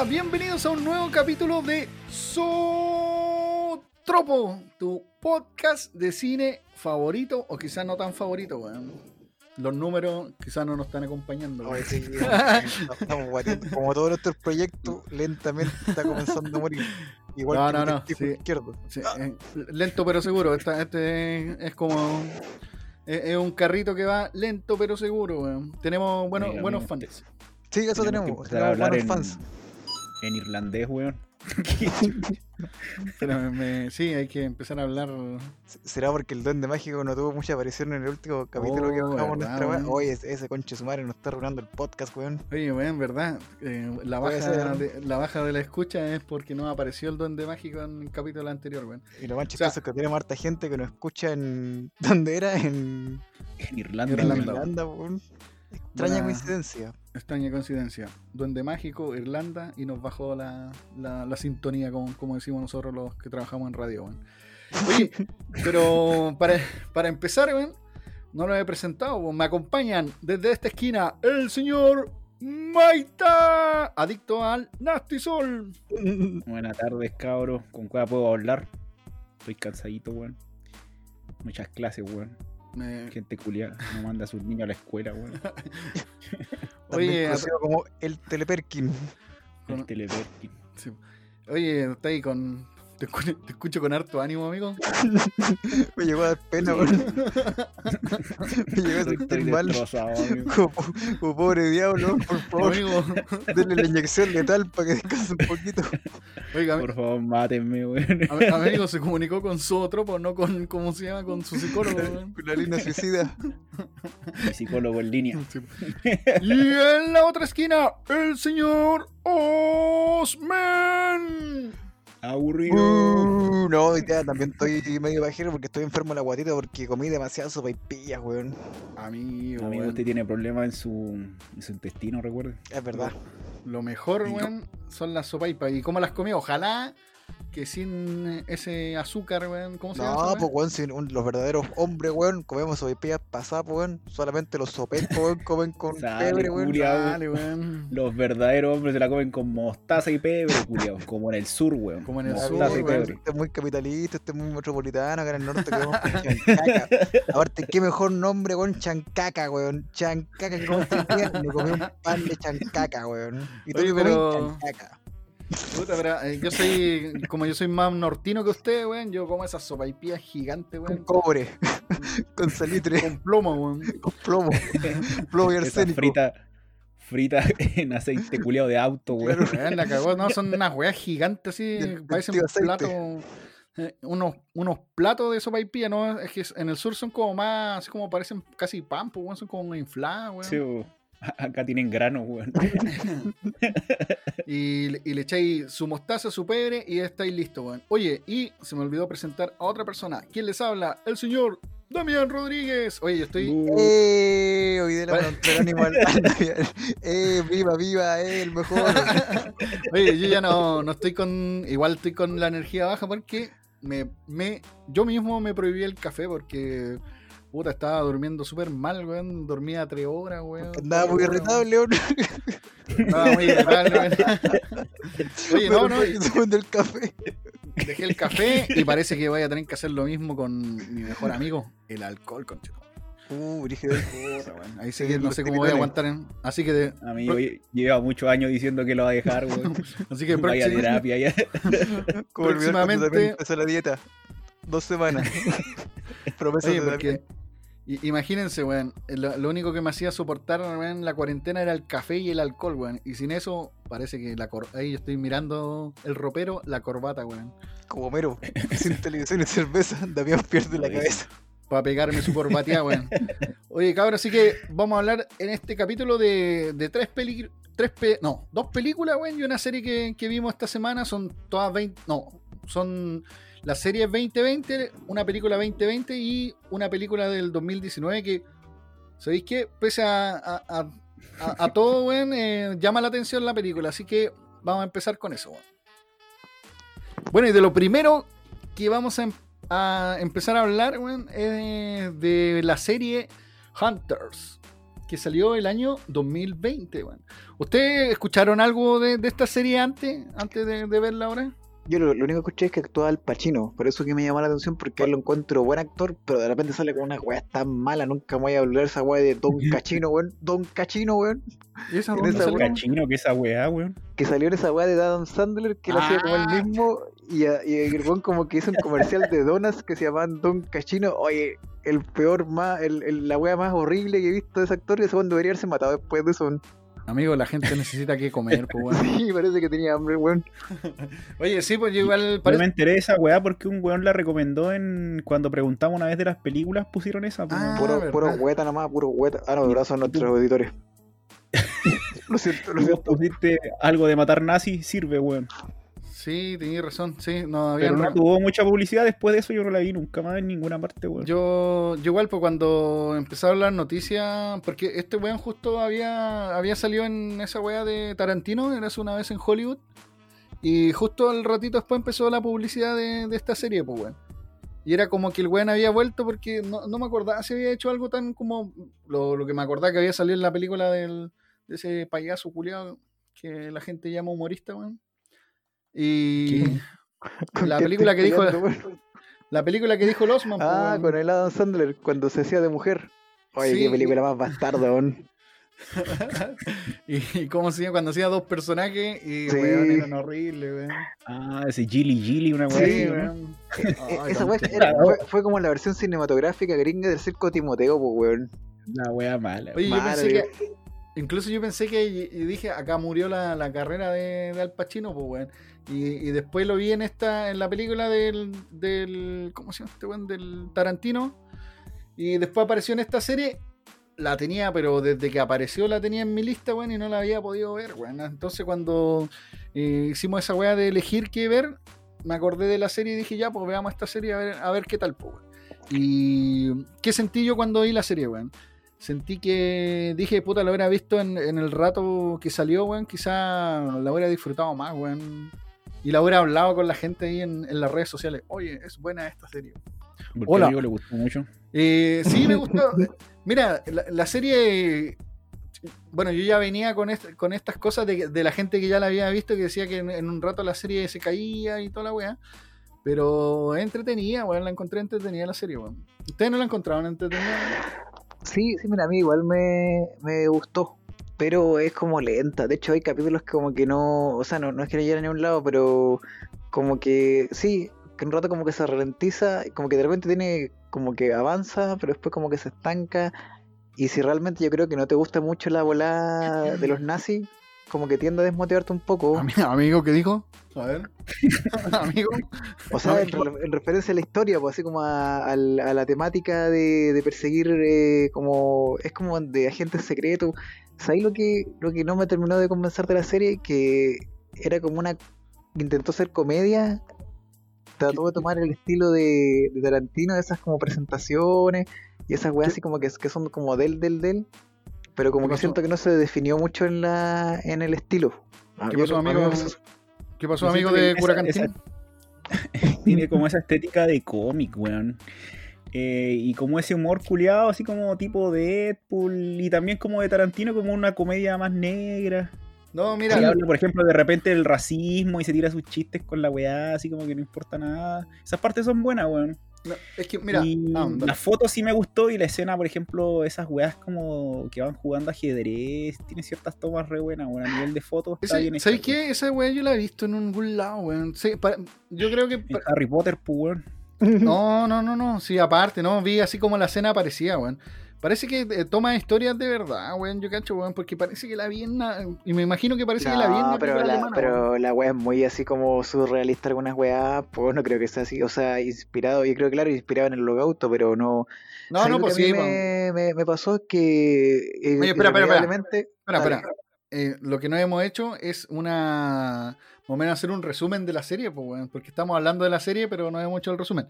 hola, bienvenidos a un nuevo capítulo de Sotropo, tu podcast de cine favorito o quizás no tan favorito, weón. Los números quizás no nos están acompañando. Oye, weón. sí, estamos guateando. Como todos nuestros proyectos, lentamente está comenzando a morir. Igual No, que no, el no, sí. izquierdo. Sí, lento pero seguro. Esta- este es como. Es, es un carrito que va lento pero seguro, weón. Tenemos bueno, buenos fans. Sí, eso Tenemos buenos en, fans. En irlandés, weón. Pero me- me- sí, hay que empezar a hablar. ¿Será porque el Duende Mágico no tuvo mucha aparición en el último capítulo que Oh, bajamos nuestra weón. Oye, ese, ese conche su madre nos está arruinando el podcast, weón. Oye, weón, ¿verdad? Eh, la, baja ser. de, la baja de la escucha es porque no apareció el duende mágico en el capítulo anterior, weón. Y lo más sea- chistoso es que tenemos harta gente que nos escucha en. ¿Dónde era? En En Irlanda, Irlanda. weón. Irlanda, weón. Extraña Buena- coincidencia. Extraña coincidencia. Duende mágico, Irlanda, y nos bajó la, la, la sintonía, como, como decimos nosotros los que trabajamos en radio, weón. Oye, pero para, para empezar, weón, no lo he presentado, me acompañan desde esta esquina el señor Maita, adicto al Nasty Sol. Buenas tardes, cabros. ¿Con cuál puedo hablar? Estoy cansadito, weón. Muchas clases, weón. Me- Gente culiada no manda a sus niños a la escuela, weón. Oye, como el Teleperkin. El teleperkin. Sí. Oye, está ahí con. Te escucho, te escucho con harto ánimo, amigo. Me llegó a dar pena, weón. Me llegó a sentir mal. Como, como pobre diablo, por favor, Amigo, denle la inyección letal para que descanse un poquito. oiga, Por favor, mátenme, weón. am- amigo se comunicó con su otro, pues no con, ¿cómo se llama? Con su psicólogo. weón. Con la línea suicida. Mi psicólogo en línea. Sí. Y en la otra esquina, el señor Osman. Aburrido. Uh, no, también estoy medio bajero porque estoy enfermo de la guatita porque comí demasiado sopa y pillas, weón. Amigo, Amigo, weón. usted tiene problemas en su, en su intestino, recuerde. Es verdad. Lo mejor, Y- weón, son las sopaipas. ¿Y cómo las comí? Ojalá que sin ese azúcar, weón. ¿Cómo se llama? No, pues weón? weón, si un- los verdaderos hombres, weón, comemos sopa y pillas pasadas, pues, weón. Solamente los sopes, weón, comen con pebre, weón. Dale, weón. Los verdaderos hombres se la comen con mostaza y pebre, culiao. Como en el sur, weón. Como en el Ah, sur, Mostaza y pebre. Este es muy capitalista, este es muy metropolitano, acá en el norte comemos con chancaca. Aparte, qué mejor nombre, weón, chancaca, weón. Chancaca que como me comí un pan de chancaca, weón. Y tú Oye, pero- chancaca. Puta, pero, eh, yo soy, como yo soy más nortino que usted, weón, yo como esas sopaipillas gigantes, Con weón. cobre, con salitre, Con plomo, weón. con plomo, plomo y arsénico. frita, frita en aceite culiao de auto, weón. Weón, la cagó, no, son unas weas gigantes así, parecen platos, eh, unos, unos platos de sopaipilla, ¿no? Es que en el sur son como más, así como parecen casi pan, pues, weón, son como infladas, weón. Sí, weón. Acá tienen granos, weón. Y, le- y le echáis su mostaza, su pebre y estáis listos, weón. Oye, y se me olvidó presentar a otra persona. ¿Quién les habla? El señor Damián Rodríguez. Oye, yo estoy... Uh, ¡Eh! Hoy de la frontera animal. ¡Eh! ¡Viva, viva! ¡Eh! El mejor! Oye, yo ya no, no estoy con. Igual estoy con la energía baja porque me, me, yo mismo me prohibí el café porque. Puta, estaba durmiendo súper mal, weón. Dormía tres horas, weón. Andaba muy irritable, weón. weón. Estaba muy irritable, weón. Oye, no, no. El café. Dejé el café y parece que voy a tener que hacer lo mismo con mi mejor amigo, el alcohol, conchito. Uh, brígido. Ahí sí que no sé cómo voy a aguantar. en- Así que, de- Amigo, lle- lleva muchos años diciendo que lo va a dejar, weón. así que Vaya terapia ya. Como Próximamente- empezó la dieta. Dos semanas. Promesas Oye, de porque i- imagínense, weón, lo, lo único que me hacía soportar la cuarentena era el café y el alcohol, weón. Y sin eso, parece que la cor ahí estoy mirando el ropero, la corbata, weón. Como Homero, sin televisión y cerveza, Damián pierde la cabeza. Para pegarme su corbateada, weón. Oye, cabrón, así que vamos a hablar en este capítulo de, de tres películas. Tres pe- no, dos películas, weón, y una serie que, que vimos esta semana. Son todas 20. No, son las series 2020, una película 2020 y una película del 2019 que, ¿sabéis qué? Pese a, a, a- a- a todo, weón, eh, llama la atención la película. Así que vamos a empezar con eso, weón. Bueno, y de lo primero que vamos a, em- a empezar a hablar, weón, es de la serie Hunters. que salió el año 2020, weón. ¿Ustedes escucharon algo de, de esta serie antes, antes de, de verla ahora? Yo lo, lo único que escuché es que actúa Al Pacino, por eso que me llamó la atención, porque él lo encuentro buen actor, pero de repente sale con unas weas tan malas, nunca me voy a olvidar esa wea de Don Cachino, weón. Don Cachino, weón. ¿Y esa weá- Cachino que esa weá, weón. Que salió en esa wea de Adam Sandler, que lo hacía como Ah. él mismo, y, a- y el weón como que hizo un comercial de donas que se llamaban Don Cachino. Oye, el peor más, el, el- la wea más horrible que he visto de ese actor, y ese weón debería haberse matado después de eso. weón. Amigo, la gente necesita que comer, pues, weón. Sí, parece que tenía hambre, weón. Oye, sí, pues yo igual Yo me parece... enteré de esa weá porque un weón la recomendó en cuando preguntamos una vez de las películas, pusieron esa. pues, Ah, weón. Puro, puro hueta nomás, puro hueta. Ah, no, de verdad son nuestros auditores. lo siento, lo siento. pusiste algo de matar nazis, sirve, weón. Sí, tenías razón, sí, no había... Pero no tuvo mucha publicidad después de eso, yo no la vi nunca más en ninguna parte, weón. Yo, yo igual, pues cuando empezaron las noticias, porque este weón justo había, había salido en esa weá de Tarantino, era hace una vez en Hollywood, y justo al ratito después empezó la publicidad de, de esta serie, pues weón. Y era como que el weón había vuelto porque no, no me acordaba si había hecho algo tan como lo, lo que me acordaba que había salido en la película del, de ese payaso culiado que la gente llama humorista, weón. Y ¿Qué? ¿Con la película que dijo- weón? la película que dijo Losman, Ah, weón. con el Adam Sandler, cuando se hacía de mujer. Oye, Sí. qué película más bastarda, weón. y, y cómo se llama cuando hacía dos personajes y Sí. weón, eran horribles, weón. Ah, ese Gilly Gilly, una weá. Sí, ¿no? weón. Eh, Ay, Esa era- fue, fue como la versión cinematográfica gringa del circo Timoteo, pues, weón. Una weá mala. Oye, yo Madre. pensé que. Incluso yo pensé que. Y dije, acá murió la, carrera de, de Al Pacino, pues, weón. Y, y después lo vi en esta. En la película del. del ¿Cómo se llama este weón? Del Tarantino. Y después apareció en esta serie. La tenía, pero desde que apareció la tenía en mi lista, weón, y no la había podido ver, weón. Entonces cuando eh, hicimos esa weá de elegir qué ver, me acordé de la serie y dije, ya, pues veamos esta serie a ver, a ver qué tal, pues, weón. Y qué sentí yo cuando vi la serie, weón. Sentí que dije, puta, la hubiera visto en, en el rato que salió, weón. Quizá la hubiera disfrutado más, weón. Y la hubiera hablado con la gente ahí en, en las redes sociales. Oye, es buena esta serie. Porque Hola. amigo le gustó mucho. Eh, sí, me gustó. Mira, la, la serie. Bueno, yo ya venía con, est- con estas cosas de, de la gente que ya la había visto, que decía que en, en un rato la serie se caía y toda la weá. Pero entretenida, weón. La encontré entretenida la serie, weón. ¿Ustedes no la encontraron entretenida? Sí, sí, mira, a mí igual me, me gustó, pero es como lenta. De hecho, hay capítulos que como que no, o sea, no, no es que no lleguen a ningún lado, pero como que sí, que un rato como que se ralentiza, como que de repente tiene como que avanza, pero después como que se estanca. Y si realmente yo creo que no te gusta mucho la volada de los nazis, como que tiende a desmotivarte un poco. Ami- Amigo, ¿qué dijo? A ver. Amigo. O sea, en, re- en referencia a la historia, pues así como a, la temática de, de perseguir, eh, como es como de agentes secretos. ¿Sabes lo que, lo que no me terminó de convencer de la serie? Que era como una... Intentó ser comedia, trató de tomar el estilo de, de Tarantino, esas como presentaciones y esas weas así como que, que son como del, del, del. Pero como ¿Qué que pasó? siento que no se definió mucho en la en el estilo. ¿Qué pasó, amigo? ¿Qué pasó, amigo de Curacantín? Tiene como esa estética de cómic, weón. Eh, y como ese humor culiado, así como tipo Deadpool. Y también como de Tarantino, como una comedia más negra. No, Mira, mira, habla, por ejemplo, de repente del racismo y se tira sus chistes con la weá, así como que no importa nada. Esas partes son buenas, weón. No, es que, mira. ah, la foto sí me gustó y la escena, por ejemplo, esas weas como que van jugando ajedrez, tiene ciertas tomas re buenas, weón. A nivel de fotos está Ese- bien ¿Sabes qué? Esa weá yo la he visto en algún lado, weón. Sí, yo creo que. Harry Potter, pues, weón. No, no, no, no. Sí, aparte, no. Vi así como la escena aparecía, weón. Parece que eh, toma historias de verdad, weón. Yo cacho, weón, porque parece que la vi en una- Y me imagino que parece que la vi en No, una pero la, alemana, pero la wea es muy así como surrealista algunas weas, pues no creo que sea así, o sea, inspirado, yo creo claro, inspirado en el Holocausto, pero no. No, ¿sabes no, pues que sí, me, me, me pasó es que eh, Oye, espera, espera, espera. Espera, espera. Eh, lo que no hemos hecho es una. Más o menos hacer un resumen de la serie, pues, weón. Porque estamos hablando de la serie, pero no hemos hecho el resumen.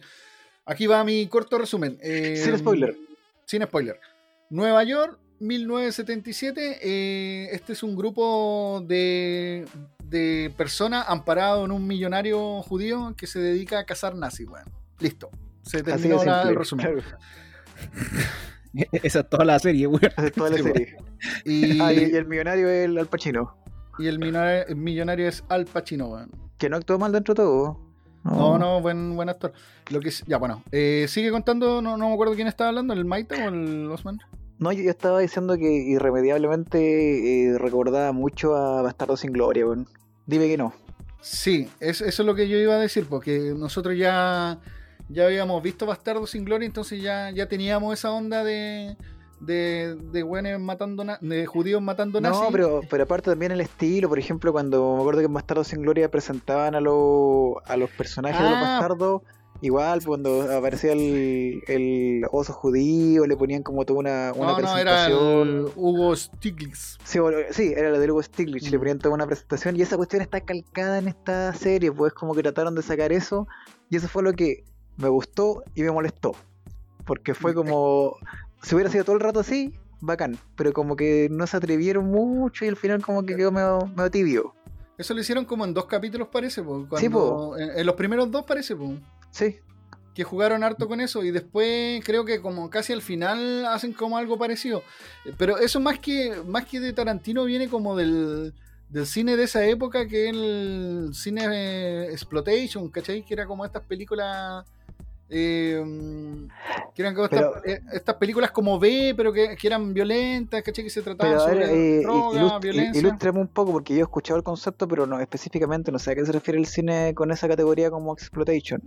Aquí va mi corto resumen. Sin spoiler. Sin spoiler. Nueva York, 1977. eh, este es un grupo de, de personas amparado en un millonario judío que se dedica a cazar nazis, weón. Listo. Se terminó la- el resumen. claro. Esa es toda la serie, weón. Esa es toda la Sí, serie. Y, Ah, y, y el millonario es el Al Pacino. y el millonario, el millonario es Al Pacino, weón. Que no actuó mal dentro de todo. No, no, buen, buen actor. Lo que ya, bueno, eh, sigue contando, no, no me acuerdo quién estaba hablando, el Maita o el Osman. No, yo, yo estaba diciendo que irremediablemente eh, recordaba mucho a Bastardo sin Gloria, weón. Dime que no. Sí, es- eso es lo que yo iba a decir, porque nosotros ya, ya habíamos visto Bastardo sin Gloria, entonces ya, ya teníamos esa onda de, de, de matando, na- de judíos matando nazis. No, pero, pero aparte también el estilo, por ejemplo, cuando me acuerdo que en Bastardo sin Gloria presentaban a, los a los personajes de los Ah. bastardos, igual cuando aparecía el, el oso judío, le ponían como toda una, una no, no, era el presentación. Hugo Stiglitz. Sí, sí, era la de Hugo Stiglitz, le Mm. ponían toda una presentación y esa cuestión está calcada en esta serie, pues como que trataron de sacar eso y eso fue lo que me gustó y me molestó, porque fue como, si hubiera sido todo el rato así, bacán, pero como que no se atrevieron mucho y al final como que quedó medio, medio tibio. Eso lo hicieron como en dos capítulos, parece, po, cuando- Sí, po. En, en los primeros dos, parece, po, Sí, que jugaron harto con eso y después creo que como casi al final hacen como algo parecido. Eh, Pero eso más que, más que de Tarantino viene como del, del cine de esa época, que es el cine eh, exploitation, ¿cachai? Que era como estas películas... eh, que eran como estas, Pero- eh, estas películas como B, pero que, que eran violentas, ¿cachai? Que se trataban pero sobre eh, droga, ilust- violencia. ilústrame un poco porque yo he escuchado el concepto, pero no específicamente, no sé a qué se refiere el cine con esa categoría como exploitation.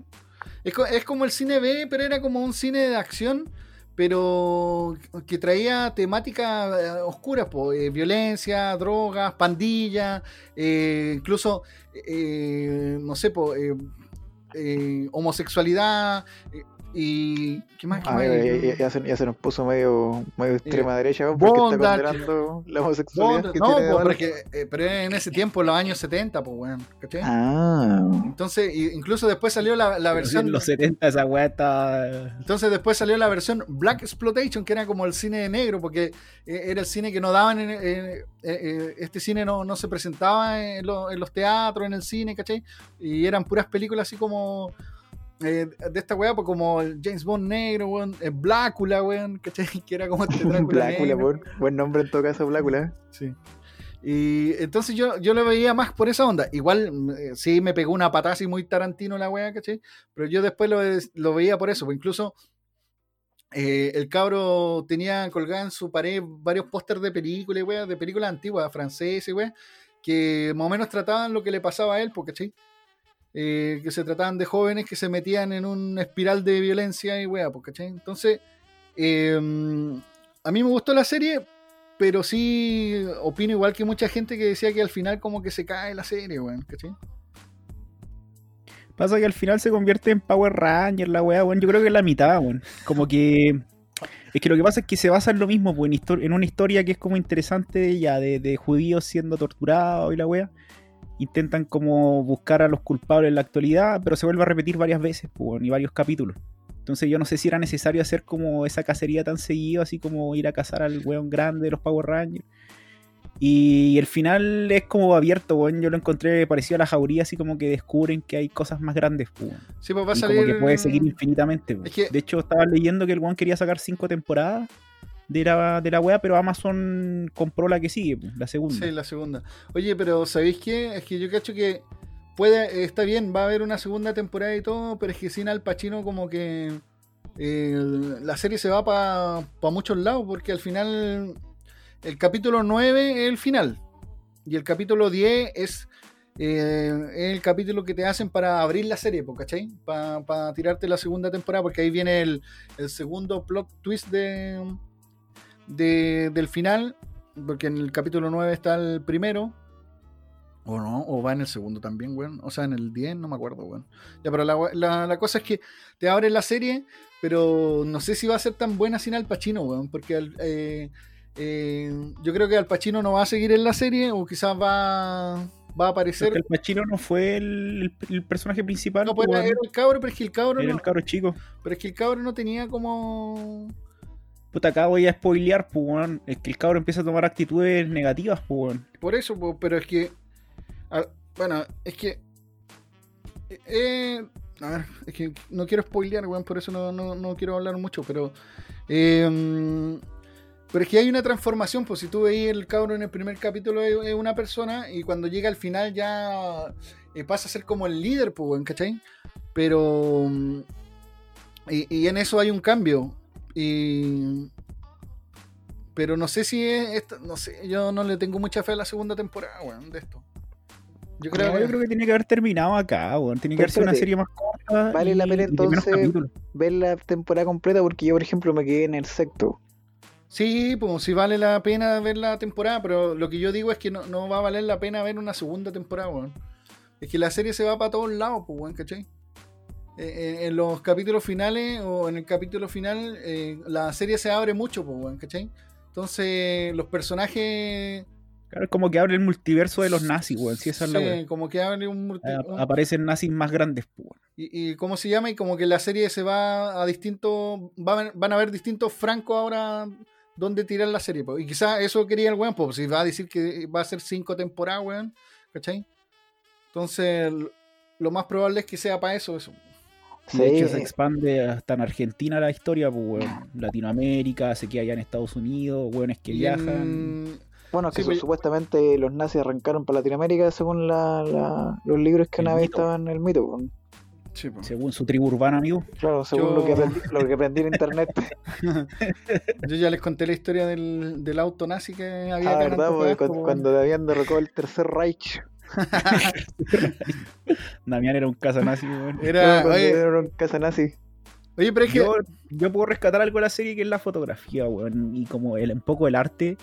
Es, co- es como el cine B, pero era como un cine de acción, pero que traía temáticas eh, oscuras, po, eh, violencia, drogas, pandillas, eh, incluso, eh, no sé, po, eh, homosexualidad eh, y... ¿Qué más? ¿Qué Ah, más? ya, ya- se, ya se nos puso medio, medio extrema derecha ¿no? porque está considerando la homosexualidad que no, tiene po, ahora. pero, es que, eh, pero en ese tiempo, en los años 70, pues, weón, ¿cachai? Ah, Entonces, incluso después salió la, la versión... En los 70 esa weá está. Entonces después salió la versión Black Exploitation, que era como el cine negro, porque eh, era el cine que no daban, en, en- eh, eh, este cine no, no se presentaba en, lo- en los teatros, en el cine, ¿cachai? Y eran puras películas así como eh, de esta weá, pues como el James Bond negro, weón, eh, Blácula, weón, ¿cachai? Que era como este Drácula Blácula, negro. buen, nombre en todo caso, Blácula. Sí. Y entonces yo, yo lo veía más por esa onda. Igual eh, sí me pegó una patada así muy tarantino la wea, ¿cachai? Pero yo después lo, lo veía por eso. pues incluso eh, el cabro tenía colgado en su pared varios pósters de películas, wea, de películas antiguas, francesas, wea, que más o menos trataban lo que le pasaba a él, pues, ¿cachai? Eh, que se trataban de jóvenes que se metían en una espiral de violencia y wea, pues, ¿cachai? Entonces, eh, a mí me gustó la serie, pero sí opino igual que mucha gente que decía que al final como que se cae la serie, weón, ¿cachai? Pasa que al final se convierte en Power Ranger la weá, weón. Yo creo que es la mitad, weón. Como que. Es que lo que pasa es que se basa en lo mismo, pues, en una historia que es como interesante ya, de, de judíos siendo torturados y la weá. Intentan como buscar a los culpables en la actualidad, pero se vuelve a repetir varias veces, pues, y varios capítulos. Entonces yo no sé si era necesario hacer como esa cacería tan seguido, así como ir a cazar al weón grande de los Power Rangers. Y el final es como abierto, weón. Yo lo encontré parecido a la jauría, así como que descubren que hay cosas más grandes, pues, weón. Sí, pues va a Y salir... como que puede seguir infinitamente. weón. Es que- De hecho, estaba leyendo que el weón quería sacar cinco temporadas de la, de la wea, pero Amazon compró la que sigue, la segunda. Sí, la segunda. Oye, pero ¿sabéis qué? Es que yo cacho que puede, está bien, va a haber una segunda temporada y todo, pero es que sin Al Pacino como que eh, la serie se va para muchos lados, porque al final el capítulo 9 es el final y el capítulo 10 es eh, el capítulo que te hacen para abrir la serie, ¿cachai? Para tirarte la segunda temporada, porque ahí viene el, el segundo plot twist de, de- del final, porque en el capítulo 9 está el primero. O no, o va en el segundo también, weón. O sea, en el 10, no me acuerdo, weón. Ya, pero la, la- la cosa es que te abren la serie, pero no sé si va a ser tan buena sin Al Pacino, weón. Porque al- eh, eh, yo creo que Al Pacino no va a seguir en la serie, o quizás va, va a aparecer. es que el Pachino no fue el, el- el personaje principal, No, pues, era el cabro, pero es que el cabro Era no, el cabro chico. pero es que el cabro no tenía como. Puta, acá voy a spoilear, pues. Es que el cabro empieza a tomar actitudes negativas, pues. Por eso, po, pero es que. bueno, es que. eh, a ver, es que no quiero spoilear, weón, por eso no, quiero hablar mucho, pero. Eh, pero es que hay una transformación, pues si tú veis el cabro en el primer capítulo es una persona y cuando llega al final ya eh, pasa a ser como el líder, pues, ¿cachai? Pero... Y, y, en eso hay un cambio. Y... Pero no sé si es... Esto, no sé, yo no le tengo mucha fe a la segunda temporada, weón, de esto. Yo creo, no, que... yo creo que tiene que haber terminado acá, weón. Tiene que haber sido una serie más corta. Vale la pena entonces ver la temporada completa porque yo, por ejemplo, me quedé en el sexto. Sí, pues sí vale la pena ver la temporada, pero lo que yo digo es que no, no va a valer la pena ver una segunda temporada, weón. Es que la serie se va para todos lados, pues, weón, ¿cachai? Eh, en los capítulos finales o en el capítulo final, eh, la serie se abre mucho, pues, ¿cachai? Entonces, los personajes. Claro, es como que abre el multiverso de los nazis, weón. Sí, esa es sí, como que abre un multiverso. Aparecen nazis más grandes, pues, weón. Y, y, cómo se llama, y como que la serie se va a distintos. van a haber distintos francos ahora dónde tirar la serie. Po. Y quizás eso quería el weón, pues si va a decir que va a ser cinco temporadas, weón, ¿cachai? Entonces, lo más probable es que sea para eso, eso. Sí. De hecho, se expande hasta en Argentina la historia, pues, weón. Latinoamérica, se queda allá en Estados Unidos, weones que viajan. En... Bueno, que sí, pues... supuestamente los nazis arrancaron para Latinoamérica según la, la, los libros que una vez estaban en el mito. Weón. Sí, pues. según su tribu urbana, amigo. Claro, según Yo... lo, que aprendí, lo, que aprendí, en internet. Yo ya les conté la historia del, del auto nazi que había ah, verdad, cuando habían derrocado el tercer Reich. Damián era un casa nazi, weón. Era, oye, era un casa nazi. Oye, pero es que. Yo, yo, puedo rescatar algo de la serie que es la fotografía, weón. Y como el, un poco el arte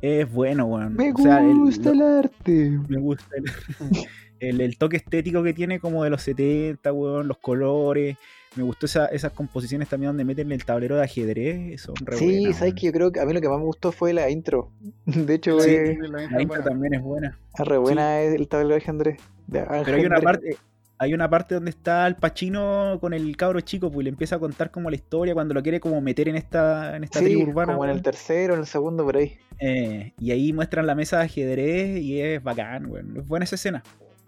es bueno, weón. Me o sea, gusta el, el, arte. Me gusta el el, el, toque estético que tiene como de los 70, weón, los colores. Me gustó esa, esas composiciones también donde meten el tablero de ajedrez. Son re sí, buenas, sabes que yo creo que a mí lo que más me gustó fue la intro. De hecho, sí, eh, la, intro, la intro también es buena. Es re buena sí. el tablero de ajedrez. De Pero hay una parte, hay una parte donde está el Pachino con el cabro chico, pues le empieza a contar como la historia cuando lo quiere como meter en esta, en esta sí, tribu urbana. Como en el tercero, en el segundo, por ahí. Eh, y ahí muestran la mesa de ajedrez y es bacán, güey. Es buena esa escena.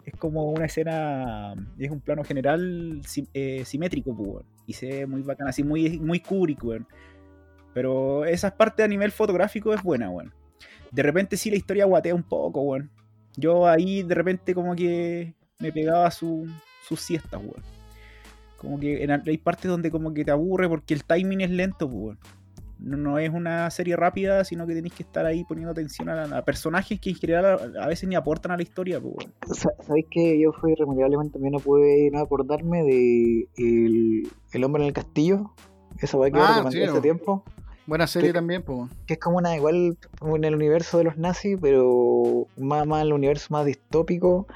Es como una escena, es un plano general eh, simétrico, pues, y se ve muy bacán, así muy, muy Kubrick. Pero esa parte a nivel fotográfico es buena, güey. De repente sí la historia guatea un poco, güey. Yo ahí de repente como que me pegaba su, sus siestas, weón. Como que en, hay partes donde como que te aburre porque el timing es lento, weón. No, no, es una serie rápida, sino que tenéis que estar ahí poniendo atención a, a, personajes que en general a, a, veces ni aportan a la historia, pues, weón. ¿Sabéis que yo fui irremediablemente también no pude no acordarme de el, el hombre en el castillo? Esa weá que ah, yo sí, hace tiempo. Buena serie que, también, pues. Que es como una, igual en el universo de los nazis, pero más, más el universo más distópico.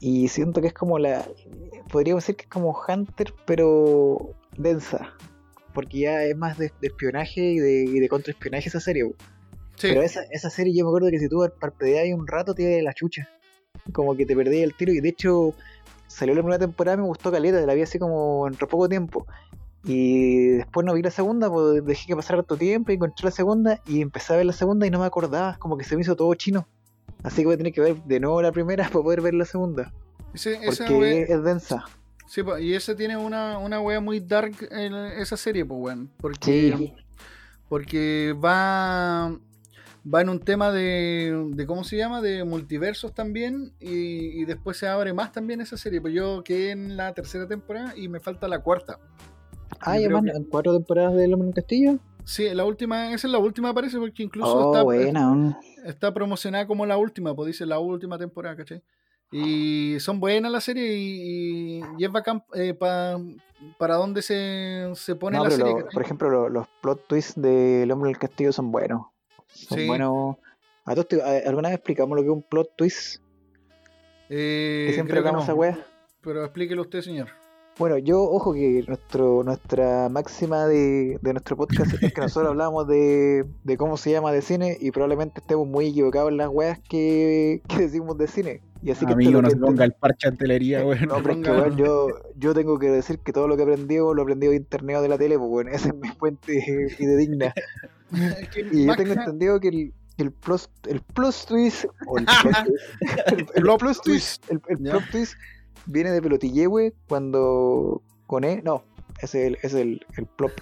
Y siento que es como la. Podríamos decir que es como Hunter, pero densa. Porque ya es más de, de espionaje y de, y de contraespionaje esa serie. Sí. Pero esa, esa serie yo me acuerdo que si tú parpadeas un rato te iba la chucha. Como que te perdí el tiro. Y de hecho, salió la primera temporada, me gustó caleta, la vi así como en poco tiempo. Y después no vi la segunda, pues dejé que pasara harto tiempo y encontré la segunda y empecé a ver la segunda y no me acordaba, como que se me hizo todo chino. Así que voy a tener que ver de nuevo la primera para poder ver la segunda. Ese, porque es densa. Sí, y ese tiene una, una wea muy dark en esa serie, pues, weón. Porque, sí. porque va, va en un tema de, de, ¿cómo se llama? De multiversos también. Y, y, después se abre más también esa serie. Pues yo quedé en la tercera temporada y me falta la cuarta. Ah, ya van que... cuatro temporadas de en Castillo. Sí, la última, esa es la última parece, porque incluso oh, está, buena. está promocionada como la última, pues dice la última temporada, ¿cachai? Y son buenas las series y, y, es bacán eh, pa, para dónde se, se pone no, la serie. Lo, por ejemplo, lo, los plot twists de El Hombre del Castillo son buenos. Son sí. buenos. ¿A todos te, ¿Alguna vez explicamos lo que es un plot twist? Eh, que siempre hablamos no, esa. Pero explíquelo usted, señor. Bueno, yo, ojo que nuestro, nuestra máxima de, de nuestro podcast es que nosotros hablamos de, de, cómo se llama de cine y probablemente estemos muy equivocados en las weas que, que decimos de cine. Y así Amigo, que no se ponga el parche antelería, weón. No, pero es que, bueno, yo, yo tengo que decir que todo lo que aprendí lo aprendí de internet o de la tele, pues bueno, esa es mi fuente y de digna. y yo tengo entendido que el, el plus, el plus twist, o el plus twist, el, el, el plus twist, el, el plot twist viene de Pelotillehue cuando con E, no, Ese es el, ese es el, el plop.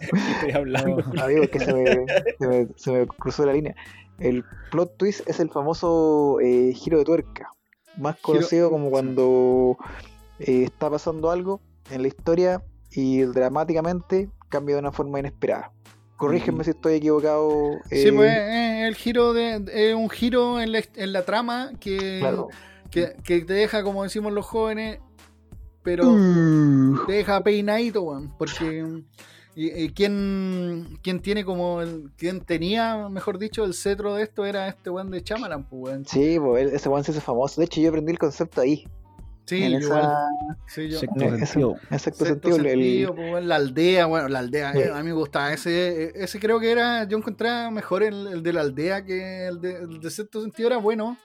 Estoy hablando. Digo, es que se me, se, me, se me cruzó la línea. El plot twist es el famoso eh, giro de tuerca. Más Giro- conocido como cuando eh, está pasando algo en la historia y dramáticamente cambia de una forma inesperada. Corrígeme si estoy equivocado. Sí, pues eh, el giro de un giro en la, en la trama que, Claro. que, que te deja, como decimos los jóvenes, pero Uh, te deja peinadito, weón. Porque y, y quien, quien tiene como el, quien tenía, mejor dicho, el cetro de esto era este weón de Chamalan, pues weón. Sí, pues ese one se hizo famoso. De hecho, yo aprendí el concepto ahí. Sí, en yo esa, igual. Sí, yo. En ese- sentido. en sexto Sexto sentido. el- sentido, pues, weón, la aldea, bueno, la aldea, Sí. eh, a mí me gustaba. Ese, ese creo que era, yo encontraba mejor el, el de la aldea que el de, el de sexto sentido era bueno.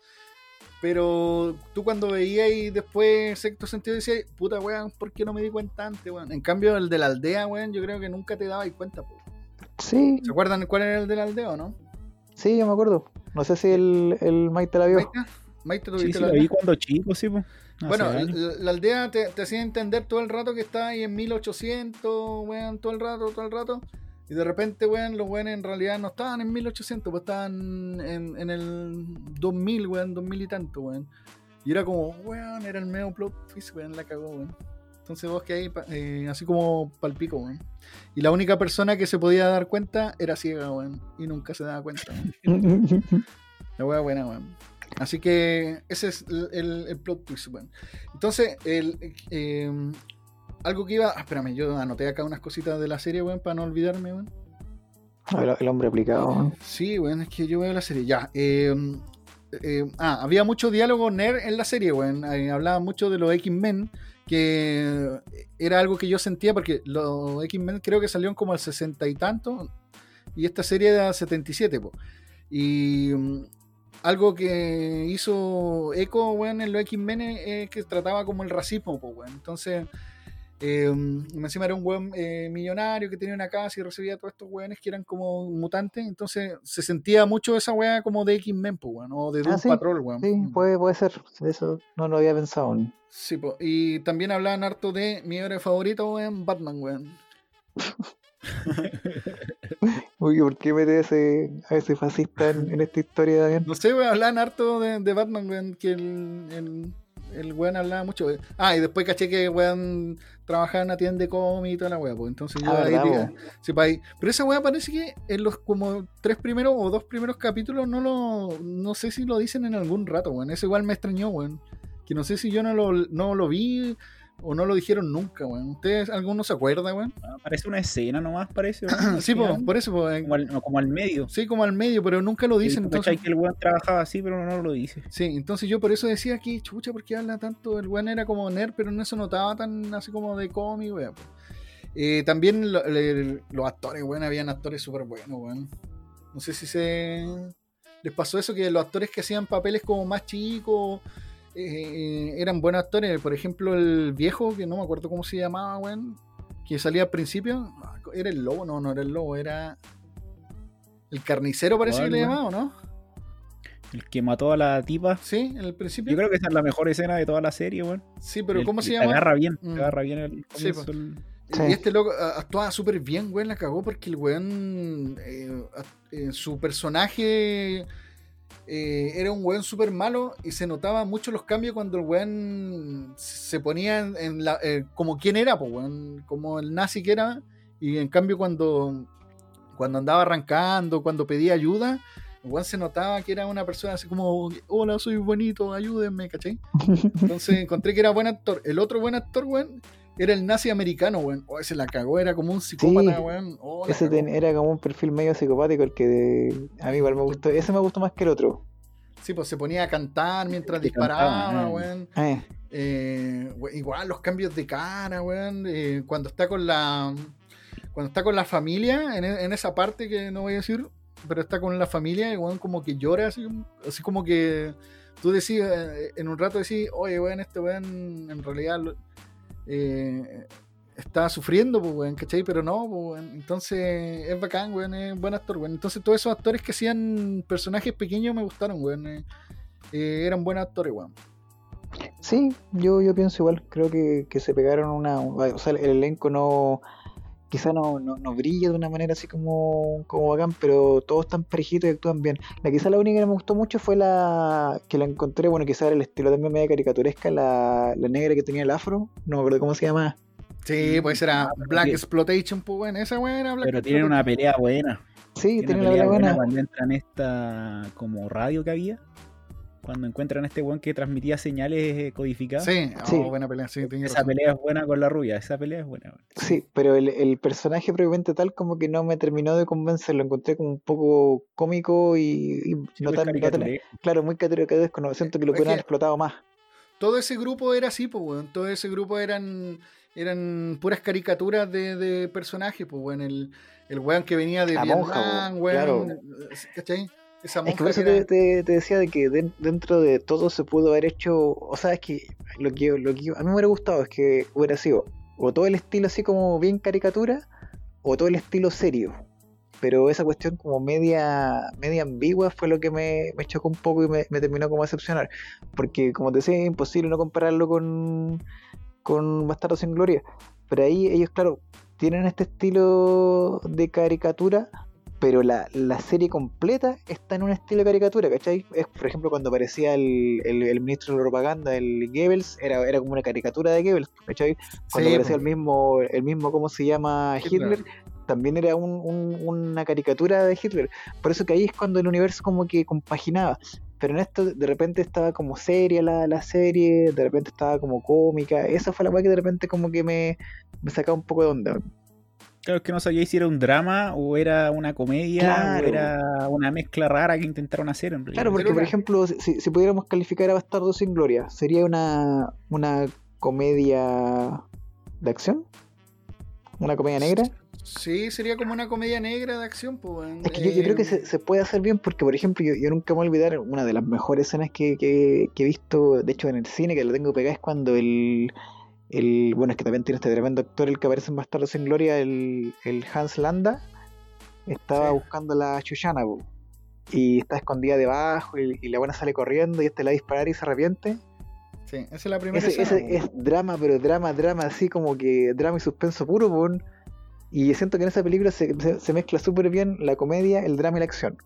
Pero tú cuando veías y después sexto sentido decías, puta weón, ¿por qué no me di cuenta antes, weón? En cambio, el de la aldea, weón, yo creo que nunca te dabas cuenta, po. sí, ¿Se acuerdan cuál era el de la aldea o no? sí, yo me acuerdo. No sé si el, el Maite la vio. Maite, Maite, ¿tú Sí, viste sí, la lo vi cuando chico, sí, pues. Hace Bueno, la, la aldea te, te hacía entender todo el rato que está ahí en 1800, weón, todo el rato, todo el rato. Y de repente, weón, los weones en realidad no estaban en 1800, pues estaban en, en el 2000, weón, 2000 y tanto, weón. Y era como, weón, era el medio plot twist, weón, la cagó, weón. Entonces vos que ahí, eh, así como palpico, weón. Y la única persona que se podía dar cuenta era ciega, weón. Y nunca se daba cuenta, weón. La wea buena, weón. Así que ese es el, el- el plot twist, weón. Entonces, el, eh, algo que iba. ah, espérame, yo anoté acá unas cositas de la serie, weón, para no olvidarme, weón. el, el hombre aplicado. Sí, weón, es que yo veo la serie. Ya. eh, eh, ah, había mucho diálogo nerd en la serie, weón. Eh, hablaban mucho de los X-Men, que era algo que yo sentía porque los X-Men creo que salieron como al 60 y tanto, y esta serie era 77, po. Y mm, algo que hizo eco, weón, en los X-Men es que trataba como el racismo, po, weón. Entonces, eh, encima era un weón eh, millonario que tenía una casa y recibía a todos estos weones que eran como mutantes. Entonces, se sentía mucho esa weá como de X-Men, weón, o de Doom Ah, sí, Patrol, weón. Sí, Mm. puede, puede ser. Eso no lo había pensado. Sí, po. y también hablaban harto de mi héroe favorito, weón, Batman, weón. Uy, ¿por qué mete ese, a ese fascista en, en esta historia, Damián? No sé, weón, hablaban harto de, de Batman, weón, que el, el, el weón hablaba mucho. Ah, y después caché que weón trabajaba en una tienda de cómics y toda la weá, pues entonces yo Ah, ahí, sí, pa' ahí. Pero esa weá parece que en los como tres primeros o dos primeros capítulos no lo, no sé si lo dicen en algún rato, weón. Eso igual me extrañó, weón. Que no sé si yo no lo, no lo vi o no lo dijeron nunca, weón. ¿Ustedes, alguno se acuerda, weón? Ah, Parece una escena nomás, parece. Sí, po, por eso, po, eh, como, al, como al medio. sí, como al medio, pero nunca lo dicen. Tú Entonces, que el weón trabajaba así, pero no lo dice. Sí, entonces yo por eso decía que chucha, ¿por qué habla tanto? El weón era como nerd, pero no se notaba tan así como de cómic, weón. Eh, también lo- le- los actores, weón, habían actores súper buenos, weón. No sé si se les pasó eso, que los actores que hacían papeles como más chicos eh, eran buenos actores. Por ejemplo, el viejo, que no me acuerdo cómo se llamaba, weón, que salía al principio, era el lobo, no, no era el lobo, era el carnicero parece que ¿Cuál, le llamaba, ¿o ¿no? El que mató a la tipa. Sí, en el principio. Yo creo que esa es la mejor escena de toda la serie, weón. Sí, pero El- ¿cómo se llama? agarra bien, Mm. agarra bien el Sí, el- Sí. Y este loco actuaba súper bien, weón, la cagó porque el weón, eh, eh, su personaje eh, era un weón súper malo y se notaba mucho los cambios cuando el weón se ponía en, la, eh, como quién era, pues, weón, como el nazi que era, y en cambio cuando, cuando andaba arrancando, cuando pedía ayuda, el weón se notaba que era una persona así como, hola, soy bonito, ayúdenme, ¿cachai? Entonces encontré que era buen actor. El otro buen actor, weón, era el nazi americano, weón. Oh, ese la cagó, era como un psicópata, Sí. weón. Oh, Ese ten- era como un perfil medio psicopático el que de- a mí igual me gustó. Ese me gustó más que el otro. Sí, pues se ponía a cantar mientras Que disparaba, cantaba, eh. weón. Eh, Eh, igual los cambios de cara, weón. eh, cuando está con la. Cuando está con la familia, en, e- en esa parte que no voy a decir, pero está con la familia, y weón, como que llora, así, así como que tú decís, en un rato decís, oye, weón, este weón en realidad lo- eh, está sufriendo, pues, weón, ¿cachai? Pero no, pues. Entonces es bacán, weón, es buen actor. Entonces todos esos actores que hacían personajes pequeños me gustaron, weón. eh, eh, eran buenos actores, weón. Sí, yo, yo pienso igual. Creo que, que se pegaron una. O sea, el elenco no. Quizá no, no, no brilla de una manera así como, como bacán, pero todos están parejitos y actúan bien. La quizá la única que me gustó mucho fue la que la encontré, bueno, quizá era el estilo también media caricaturesca, la, la negra que tenía el afro, no me acuerdo cómo se llama. Sí, pues era Ah, Black que- Exploitation, pues bueno, esa era Black Pero tienen una pelea buena. Sí, Tienen tiene una pelea verdad buena. cuando entran esta como radio que había. Cuando encuentran a este weón que transmitía señales eh, codificadas. Sí, oh, Sí. buena pelea, sí, Esa razón. pelea es buena con la rubia, esa pelea es buena. weón. Sí, pero el, el personaje propiamente tal como que no me terminó de convencer, lo encontré como un poco cómico y, y Sí, no tan, no tan- claro, muy caricaturesco, no, siento que lo haber explotado más. Todo ese grupo era así, pues weón. Todo ese grupo eran eran puras caricaturas de, de personajes, pues weón. El, el weón que venía de La Vietnam, monja, weón. claro. ¿Cachai? Esa Es que por eso te, era- te- te decía de que den- dentro de todo se pudo haber hecho, o sea, es que lo que, lo que a mí me hubiera gustado es que hubiera sido o todo el estilo así como bien caricatura o todo el estilo serio. Pero esa cuestión como media, media ambigua fue lo que me, me chocó un poco y me, me terminó como a decepcionar. Porque como te decía, es imposible no compararlo con, con Bastardo sin Gloria. Pero ahí ellos, claro, tienen este estilo de caricatura, pero la, la serie completa está en un estilo de caricatura, ¿cachai? Es, por ejemplo, cuando aparecía el, el, el ministro de propaganda, el Goebbels, era, era como una caricatura de Goebbels, ¿cachai? Cuando Sí, aparecía el mismo, el mismo, ¿cómo se llama? Hitler. Hitler, también era un- un- una caricatura de Hitler. Por eso que ahí es cuando el universo como que compaginaba. Pero en esto de repente estaba como seria la, la serie, de repente estaba como cómica. Esa fue la weá que de repente como que me, me sacaba un poco de onda. Claro, es que no sabía si era un drama o era una comedia Claro. o era una mezcla rara que intentaron hacer en realidad. Claro, porque por ejemplo, si, si pudiéramos calificar a Bastardo sin Gloria, ¿sería una, una comedia de acción? ¿Una comedia negra? Sí, sería como una comedia negra de acción, pues. Es que yo, yo creo que Eh, se, se puede hacer bien porque, por ejemplo, yo, yo nunca me voy a olvidar una de las mejores escenas que, que- que he visto, de hecho, en el cine, que lo tengo pegada, es cuando el, el bueno, es que también tiene este tremendo actor, el que aparece en Bastardos sin Gloria, el, el Hans Landa, estaba Sí. buscando a la Chuchana, y está escondida debajo, y, y la buena sale corriendo, y este la va a disparar y se arrepiente. Sí, esa es la primera Ese, escena, ese es drama, pero drama, drama, así como que drama y suspenso puro, po, y siento que en esa película se, se- se mezcla súper bien la comedia, el drama y la acción.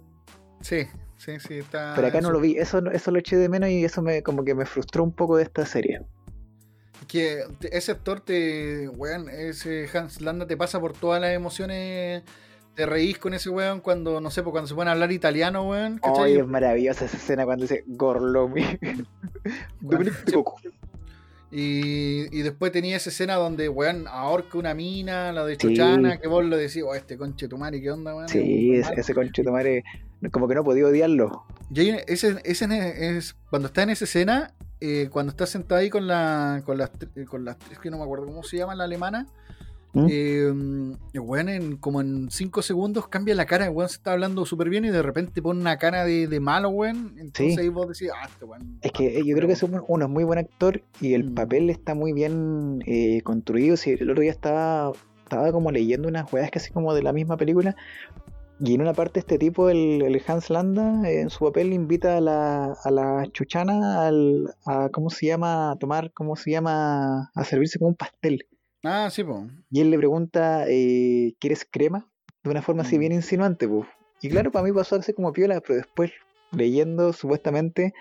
Sí, sí, sí, está. Pero acá no lo vi, eso, eso lo eché de menos y eso me como que me frustró un poco de esta serie. Que ese actor te. Weón, ese Hans Landa te pasa por todas las emociones. Te reís con ese weón cuando, no sé, pues cuando se a hablar italiano, weón. ¿cachai? Ay, es maravillosa esa escena cuando dice Gorlomi. Y, y después tenía esa escena donde, weón, ahorca una mina, la de Sí. Chuchana, que vos lo decís, oh, este conche tu madre, ¿qué onda, weón? Sí, Es ese, ese madre, como que no podía odiarlo. Y ese, ese es, cuando está en esa escena, eh, cuando está sentado ahí con la con las tr- con las es que no me acuerdo cómo se llama la alemana, ¿Mm? eh, weón en, como en 5 segundos cambia la cara, weón se está hablando súper bien y de repente pone una cara de, de malo, weón. Entonces Sí. ahí vos decís, ah, este weón. Es que eh, yo creo que es un- uno es muy buen actor y el Mm. papel está muy bien eh, construido. Si el otro día estaba, estaba como leyendo unas weas casi como de la misma película. Y en una parte este tipo, el, el Hans Landa, eh, en su papel invita a la, a la chuchana al, a, ¿cómo se llama? A tomar, ¿cómo se llama? A servirse como un pastel. Ah, sí, pues. Y él le pregunta, eh, ¿quieres crema? De una forma así Mm. bien insinuante, pues. Y claro, para mí pasó así como piola, pero después leyendo, supuestamente,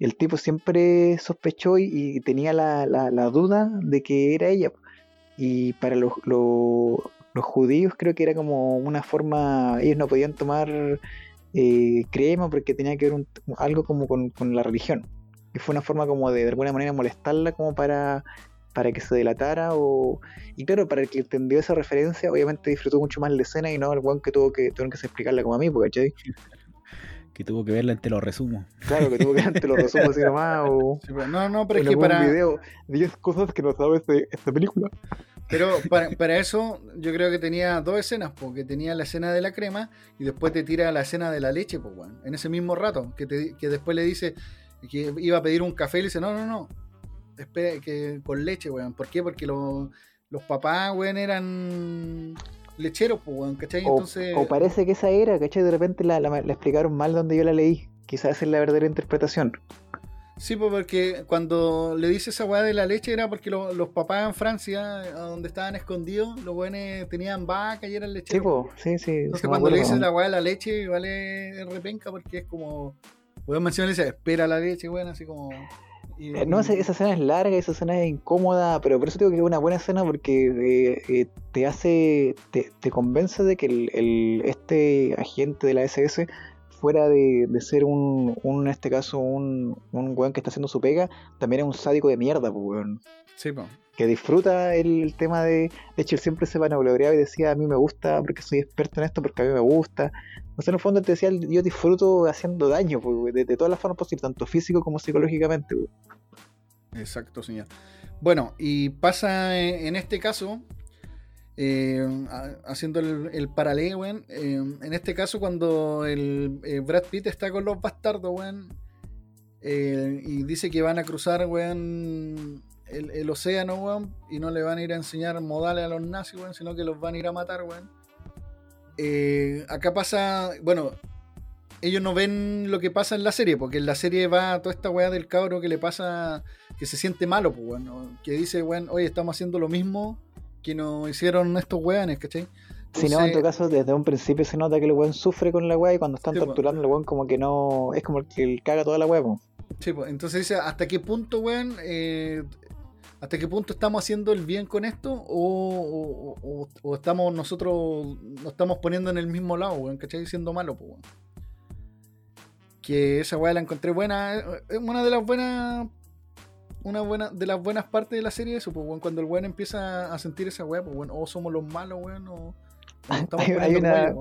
el tipo siempre sospechó y, y tenía la, la- la duda de que era ella. Y para los, los, los judíos creo que era como una forma, ellos no podían tomar eh, crema porque tenía que ver un- algo como con, la religión. Y fue una forma como de de alguna manera molestarla como para para que se delatara o y claro para el que entendió esa referencia obviamente disfrutó mucho más la escena y no el weón que tuvo que tuvieron que explicarla como a mí porque. Que tuvo que verla entre los resumos. claro que tuvo que te lo resumo así nomás o Sí, no, no, pero es que para. video 10 cosas que no sabes de esta película Pero para, para eso yo creo que tenía dos escenas, porque tenía la escena de la crema y después te tira la escena de la leche, pues, weón. En ese mismo rato, que, te- que después le dice que iba a pedir un café y le dice, no, no, no, espera, que con leche, weón. ¿Por qué? Porque lo- los papás, weón, eran lecheros, pues, weón, ¿cachai? o, Entonces, o parece que esa era ¿cachai? de repente la, la- la explicaron mal donde yo la leí quizás esa es la verdadera interpretación Sí, pues porque cuando le dice esa weá de la leche era porque lo- los papás en Francia, donde estaban escondidos, los weones tenían vaca y eran Sí, lecheros. po, sí, sí. Entonces sí cuando le acuerdo. dice la weá de la leche, es repenca porque es como. Weón menciona le dice, espera la leche, weón, así como. Eh, No, esa, esa escena es larga, esa escena es incómoda, pero por eso digo que es una buena escena porque eh, eh, te hace, te, te convence de que el, el- este agente de la SS, fuera de, de ser un, un, en este caso, un, un weón que está haciendo su pega, también es un sádico de mierda, pues, weón. Sí. Que disfruta el, el tema de. De hecho, él siempre se vanagloreaba y decía: A mí me gusta porque soy experto en esto, porque a mí me gusta. O sea, en el fondo te decía: Yo disfruto haciendo daño, pues, de, de todas las formas posibles, tanto físico como psicológicamente, weón. Exacto, señor. Bueno, y pasa en, este caso, eh, haciendo el, el paralelo, eh, en este caso cuando el eh, Brad Pitt está con los bastardos, weón, eh, y dice que van a cruzar, weón, el, el océano, weón, y no le van a ir a enseñar modales a los nazis, weón, sino que los van a ir a matar, weón. Eh, acá pasa, bueno, ellos no ven lo que pasa en la serie, porque en la serie va toda esta weá del cabro que le pasa, que se siente malo, pues, weón, ¿no? que dice, weón, oye, estamos haciendo lo mismo que nos hicieron estos weones, ¿cachai? Si no, en todo caso, desde un principio se nota que el weón sufre con la weá y cuando están Sí, torturando al weón, como que no. Es como el que el caga toda la weá. Sí, pues, entonces dice, ¿hasta qué punto, weón? eh, ¿Hasta qué punto estamos haciendo el bien con esto? ¿O, o- o- o estamos nosotros, nos estamos poniendo en el mismo lado, weón? ¿Cachai? Siendo malo, pues, weón. Que esa weá la encontré buena. eh, Es una de las buenas. Una buena, de las buenas partes de la serie, eso, pues, weón. Cuando el weón empieza a sentir esa weá, pues, weón, o somos los malos, weón, o. Hay- hay una-.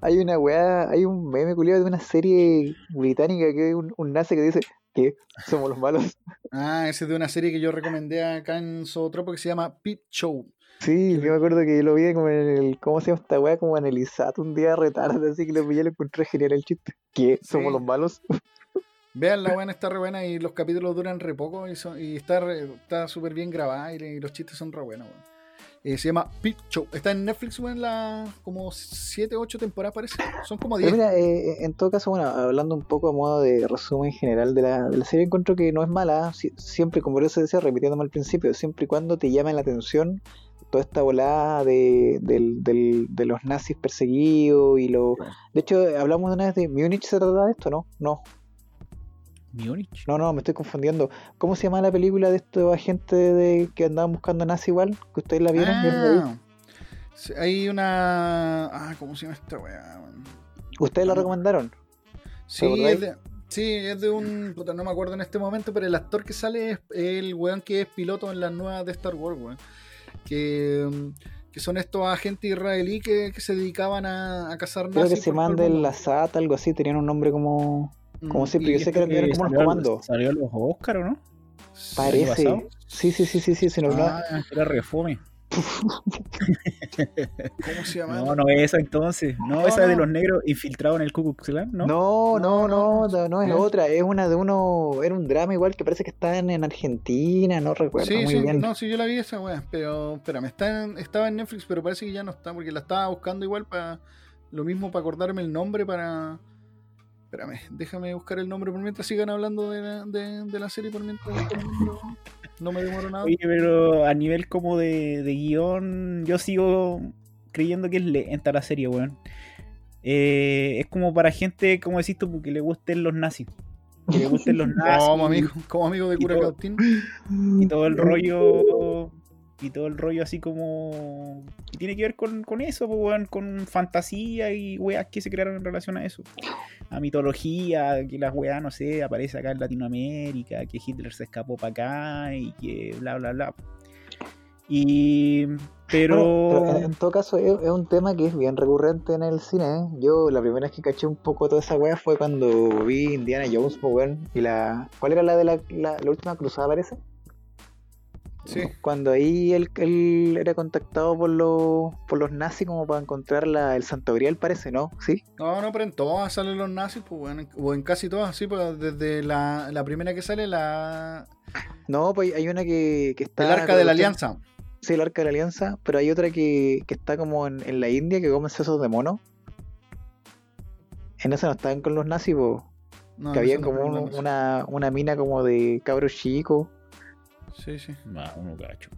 Hay una weá, hay un meme culiado de una serie británica que es un, un nazi que dice que somos los malos. Ah, ese es de una serie que yo recomendé acá en Zootropo que se llama Pit Show. Sí, yo me acuerdo que lo vi como en el. ¿Cómo se llama esta weá? Como ISAT un día retarde, así que lo pillé lo encontré genial el chiste. ¿Qué? ¿Somos Sí. los malos? Vean, la buena está re buena y los capítulos duran re poco y, son- y está súper bien grabada y, y los chistes son re buenos, weón. Eh, se llama Pit Show. Está en Netflix, weón, la, como 7, 8 temporadas parece. Son como Pero 10. mira, eh, en todo caso, bueno, hablando un poco a modo de resumen general de la, de la serie, encuentro que no es mala, si- siempre, como yo se decía, repitiéndome al principio, siempre y cuando te llame la atención toda esta volada de, del- del- de los nazis perseguidos y lo... De hecho, hablamos una vez de Múnich, ¿se trata de esto? No, no, Múnich. no, no, me estoy confundiendo. ¿Cómo se llama la película de estos agentes de, que andaban buscando nazis igual? ¿Que ustedes la vieron? ¿Vieron la vi? Ah, hay una. Ah, ¿cómo se llama esta weá? weón? ¿Ustedes la recomendaron? Sí, es de, sí, es de un. puta, no me acuerdo en este momento, pero el actor que sale es el weón que es piloto en las nuevas de Star Wars, weón. Que, que son estos agentes israelí que, que se dedicaban a, a cazar Creo que nazis se el mundo. Assad, algo así, tenían un nombre como... Como siempre, yo sé que eran Eh, como los salió- comandos. Salió los Oscar, ¿o no? Parece. Sí, sí, sí, sí, sí, se nos Ah, Era refome. ¿Cómo se llama? No, no es esa entonces. No, No, esa de los negros infiltrados en el Ku Klux Klan, ¿no? No, no, No, no, no, es otra, es una de uno, era un drama igual que parece que está en, en Argentina, no recuerdo Sí, muy sí, bien. no, sí, yo la vi esa weá, pero espérame, está en- estaba en Netflix, pero parece que ya no está, porque la estaba buscando igual para lo mismo para acordarme el nombre para. Espérame, déjame buscar el nombre por mientras sigan hablando de la, de, de la serie por mientras no me demoro nada. Oye, pero a nivel como de, de guion, yo sigo creyendo que es lenta la serie, weón. Eh, es como para gente, como decís tú, que le gusten los nazis. Que le gusten los nazis. Como amigo, como amigo de Cura Cautín. y todo el rollo y todo el rollo así como tiene que ver con, con eso pues, con fantasía y weas que se crearon en relación a eso a mitología que las weas no sé aparece acá en Latinoamérica que Hitler se escapó para acá y que bla bla bla y pero, pero en, todo caso es, un tema que es bien recurrente en el cine. ¿eh? Yo la primera vez que caché un poco toda esa wea fue cuando vi Indiana Jones, pues, weón, y la... ¿Cuál era la de la, la última cruzada parece? Sí, Cuando ahí él, él era contactado por los, por los nazis como para encontrar la, el Santo Grial parece, ¿no? ¿Sí? no, no, pero en todas salen los nazis, pues bueno, o en casi todas, sí, pues desde la, la primera que sale, la No, pues hay una que, que está... el arca de la alianza. Sí, el arca de la alianza, pero hay otra que, que está como en, en la India que comen sesos de mono. En esa no están con los nazis. No, que había como un- una, una mina como de cabros chicos. Sí, sí. No, no cacho.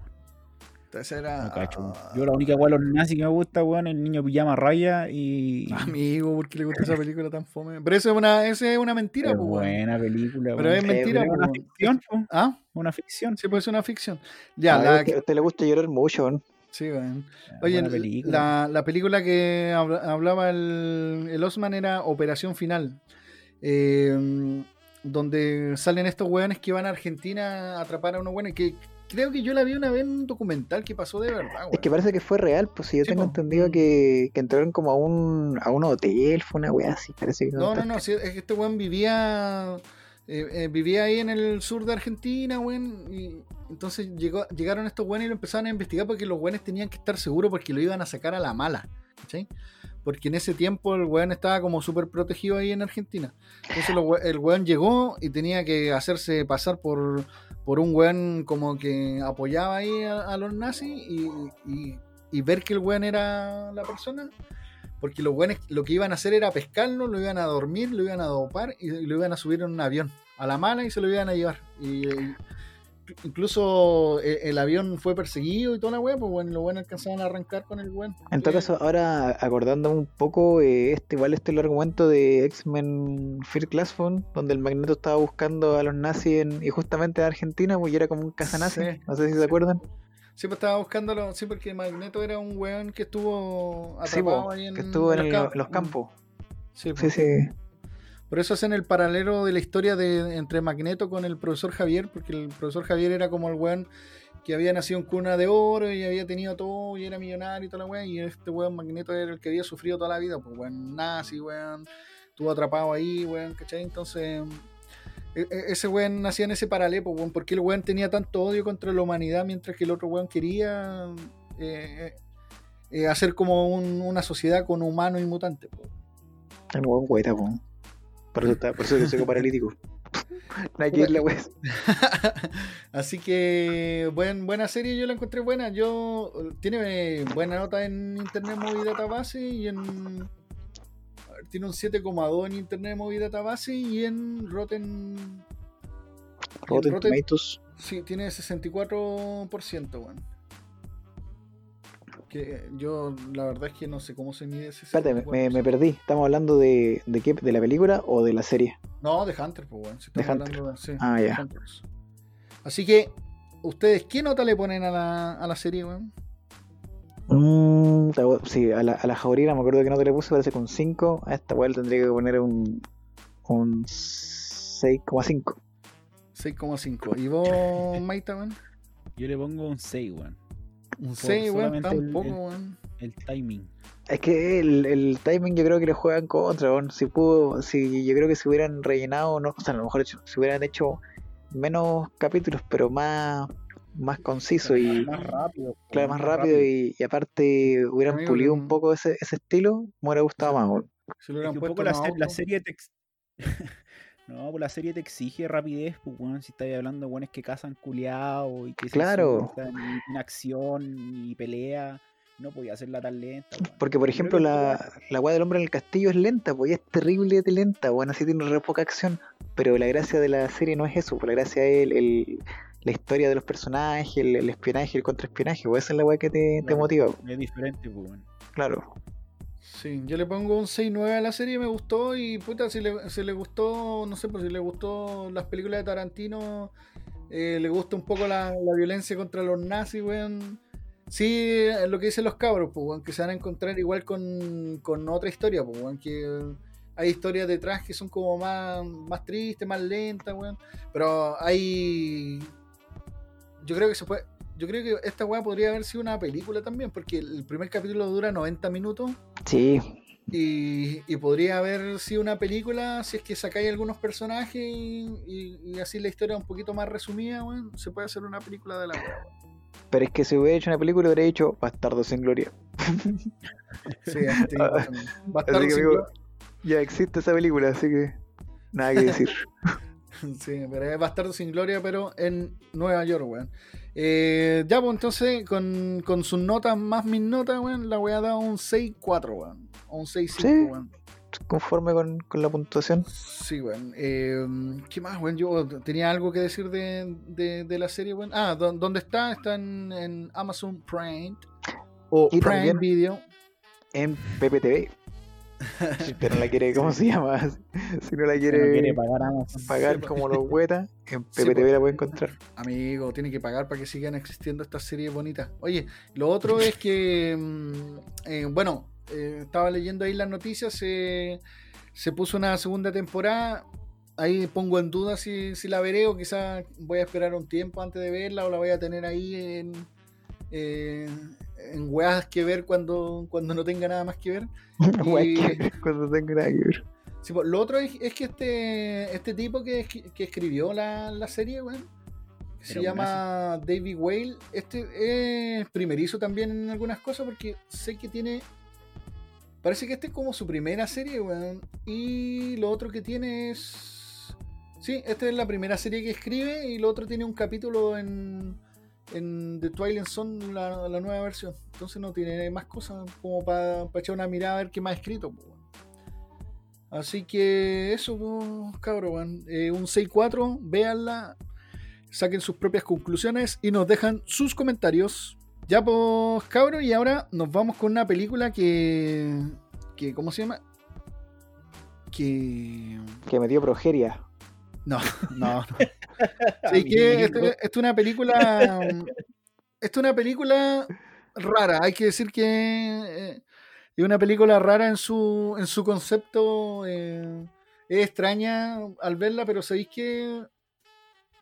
Ese era. No cacho. Yo la única weá de los nazis que me gusta, weón, es el niño pijama raya y. Amigo, ¿por qué le gusta esa película tan fome? Pero eso es una, eso es una mentira, es pues, weón. buena película, Pero weón. es Eh, mentira, Es pues, una weón. ficción, po, ¿Ah? una ficción. Sí, pues es una ficción. Ya, a, la, usted, a usted le gusta llorar mucho, ¿no? sí, weón. Es Oye, película. la, la película que habla- hablaba el, el Osman era Operación Final. eh, donde salen estos weones que van a Argentina a atrapar a unos weones que creo que yo la vi una vez en un documental que pasó de verdad, Es que parece que fue real, pues si yo Sí, tengo po. entendido que, que entraron como a un, a un hotel, fue una weá así, parece que No, no, no, sí, es que este weón vivía eh, eh, vivía ahí en el sur de Argentina, weón, y entonces llegó, llegaron estos weones y lo empezaron a investigar porque los weones tenían que estar seguros porque lo iban a sacar a la mala, ¿cachai? Porque en ese tiempo el weón estaba como súper protegido ahí en Argentina. Entonces el weón llegó y tenía que hacerse pasar por, por un weón como que apoyaba ahí a, los nazis y, y- ver que el weón era la persona porque los buenos lo que iban a hacer era pescarlo, lo iban a dormir, lo iban a dopar y lo iban a subir en un avión a la mala y se lo iban a llevar. Incluso eh, el, avión fue perseguido y toda la weá, pues bueno, los buenos alcanzaban a arrancar con el buen. En todo caso, ahora acordándome un poco, eh, este igual este es el argumento de X-Men Fear Class Phone, donde el Magneto estaba buscando a los nazis en, y justamente en Argentina, pues y era como un casa nazi, Sí, no sé si sí. se acuerdan. Sí, pues estaba buscándolo, sí, porque Magneto era un weón que estuvo Sí, atrapado po, ahí en, que estuvo en, los el- los campos. Sí, Sí, pues. sí. Por eso hacen el paralelo de la historia de entre Magneto con el profesor Javier, porque el profesor Javier era como el weón que había nacido en cuna de oro y había tenido todo y era millonario y toda la weón, y este weón Magneto era el que había sufrido toda la vida, pues weón nazi, weón, estuvo atrapado ahí, weón, ¿cachai? Entonces, e- e- ese weón nacía en ese paralelo, weón, porque el weón tenía tanto odio contra la humanidad mientras que el otro weón quería eh, eh, hacer como un- una sociedad con humanos y mutantes. El güeta, po. Por eso, está, por eso yo soy paralítico. Así que buen, buena serie, yo la encontré buena. Yo tiene buena nota en Internet Movie Database y en a ver, tiene un 7,2 en Internet Movie Database y en Rotten Rotten Rotten- Tomatoes. sí tiene 64%, weón. Que yo la verdad es que no sé cómo se mide ese Espérate, me, me- me 64%. perdí. ¿Estamos hablando de, de qué? ¿De la película o de la serie? No, de Hunter, pues, weón. si De estamos Hunter. hablando de- sí, Ah, ya. Hunters. Ustedes que, ¿ustedes qué nota le ponen a la, a la serie, weón? Mm, sí, a la, a la jaurina me acuerdo que no te le puse, parece con 5. A esta weá le tendría que poner un, un 6,5. 6,5. ¿Y vos, Maita, weón? Yo le pongo un 6, weón. Un 6, weón, solamente el- tampoco, el- weón. El timing. Es que el, el timing yo creo que le juegan contra, weón. si pudo, si yo creo que si hubieran rellenado, no, o sea, a lo mejor hecho, si hubieran hecho menos capítulos, pero más, más conciso y Más rápido. claro, más rápido y, y aparte hubieran Amigo, pulido un poco ese, ese estilo, me hubiera gustado más, weón. Si un poco la, se- la serie te ex- No, pues la serie te exige rapidez, pues weón, si estáis hablando de weones que cazan culiao y que se Claro. y- en acción y pelea, no podía hacerla tan lenta. Porque, por ejemplo, que la, la weá del hombre en el castillo es lenta, pues y es terrible de lenta, bueno, así tiene re poca acción. Pero la gracia de la serie no es eso, pues la gracia es el, el- la historia de los personajes, el, el espionaje, el contraespionaje, pues esa es la weá que te, te motiva, Es diferente, pues weón. claro. Sí, yo le pongo un 6-9 a la serie, me gustó. Y puta, si le, le gustó, no sé, pues si le gustó las películas de Tarantino, eh, le gusta un poco la, la violencia contra los nazis, weón. Sí, es lo que dicen los cabros, pues, weón, que se van a encontrar igual con, con otra historia, pues, weón, que hay historias detrás que son como más, más tristes, más lentas, weón. Pero hay. Yo creo que se puede. Yo creo que esta weá podría haber sido una película también, porque el primer capítulo dura 90 minutos. Sí, Y, y podría haber sido una película si es que sacáis algunos personajes y, y- y así la historia un poquito más resumida. Se puede hacer una película de la weón. pero es que si hubiera hecho una película hubiera hecho Bastardo sin Gloria. Sí, este, Ah, Bastardo así que, sin amigo, Ya existe esa película, así que nada que decir. Sí, pero es Bastardo sin Gloria, pero en Nueva York, weón. Eh, ya, pues entonces, con, con sus notas más mis notas, weón, la weá da un 6-4, weón. O un 6-5, Sí. weón. conforme con, con la puntuación. Sí, weón. Eh, ¿Qué más, weón? Yo tenía algo que decir de, de, de la serie, weón. Ah, ¿dó- ¿dónde está? Está en, en Amazon Prime. O Y Prime Video. En PPTV. Si usted no la quiere, ¿cómo se llama? Si no la quiere, no quiere pagar Amazon. pagar Sí, como los huetas, en Sí, PPTV pues. la puede encontrar. Amigo, tiene que pagar para que sigan existiendo estas series bonitas. Oye, lo otro es que, mm, eh, bueno, eh, estaba leyendo ahí las noticias, eh, se puso una segunda temporada. Ahí pongo en duda si, si la veré o quizás voy a esperar un tiempo antes de verla o la voy a tener ahí en, eh, en weas que ver cuando, cuando no tenga nada más que ver. Que cuando tenga nada que ver. Sí, pues, lo otro es, es que este, este tipo que, que escribió la, la serie, weón, que se llama David Whale, este es primerizo también en algunas cosas porque sé que tiene... Parece que este es como su primera serie, weón. Y lo otro que tiene es... Sí, esta es la primera serie que escribe y lo otro tiene un capítulo en, en The Twilight Zone, la, nueva versión. Entonces no tiene más cosas como para echar una mirada a ver qué más ha escrito. Así que eso, weón. Eh, un 6-4, véanla, saquen sus propias conclusiones y nos dejan sus comentarios. Ya, pues, cabros, y ahora nos vamos con una película que. que ¿Cómo se llama? Que. Que me dio progeria. No, no. no. Sí, que esto, esto es una película. mm, Esto es una película rara. Hay que decir que eh, es una película rara en su, en su concepto. eh, es extraña al verla, pero sabéis que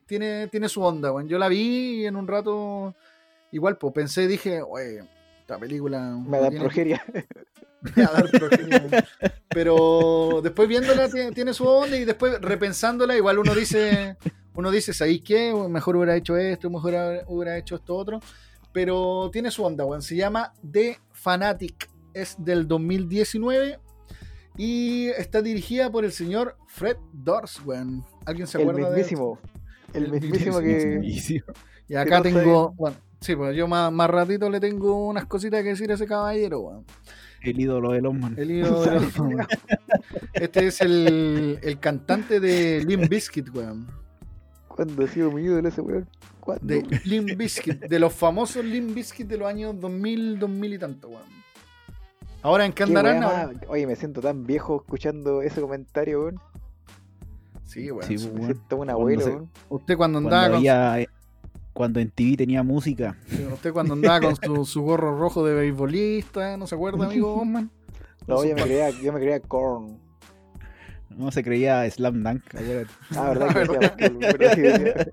tiene, tiene su onda. weón. Yo la vi y en un rato. Igual, pues pensé, dije, oye, esta película. Me da tiene- progeria. me va a dar progeria. Pero después viéndola tiene, tiene su onda y después repensándola, igual uno dice, uno dice, ¿sabéis qué? Mejor hubiera hecho esto, mejor hubiera- hecho esto otro. Pero tiene su onda, weón. Se llama The Fanatic. Es del 2019 y está dirigida por el señor Fred Dors, weón. ¿Alguien se El acuerda de mismísimo. El El mismísimo que. Y acá ¿Qué cosa tengo, bueno, sí, pues yo más, más ratito le tengo unas cositas que decir a ese caballero, weón. El ídolo de Longman. El ídolo de los- Este es el, el cantante de Limp Bizkit, weón. ¿Cuándo ha sido mi ídolo ese weón? ¿Cuándo? De Limp Bizkit, de los famosos Limp Bizkit de los años 2000, 2000 y tanto, weón. Ahora en qué andarán. weá Oye, me siento tan viejo escuchando ese comentario, weón. Sí, weón. Sí, sí. Me weón. siento un Cuando abuelo, se- weón. Usted cuando Cuando, andaba con, había- cuando en TV tenía música. sí, usted cuando andaba con su, su gorro rojo de beisbolista, ¿no se acuerda, amigo Bowman? No, yo me creía, yo me creía Korn. No se creía Slam Dunk. acuérdate. Ah, verdad que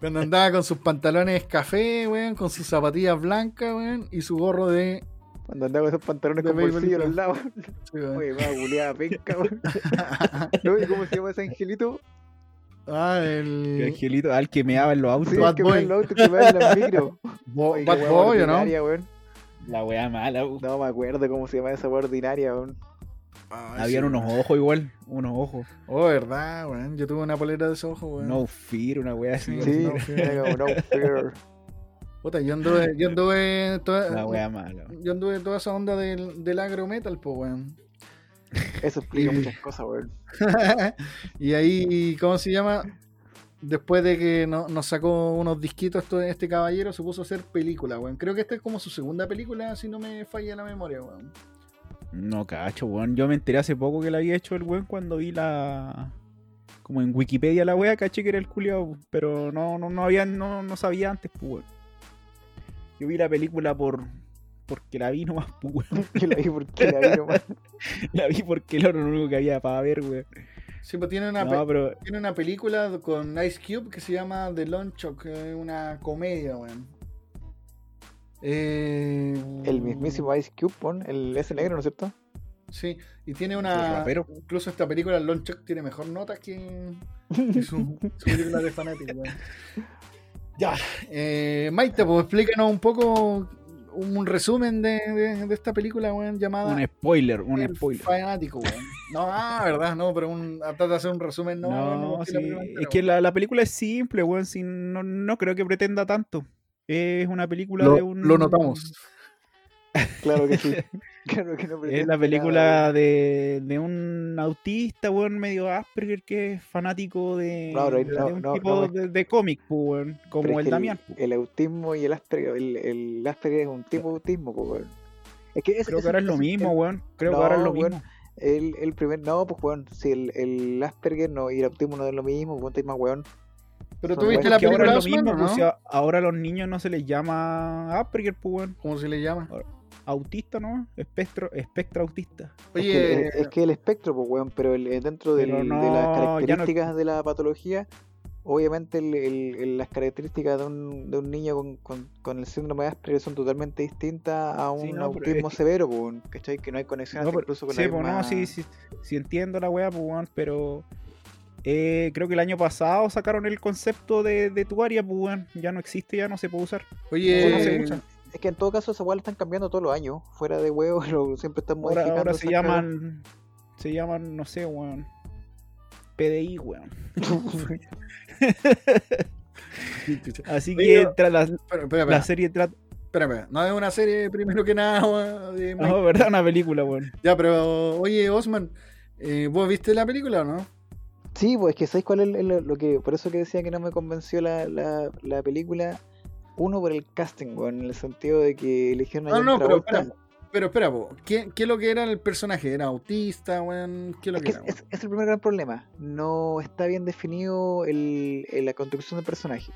Cuando andaba con sus pantalones café, weón, con sus zapatillas blancas, weón, y su gorro de. Cuando andaba con esos pantalones De con bolsillo a los lados. sí, weón. Oye, me buleada penca, weón. ¿No? ¿Y cómo se llama ese angelito? Ah, El el. angelito al que meaba en los autos. Sí, Bad el que Boy. va en los autos, que va en las micro. Bo- Oye, qué Bad weá Boy, ¿o ¿no? weón. La wea mala. bu. No me acuerdo cómo se llama esa weá ordinaria, weón. Ay, Habían sí, unos weón. ojos igual. Unos ojos. Oh, verdad, weón. Yo tuve una polera de esos ojos, weón. No fear, una wea así. Sí, no, como no fear. Puta, yo anduve, yo anduve toda, La wea mala. yo anduve toda esa onda del, del agro metal, pues, weón. Eso explica muchas cosas, weón. y ahí, ¿cómo se llama? Después de que no- nos sacó unos disquitos esto- este caballero, se puso a hacer película, weón. Creo que esta es como su segunda película, si no me falla la memoria, weón. No cacho, weón. Yo me enteré hace poco que la había hecho el weón cuando vi la. Como en Wikipedia la wea, caché que era el culiao. Pero no, no, no había, no, no sabía antes, pues weón. Yo vi la película por. Porque la vi nomás, pues weón. Yo la vi porque la vi nomás. La vi porque era lo único que había para ver, weón. Sí, pues tiene una, No, pe- pero. tiene una película con Ice Cube que se llama The Lunch que es una comedia, weón. Eh, El mismísimo Ice Cube, pon, el ese negro, ¿no es cierto? Sí, y tiene El una. Incluso esta película, Lonchok, tiene mejor nota que, que su, su película de fanático. weón. Ya, eh, Maite, pues explícanos un poco un resumen de, de- de esta película, weón, llamada Un spoiler, un El spoiler. Fanático, weón. No, ah, verdad, no, pero un, trata de hacer un resumen, no. No, no, sí, la es que la, la película es simple, weón. sí, no, no creo que pretenda tanto. Es una película lo, de un. lo notamos. Claro que sí. Claro que no Es la película de, de un autista, weón, medio Asperger que es fanático de, no- un no- tipo no, de, de cómic, pues, weón, como el Damián. pues. El, autismo y el Asperger, el, el Asperger es un tipo de autismo, pues, weón. Es que ese- Creo que ahora es lo mismo, el- weón. Creo que ahora es lo weón. mismo. El, el primer, no, pues weón, si el, el Asperger no, y el autismo no es lo mismo, weón, estáis más weón. Pero tú viste la ahora película es lo Osman, mismo, ¿o pues, ahora a los niños no se les llama Asperger, pues, weón. ¿Cómo se le llama? Autista, ¿no? Espectro, espectro autista. Es que, Oye, es que el espectro, pues weón, pero el- dentro del- Pero no, de las no- características de la patología, obviamente el- el- el- las características de un, de un niño con, con, con el síndrome de Asperger son totalmente distintas a un Sí, no, pero autismo es que- severo, pues, ¿cachai? Que no hay conexión No, hasta pero- incluso con sí, la pues, misma... no, sí, sí, sí entiendo la weá, pues, weón, pero eh, creo que el año pasado sacaron el concepto de, de tu área, pues, weón. Ya no existe, ya no se puede usar. oye, no se Eh, usa. Es que en todo caso esa weá la están cambiando todos los años, fuera de huevo, lo, siempre están Ahora, modificando. ahora se esas cagas. llaman, se llaman, no sé, weón. PDI, weón. Así Oye, que tra- la, espera, espera, la espera, serie trata. espera, espera. No es una serie primero que nada, weón, de. No, verdad, una película, weón. Ya, pero oye, Osman, eh, ¿vos viste la película o no? Sí, pues que ¿sabéis cuál es el- lo que, por eso que decía que no me convenció la, la, la película? Uno por el casting, weón, en el sentido de que eligieron a No, no, pero espera, pero espera, po. ¿Qué, ¿qué es lo que era el personaje? ¿Era autista, weón? ¿Qué es lo Es que que era? es, es- el primer gran problema. No está bien definido el, el- la construcción del personaje.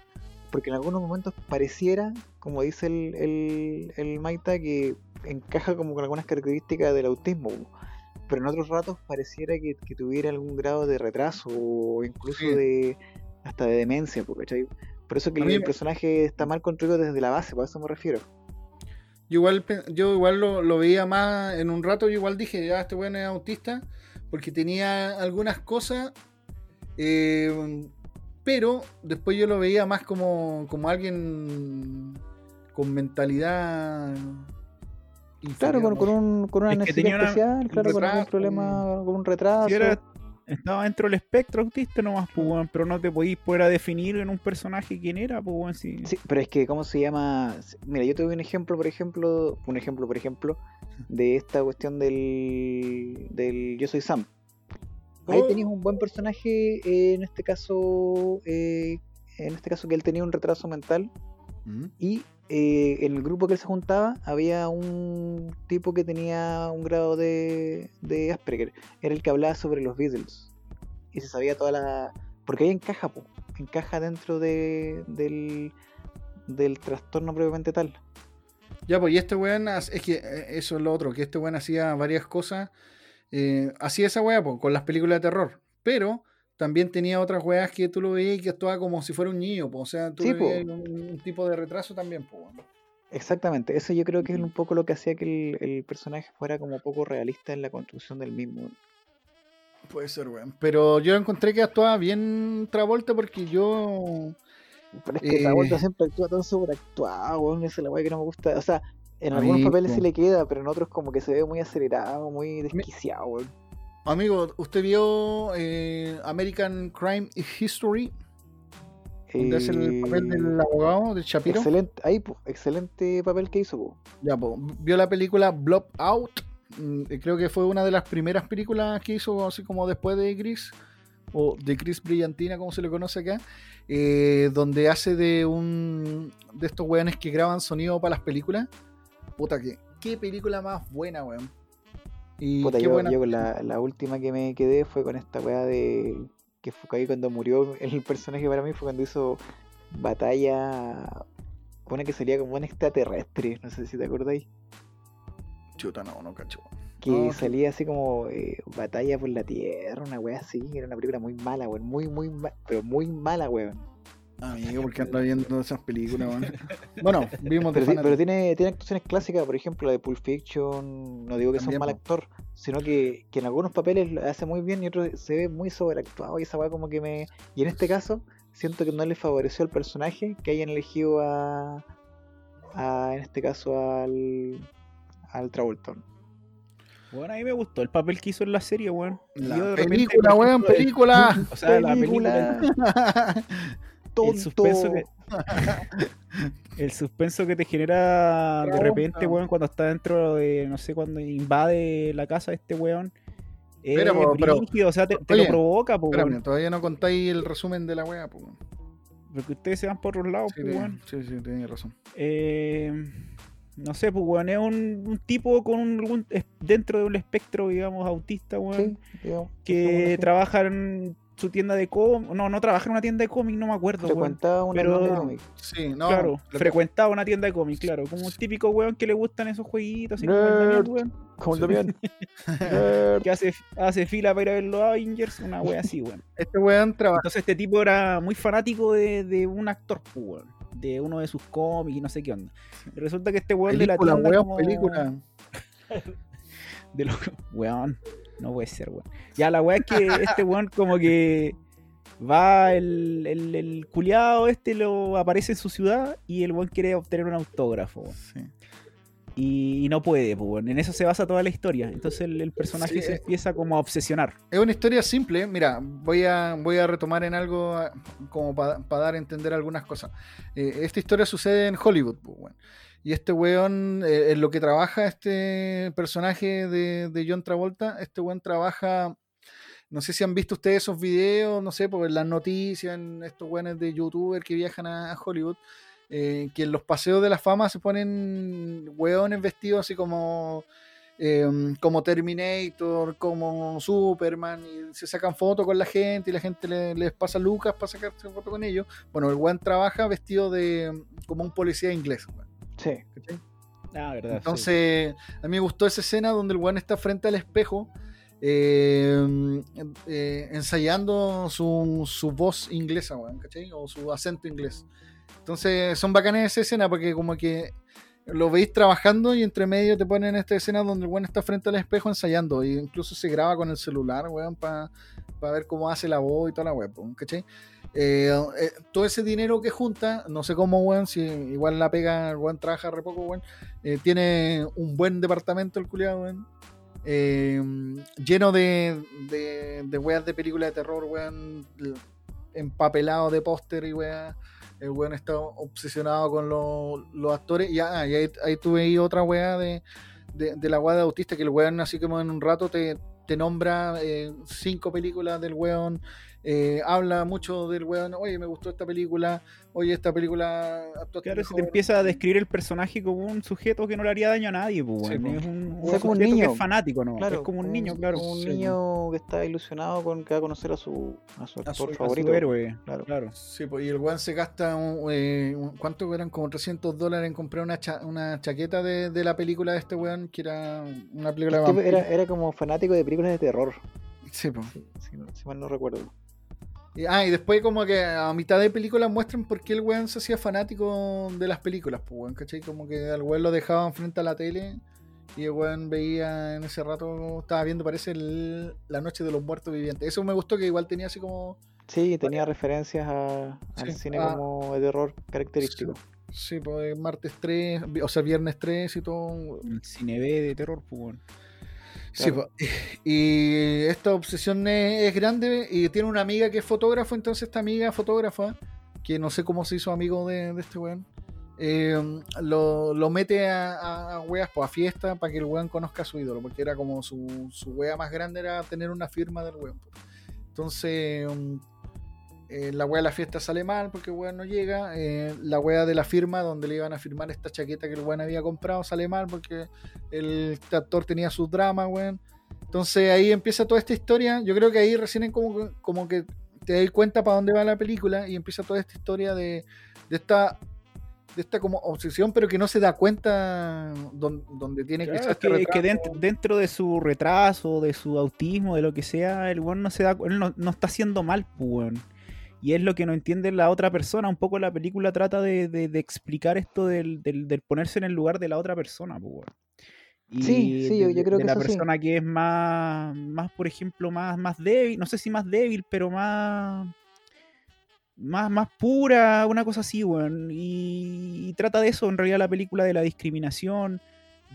Porque en algunos momentos pareciera, como dice el, el, el Maita, que encaja como con algunas características del autismo. Pero en otros ratos pareciera que, que tuviera algún grado de retraso o incluso Sí. de hasta de demencia. po, ¿cachai? Por eso que A el, mí el me- personaje está mal construido desde la base, por eso me refiero. Yo igual, pe- yo igual lo, lo veía más en un rato, yo igual dije, ya este weón es autista, porque tenía algunas cosas, eh, pero después yo lo veía más como, como alguien con mentalidad... Claro, con, con un, con una Es necesidad una- especial, claro, con algún retraso, problema, con un retraso. Si era, estaba dentro del espectro autista nomás, pues, weón. Pero no te podís poder a definir en un personaje quién era, pues. Si... Sí, pero es que, ¿cómo se llama? Mira, yo te doy un ejemplo, por ejemplo, un ejemplo, por ejemplo, de esta cuestión del, del Yo Soy Sam. Ahí Oh. tenías un buen personaje, eh, en este caso, eh, en este caso que él tenía un retraso mental Mm. y eh, en el grupo que él se juntaba había un tipo que tenía un grado de, de Asperger, era el que hablaba sobre los Beatles. Y se sabía toda la... porque ahí encaja, po, encaja dentro de, del, del trastorno propiamente tal. Ya, pues, y este weón, es que eh, eso es lo otro, que este weón hacía varias cosas, eh, hacía esa weá, pues, con las películas de terror, pero también tenía otras weas que tú lo veías y que actuaba como si fuera un niño, pues, o sea, tú Sí, po. veías un, un tipo de retraso también, weón. Exactamente, eso yo creo que es un poco lo que hacía que el, el personaje fuera como poco realista en la construcción del mismo. Puede ser, weón. Pero yo encontré que actuaba bien Travolta porque yo. Pero es que Eh. Travolta siempre actúa tan sobreactuado, weón, esa es la weá que no me gusta. O sea, en algunos papeles po. sí le queda, pero en otros como que se ve muy acelerado, muy desquiciado, weón. Amigo, ¿usted vio eh, American Crime History? Donde hace el papel Eh, del abogado, del Shapiro. Excelente, ahí, po, excelente papel que hizo, po. Ya, po. ¿Vio la película Blob Out? Mm, eh, Creo que fue una de las primeras películas que hizo, así como después de Gris, o de Gris Brillantina, como se le conoce acá, eh, donde hace de un de estos weones que graban sonido para las películas. Puta, que qué película más buena, weón. Y Puta, qué yo, buena. yo la, la última que me quedé fue con esta weá de. que fue ahí cuando murió el personaje para mí, fue cuando hizo batalla. Una que sería como un extraterrestre, no sé si te acordáis. Chuta, no, no cacho. Que No, salía así como eh, batalla por la tierra, una weá así. Era una película muy mala, weón. Muy, muy mala, pero muy mala, weón. Amigo, porque ando viendo esas películas, weón. Bueno, vimos de Pero, pero tiene, tiene actuaciones clásicas, por ejemplo, la de Pulp Fiction. No digo que sea un mal actor, sino que, que en algunos papeles lo hace muy bien y otros se ve muy sobreactuado. Y esa weá como que me. Y en este caso, siento que no le favoreció al personaje que hayan elegido a. a en este caso, al. al Travolta. Bueno, a mí me gustó el papel que hizo en la serie, weón. La película, weón, película. O sea, la película. Tonto. El suspenso, que, el suspenso que te genera de repente, weón, cuando está dentro de, no sé, cuando invade la casa de este weón. Es Espera, po, pero- brígido, o sea, te, te Oye, lo provoca, po, Espérame, todavía no contáis el resumen de la wea, pues. Porque ustedes se van por otros lados, Sí, po, weón. sí, sí, tenías razón. Eh, no sé, pues, weón, es un, un tipo con un, dentro de un espectro, digamos, autista, weón, Sí, digamos. que trabaja en su tienda de cómic, no, no trabaja en una tienda de cómic, no me acuerdo. Frecuentaba una Pero- tienda de cómic. Sí, no. claro, que- frecuentaba una tienda de cómic, claro, como un típico weón que le gustan esos jueguitos, así como el Nerd. Como el Damián. Que hace, hace fila para ir a ver los Avengers, una wea así, weón. Este weón trabaja. Entonces este tipo era muy fanático de, de un actor, pues, weón, de uno de sus cómics y no sé qué onda. Y resulta que este weón de la tienda weón, como- película. de los weón, no puede ser, weón. Ya la weá es que este weón como que va el, el, el culiado este lo aparece en su ciudad y el weón quiere obtener un autógrafo. weón. Sí. Y, y no puede, pues, weón. En eso se basa toda la historia. Entonces el, el personaje Sí, se eh. empieza como a obsesionar. Es una historia simple, mira, voy a, voy a retomar en algo ah, como para dar a entender algunas cosas. Eh, esta historia sucede en Hollywood, pues, weón. Y este weón, eh, en lo que trabaja este personaje de, de John Travolta, este weón trabaja, no sé si han visto ustedes esos videos, no sé, por las noticias, en estos weones de youtuber que viajan a, Hollywood, eh, que en los paseos de la fama se ponen weones vestidos así como eh, como Terminator, como Superman, y se sacan fotos con la gente y la gente le- les pasa lucas para sacarse fotos con ellos. Bueno, el weón trabaja vestido de como un policía inglés. Sí. ¿cachai? Ah, verdad. Entonces, a mí me gustó esa escena donde el weón está frente al espejo. eh, eh, ensayando su, su voz inglesa, weón, ¿cachai? O su acento inglés. Entonces, son bacanas esa escena porque como que lo veis trabajando y entre medio te ponen esta escena donde el weón está frente al espejo ensayando. E incluso se graba con el celular, weón, para ver cómo hace la voz y toda la weón, ¿cachai? Eh, eh, todo ese dinero que junta, no sé cómo, weón, si igual la pega, weón trabaja re poco, weón. eh, tiene un buen departamento el culiado, weón. eh, lleno de, de, de weas de películas de terror, weón. Empapelado de póster y weas. El weón está obsesionado con los, los actores. Y, ah, y ahí, tuve ahí otra wea de, de, la wea de autista, que el weón así como en un rato te, te nombra cinco películas del weón. Eh, habla mucho del weón, oye, me gustó esta película, oye, esta película Claro, se te mejor". empieza a describir el personaje como un sujeto que no le haría daño a nadie, pues, Sí, es un, O sea, como un sujeto que niño. es fanático, ¿no? Claro, es como un niño, claro. Un Sí, niño que está ilusionado con que va a conocer a su, a su A su- actor a su favorito. su héroe, Claro. claro. Sí, pues, y el weón se gasta, un, eh, un- ¿cuánto eran? Como 300 dólares en comprar una, cha- una chaqueta de, de la película de este weón, que era una película Este era, era como fanático de películas de terror, Sí, pues. si mal no recuerdo. Y- ah, y después como que a mitad de película muestran por qué el weón se hacía fanático de las películas, pues weón, ¿cachai? Como que al weón lo dejaban frente a la tele y el weón veía en ese rato, estaba viendo, parece, el- La Noche de los Muertos Vivientes. Eso me gustó que igual tenía así como... Sí, tenía referencias a- al Sí, cine ah. como de terror característico. Sí, pues martes 3, vi- o sea, viernes 3 y todo. El cine B de terror, pues, weón. Claro. po. y esta obsesión es, es grande y tiene una amiga que es fotógrafo, entonces esta amiga fotógrafa, que no sé cómo se hizo amigo de, de este weón, eh, lo, lo mete a, a, a weas, pues, a fiesta para que el weón conozca a su ídolo, porque era como su, su wea más grande era tener una firma del weón. Entonces, um, eh, la wea de la fiesta sale mal porque el weón no llega. eh, la wea de la firma, donde le iban a firmar esta chaqueta que el weón había comprado, sale mal porque el actor tenía sus dramas, weón. Entonces ahí empieza toda esta historia. Yo creo que ahí recién como, como que te das cuenta para dónde va la película y empieza toda esta historia de, de esta de esta como obsesión, pero que no se da cuenta don- donde, tiene que Claro, echar es que, este es que retraso. dentro, de su retraso, de su autismo, de lo que sea, el weón no se da él no, no está haciendo mal, pues, weón. Y es lo que no entiende la otra persona. Un poco la película trata de, de- de explicar esto del, del- del ponerse en el lugar de la otra persona, pues. Y Sí, sí, de- yo- creo de que la eso sí. persona que es más, más, por ejemplo, más, más débil, no sé si más débil, pero más más, más pura, una cosa así, weón. Y, y trata de eso, en realidad, la película de la discriminación,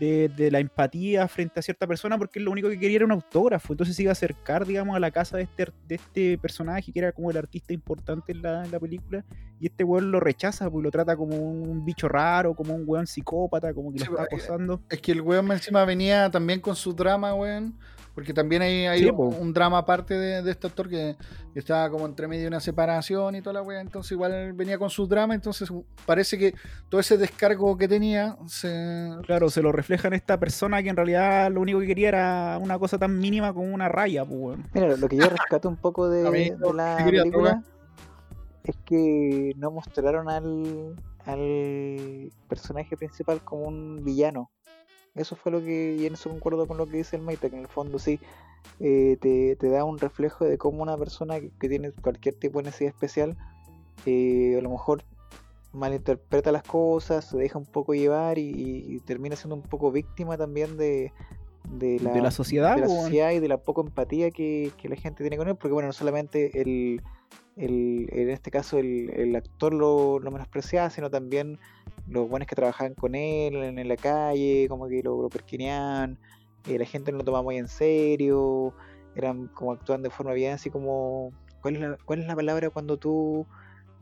de, de la empatía frente a cierta persona porque lo único que quería era un autógrafo. Entonces se iba a acercar, digamos, a la casa de este, de este personaje que era como el artista importante en la, en la película. Y este weón lo rechaza, pues lo trata como un bicho raro, como un weón psicópata, como que Sí, lo está pues, acosando. Es que el weón encima venía también con su drama, weón. Porque también hay, hay Sí, un, drama aparte de, de este actor que, estaba como entre medio de una separación y toda la weá. Entonces igual venía con su drama. Entonces parece que todo ese descargo que tenía se... Claro, se lo refleja en esta persona que en realidad lo único que quería era una cosa tan mínima como una raya, pues weón. Mira, lo que yo rescato un poco de, de la ¿qué quería película es que no mostraron al, al personaje principal como un villano. Eso fue lo que, y en eso concuerdo con lo que dice el Maite, que en el fondo sí eh, te, te da un reflejo de cómo una persona que, que tiene cualquier tipo de necesidad especial, eh, a lo mejor malinterpreta las cosas, se deja un poco llevar y, y termina siendo un poco víctima también de, de la, de la sociedad, de la sociedad y de la poca empatía que, que la gente tiene con él, porque bueno, no solamente el, el- en este caso el, el actor lo, lo menospreciaba, sino también los buenos que trabajaban con él en, en la calle, como que lo, lo perquineaban, eh, la gente no lo tomaba muy en serio, eran como actuando de forma bien así como, ¿cuál es la, cuál es la palabra cuando tú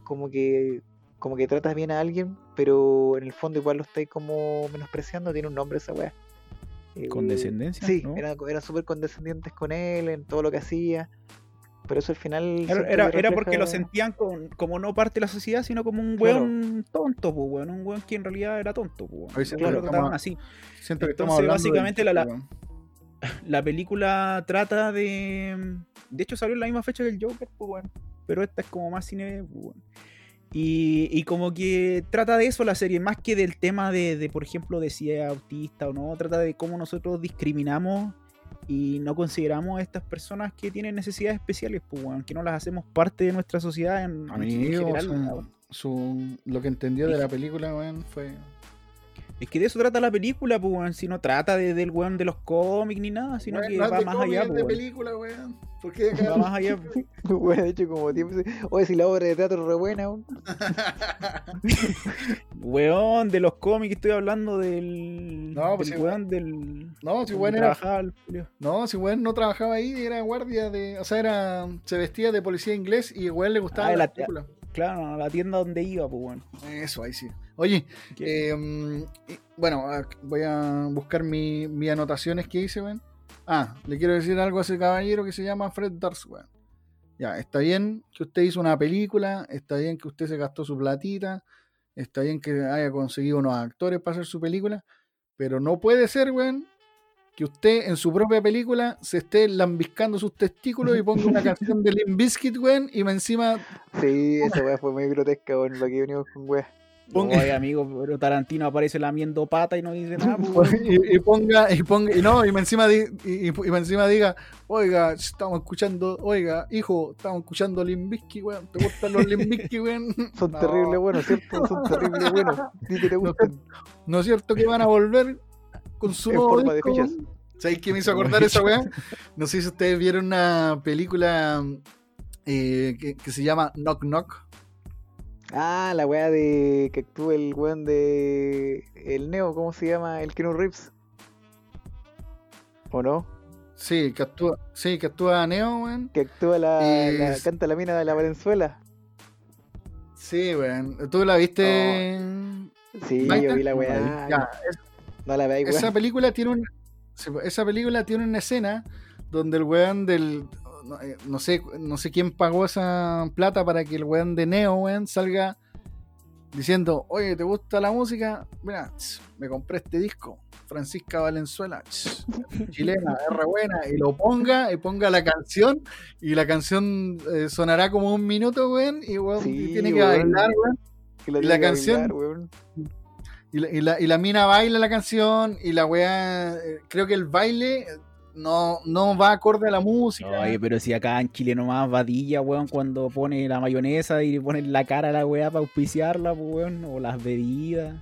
como que como que tratas bien a alguien, pero en el fondo igual lo estáis como menospreciando, tiene un nombre esa weá. Eh, Condescendencia, Sí, ¿no? eran, eran súper condescendientes con él en todo lo que hacía. Pero eso al final. Era, era, que era porque lo sentían con- como no parte de la sociedad, sino como un Claro. weón tonto, pues weón. Un weón que en realidad era tonto, pues weón. A veces Porque lo claro, estamos- así. Siento que estamos Entonces, básicamente, la- weón. La película trata de. De hecho, salió en la misma fecha que el Joker, pues bueno. Pero esta es como más cine, pues. Y, y como que trata de eso la serie, más que del tema de, de, por ejemplo, de si es autista o no. Trata de cómo nosotros discriminamos y no consideramos a estas personas que tienen necesidades especiales, pues bueno, que no las hacemos parte de nuestra sociedad en, en Amigo, general, su- weón. su- lo que entendió de la película, weón, fue... Es que de eso trata la película, pues, weón. Si no trata de, del weón de los cómics ni nada, sino Weón, que no va más allá, es pues, de película, weón. ¿Por qué acá? Va más allá. pues. Bueno, de hecho, como tiempo. Oye, si la obra de teatro es re buena, weón. Weón, de los cómics estoy hablando del. No, pues del sí, weón del. No, si weón era... trabajaba. No, si weón no trabajaba ahí, era guardia de... O sea, era... Se vestía de policía inglés y weón le gustaba Ah, la la- película. Claro, a la tienda donde iba, pues weón. Eso, ahí sí. Oye, eh, bueno, voy a buscar mi, mis anotaciones que hice, weón. Ah, le quiero decir algo a ese caballero que se llama Fred Durst, weón. Ya, está bien que usted hizo una película, está bien que usted se gastó su platita, está bien que haya conseguido unos actores para hacer su película, pero no puede ser, weón, que usted en su propia película se esté lambiscando sus testículos y ponga una canción de Limp Bizkit, weón, y me encima Sí, esa weá fue muy grotesca, weón. Lo que venimos con weá. Ponga- Oye, amigo, pero Tarantino aparece lamiendo pata y no dice nada, y, y ponga, y ponga, y no, y me encima, di- y, y- y me encima diga, oiga, estamos escuchando, oiga, hijo, estamos escuchando Limbisky, weón, ¿te gustan los Limbisky, weón? Son No, terribles buenos, ¿cierto? Son terribles buenos. Di que te No, gustan. ¿No es cierto que van a volver con su En forma de fichas. ¿Sabéis qué me hizo acordar esa weá? No sé si ustedes vieron una película eh, que, que se llama Knock Knock. Ah, la weá de que actúa el weón de. El Neo, ¿cómo se llama? El Keanu Reeves. ¿O no? Sí, que actúa, sí, que actúa Neo, weón. Que actúa la, la- Es- canta la mina de la Valenzuela. Sí, weón. ¿Tú la viste? Sí, Maite? yo vi la weá. Ya, No la veis, esa película tiene un esa película tiene una escena donde el weón del no, eh, no sé no sé quién pagó esa plata para que el weón de Neo weón salga diciendo oye te gusta la música mira me compré este disco Francisca Valenzuela ch, chilena es buena y lo ponga y ponga la canción y la canción eh, sonará como un minuto weón y weón Sí, tiene que weón. bailar weón Que la y la canción- bailar, weón. Y la, y la- y la mina baila la canción y la weá, eh, creo que el baile no, no va acorde a la música. Oye, pero si acá en Chile nomás vadilla, weón, cuando pone la mayonesa y le pone la cara a la weá para auspiciarla, pues, weón, o las bebidas.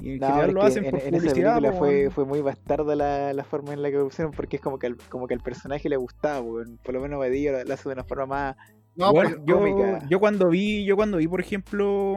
Y en No, general lo hacen en, por en publicidad, pues, fue, fue muy bastarda la, la forma en la que lo pusieron porque es como que al, como que al personaje le gustaba, weón. Por lo menos Badillo lo, lo hace de una forma más. No, Bueno, yo, yo cuando vi, yo cuando vi, por ejemplo,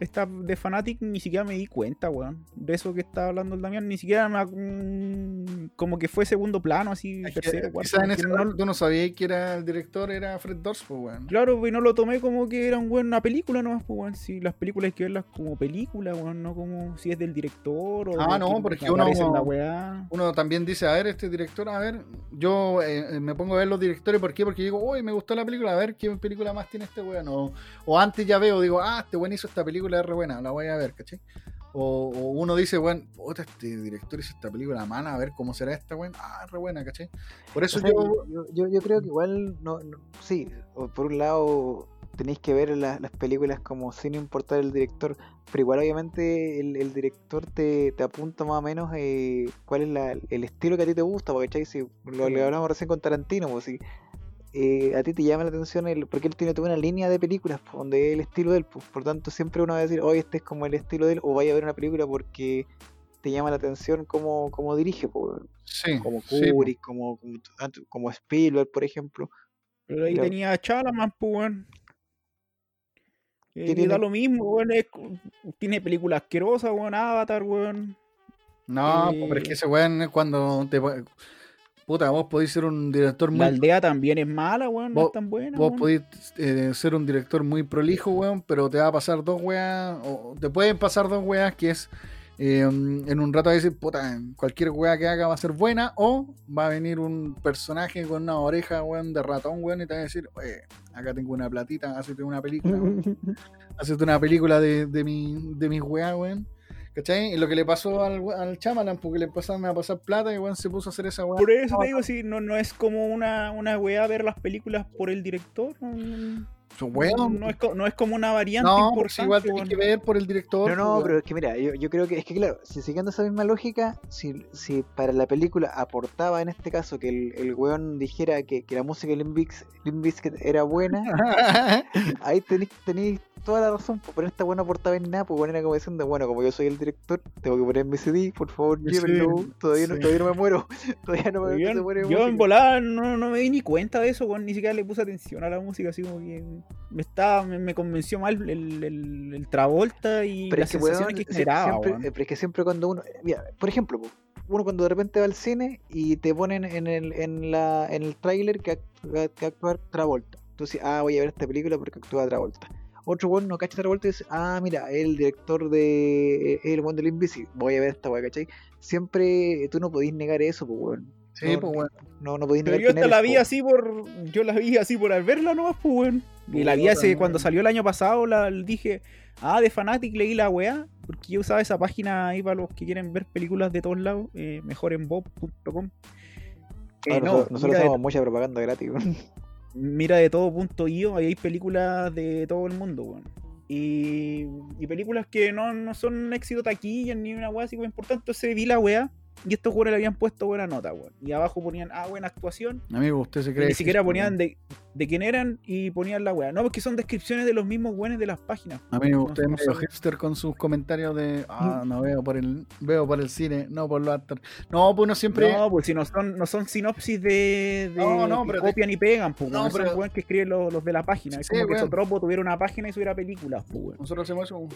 esta de Fanatic ni siquiera me di cuenta, weón. De eso que estaba hablando el Damián, ni siquiera me, como que fue segundo plano, así, que tercero, quizás en ese momento tú no sabías que era el director, era Fred Dorf, pues, weón. Claro, pues no lo tomé como que era un weón, una película nomás, pues weón. Si las películas hay que verlas como película, weón, no como si es del director o Ah, no, porque uno- la weá. Uno también dice, a ver, este director, a ver, yo eh, me pongo a ver los directores, ¿por qué? Porque digo, uy, me gustó la película, a ver qué película más tiene este weón. O, o antes ya veo, digo, ah, este weón hizo esta película, es re buena, la voy a ver, ¿cachai? O, o uno dice, weón, puta, este director hizo esta película mala, a ver cómo será esta, weón. Ah, re buena, ¿cachai? Por eso O sea, yo... yo, yo, yo creo que igual, no, no- sí, por un lado tenéis que ver la- las películas como sin importar el director, pero igual obviamente el, el director te, te apunta más o menos eh, cuál es la- el estilo que a ti te gusta, porque ¿cachai? si lo que hablamos recién con Tarantino, pues si eh, a ti te llama la atención el, porque él tiene toda una línea de películas donde es el estilo de él, pues, por tanto siempre uno va a decir, oye, este es como el estilo de él, o vaya a ver una película porque te llama la atención cómo, cómo dirige, Sí, como sí, po. Kubrick, como, como, como Spielberg, por ejemplo. Pero ahí Claro. tenía a Chalaman, pues. Eh, da lo mismo, weón. es- tiene películas asquerosas, weón. Avatar, weón. No, Eh, pero es que ese weón cuando te... Puta, vos podéis ser un director muy La aldea también es mala, weón. No Vos- es tan buena. Vos weón. podés eh, ser un director muy prolijo, weón, pero te va a pasar dos weas, o te pueden pasar dos weas que es eh, en un rato a decir, puta, cualquier wea que haga va a ser buena, o va a venir un personaje con una oreja, weón, de ratón, weón, y te va a decir, oye, acá tengo una platita, hazte una película, weón, hazte una película de, de, mi, de mis weas, weón. ¿Cachai? Y lo que le pasó al, al Chamalan, porque le empezaron a pasar plata y weón se puso a hacer esa wea. Por eso te digo, si no, no es como una, una weá ver las películas por el director. No, no- Weón, no es, co- no es como una variante no, pues importante. igual tenés que ver por el director. No, no, pues, pero es que mira, yo, yo creo que es que claro, si siguiendo esa misma lógica, si, si para la película aportaba en este caso que el, el weón dijera que, que la música de Bizkit era buena, ahí tenéis tenéis toda la razón, pues, pero esta buena aportaba en nada, pues bueno, era como diciendo, bueno, como yo soy el director, tengo que poner mi CD, por favor, Sí, llévenlo, todavía, no, todavía no me muero, todavía no me, Yo, no se muere yo en volada no, no me di ni cuenta de eso, ni siquiera le puse atención a la música, así como que me estaba, me, me convenció mal el, el, el Travolta y Pero las es que, sensaciones weón, que generaba, siempre, weón. eh, pero es que siempre cuando uno, mira, por ejemplo, uno cuando de repente va al cine y te ponen en el, en la, en el tráiler que, que actúa Travolta. Tú dices, ah, voy a ver esta película porque actúa Travolta. Otro weón no cacha Travolta y dice, ah, mira, el director de eh, El Mundo del Invisible, voy a ver esta weá, ¿cachai? Siempre eh, tú no podís negar eso, pues weón. Sí, no, pues weón. no, no podís Pero yo hasta la vi po. así por. Yo la vi así por al verla nomás, pues, weón. Y la vi hace, cuando salió el año pasado, la dije, ah, de Fanatic leí la weá, porque yo usaba esa página ahí para los que quieren ver películas de todos lados, eh, mejorenbob.com. Ah, Eh, no, nosotros nosotros hacemos mucha propaganda gratis, weón. mira de todo.io, ahí hay películas de todo el mundo, weón. Y, y películas que no, no son éxito taquilla ni una weá así como importante. Entonces vi la weá y estos weones le habían puesto buena nota, weón. Y abajo ponían, ah, buena actuación. Amigo, usted se Y cree. ni que siquiera ponían de, de quién eran y ponían la weá. No, porque son descripciones de los mismos weones de las páginas. Amigo, No usted son es medio hipster con sus comentarios de ah, no veo por el veo por el cine, no por los actores. No, pues uno siempre. No, pues si no son, no son sinopsis de, de No, no, que pero te- copian y pegan, pues No, son pero- weones que escriben los, los de la página. Es Sí, como que weón. Sotropo tuviera una página y subiera películas, pues. Nosotros hacemos eso.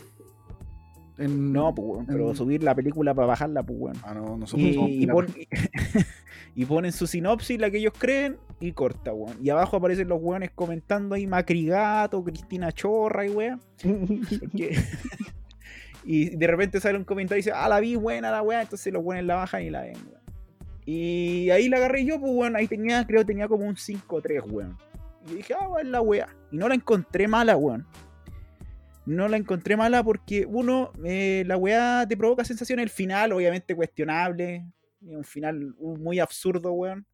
En- No, pues weón, pero en- subir la película para bajarla, pues weón. Ah, no, nosotros Y, somos y piratas. pon- y ponen su sinopsis, la que ellos creen, y corta, weón. Y abajo aparecen los weones comentando ahí Macrigato, Cristina Chorra y weón. Porque- y de repente sale un comentario y dice, ah, la vi buena la weá, entonces los weones la bajan y la ven, weón. Y ahí la agarré yo, pues weón, ahí tenía, creo que tenía como un 5-3, weón. Y dije, ah, weón, la weá. Y no la encontré mala, weón. No la encontré mala porque, uno, eh, la weá te provoca sensación el final, obviamente cuestionable. es Un final muy absurdo, weón.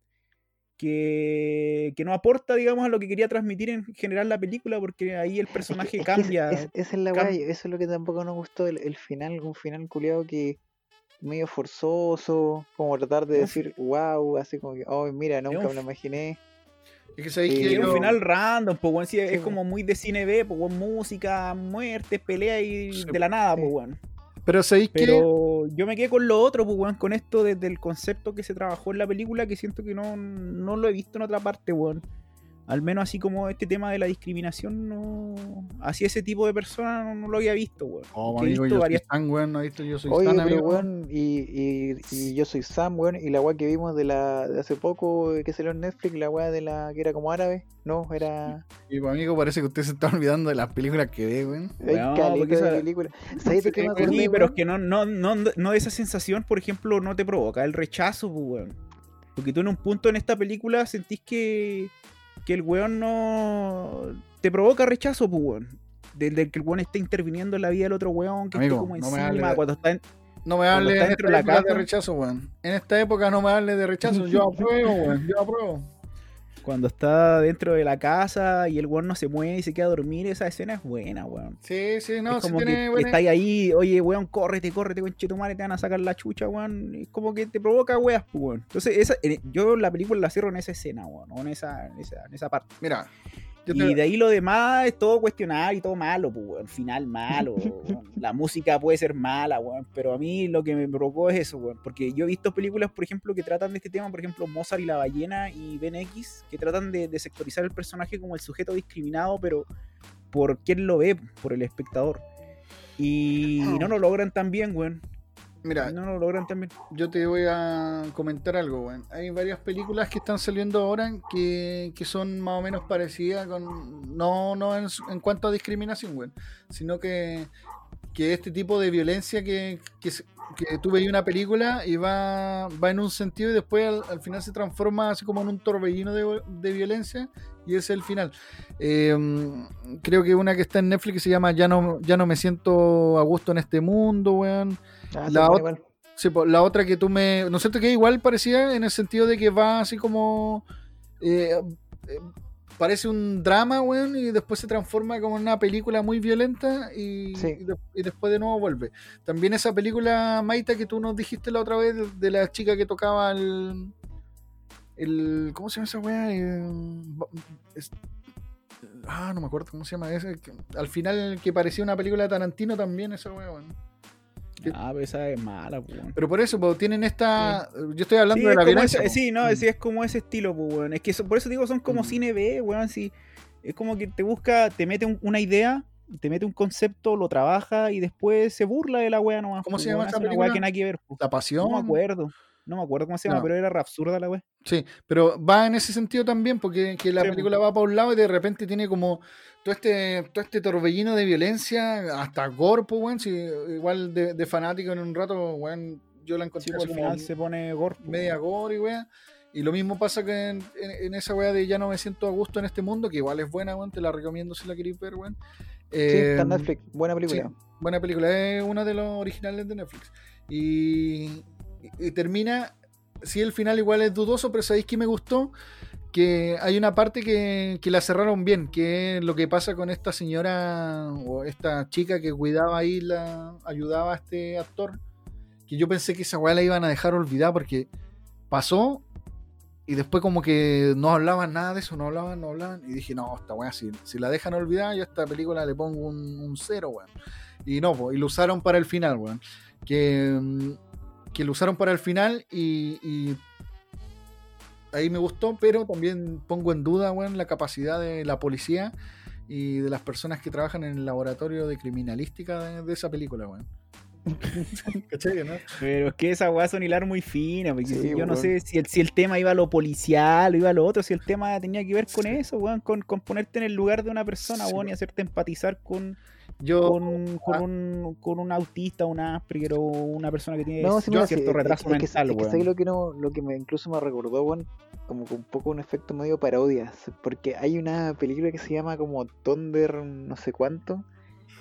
Que, que no aporta, digamos, a lo que quería transmitir en general la película, porque ahí el personaje Es que- es cambia. es- esa es la cam- weá, eso es lo que tampoco nos gustó, el, el final, un final culiado que medio forzoso, como tratar de decir, wow, así como que, oh, mira, nunca un me lo imaginé. Es que sabéis Sí, que yo- un final random, pues, weón. sí, es Sí, como muy de cine B, pues, weón, música, muertes, pelea y de la nada, pues, weón. Pero sabéis que Pero yo me quedé con lo otro, pues, weón, con esto desde el concepto que se trabajó en la película, que siento que no, no lo he visto en otra parte, weón. Al menos así como este tema de la discriminación, no. Así ese tipo de personas no, no lo había visto, weón. Oh, amigo, visto yo varias- soy tan weón, no he visto yo soy Oye, tan pero amigo. weón, y, y, y yo soy Sam, weón, y la weá que vimos de la de hace poco eh, que salió en Netflix, la weá de la que era como árabe, no, era Y pues, amigo, parece que usted se está olvidando de las películas que ve, weón. caleta porque de esa- película. ¿Sabes de qué me Sí, acordé, Sí, pero es que no, no, no, no esa sensación, por ejemplo, no te provoca el rechazo, pues, weón. Porque tú en un punto en esta película sentís que, que el weón no te provoca rechazo, pues, weón. Del, del que el weón está interviniendo en la vida del otro weón, que Amigo, esté como no me encima, hable de- cuando está en- No me hable en esta de la época de rechazo, weón. En esta época no me hable de rechazo. Yo apruebo, weón. Yo apruebo. Cuando está dentro de la casa y el weón no se mueve y se queda a dormir, esa escena es buena, weón. Sí, sí, no, es como tiene que buena- está ahí, oye, weón, córrete, córrete, conchetumare, te van a sacar la chucha, weón. Es como que te provoca weas, pues, weón. Entonces, esa, eh, yo la película la cierro en esa escena, weón, o en esa, en esa, en esa parte. Mira, yo Y te- de ahí lo demás es todo cuestionable y todo malo, pues, weón. Final malo. La música puede ser mala, weón. Pero a mí lo que me provocó es eso, weón. Porque yo he visto películas, por ejemplo, que tratan de este tema, por ejemplo, Mozart y la ballena y Ben X, que tratan de, de sectorizar el personaje como el sujeto discriminado, pero por quién lo ve, por el espectador. Y no lo logran tan bien, weón. Mira, No lo logran tan bien. yo te voy a comentar algo, weón. Hay varias películas que están saliendo ahora que, que son más o menos parecidas con. No, no en, cuanto a discriminación, weón. Sino que, que este tipo de violencia que, que, que tú veis una película y va, va en un sentido y después al, al final se transforma así como en un torbellino de, de violencia y ese es el final. Eh, creo que una que está en Netflix se llama Ya no, ya no me siento a gusto en este mundo, weón. Ah, la sí, ot- igual. Sí, po, la otra que tú me. ¿No es cierto que igual parecía en el sentido de que va así como. eh, eh, parece un drama, weón, y después se transforma como en una película muy violenta y, Sí. y de- y después de nuevo vuelve. También esa película, Maita, que tú nos dijiste la otra vez de, de la chica que tocaba el. el ¿Cómo se llama esa weá? Eh, ah, no me acuerdo cómo se llama. Ese, que- al final que parecía una película de Tarantino también, esa weá, weón. Ah, pero esa es mala, pues. Pero por eso, pues, tienen esta. Yo estoy hablando Sí, de la violencia. ese- sí, no, Mm. sí, es como ese estilo, pues, weón. Es que eso- por eso digo, son como Mm. cine B, weón. Es como que te busca, te mete un- una idea, te mete un concepto, lo trabaja y después se burla de la weá nomás. ¿Cómo se llama esa película? que nada que ver, pues. La pasión. No me acuerdo. No me acuerdo cómo se llama, No. pero era absurda la weá. Sí, pero va en ese sentido también, porque que la Sí, película va para un lado y de repente tiene como todo este, todo este torbellino de violencia, hasta corpo, weón. si- igual de, de fanático en un rato, weón, yo la Sí, encontré pues, así al como final se pone gore. pues, media gore y weón. Y lo mismo pasa que en, en- en esa weá de Ya no me siento a gusto en este mundo, que igual es buena, weón, te la recomiendo si la queréis ver, weón. Sí, está en Eh, Netflix. Buena película. Sí, buena película, es una de los originales de Netflix. Y, y termina, sí, el final igual es dudoso, pero ¿sabéis que me gustó? Que hay una parte que, que la cerraron bien, que es lo que pasa con esta señora o esta chica que cuidaba ahí, la ayudaba a este actor, que yo pensé que esa weá la iban a dejar olvidada porque pasó y después como que no hablaban nada de eso, no hablaban, no hablaban, y dije, no, esta weá, si, si la dejan olvidada, yo a esta película le pongo un, un cero, weón. Y no, y lo usaron para el final, weón. Que, mm, que lo usaron para el final y, y ahí me gustó, pero también pongo en duda, weón, la capacidad de la policía y de las personas que trabajan en el laboratorio de criminalística de, de esa película, weón. ¿Cachai, no? Pero es que esa weá son hilar muy fina, porque Sí, si- yo no sé si el, si el tema iba a lo policial o iba a lo otro, si el tema tenía que ver con Sí. eso, weón, con, con ponerte en el lugar de una persona, Sí, weón, y hacerte empatizar con, Yo, con, con ah. un, con un autista, un Asperger o una persona que tiene No, sí, yo mira, cierto sí, retraso es, es que, mental, es que. ¿sabes lo que no, lo que me incluso me recordó, weón, como que un poco un efecto medio parodia, porque hay una película que se llama como Thunder no sé cuánto,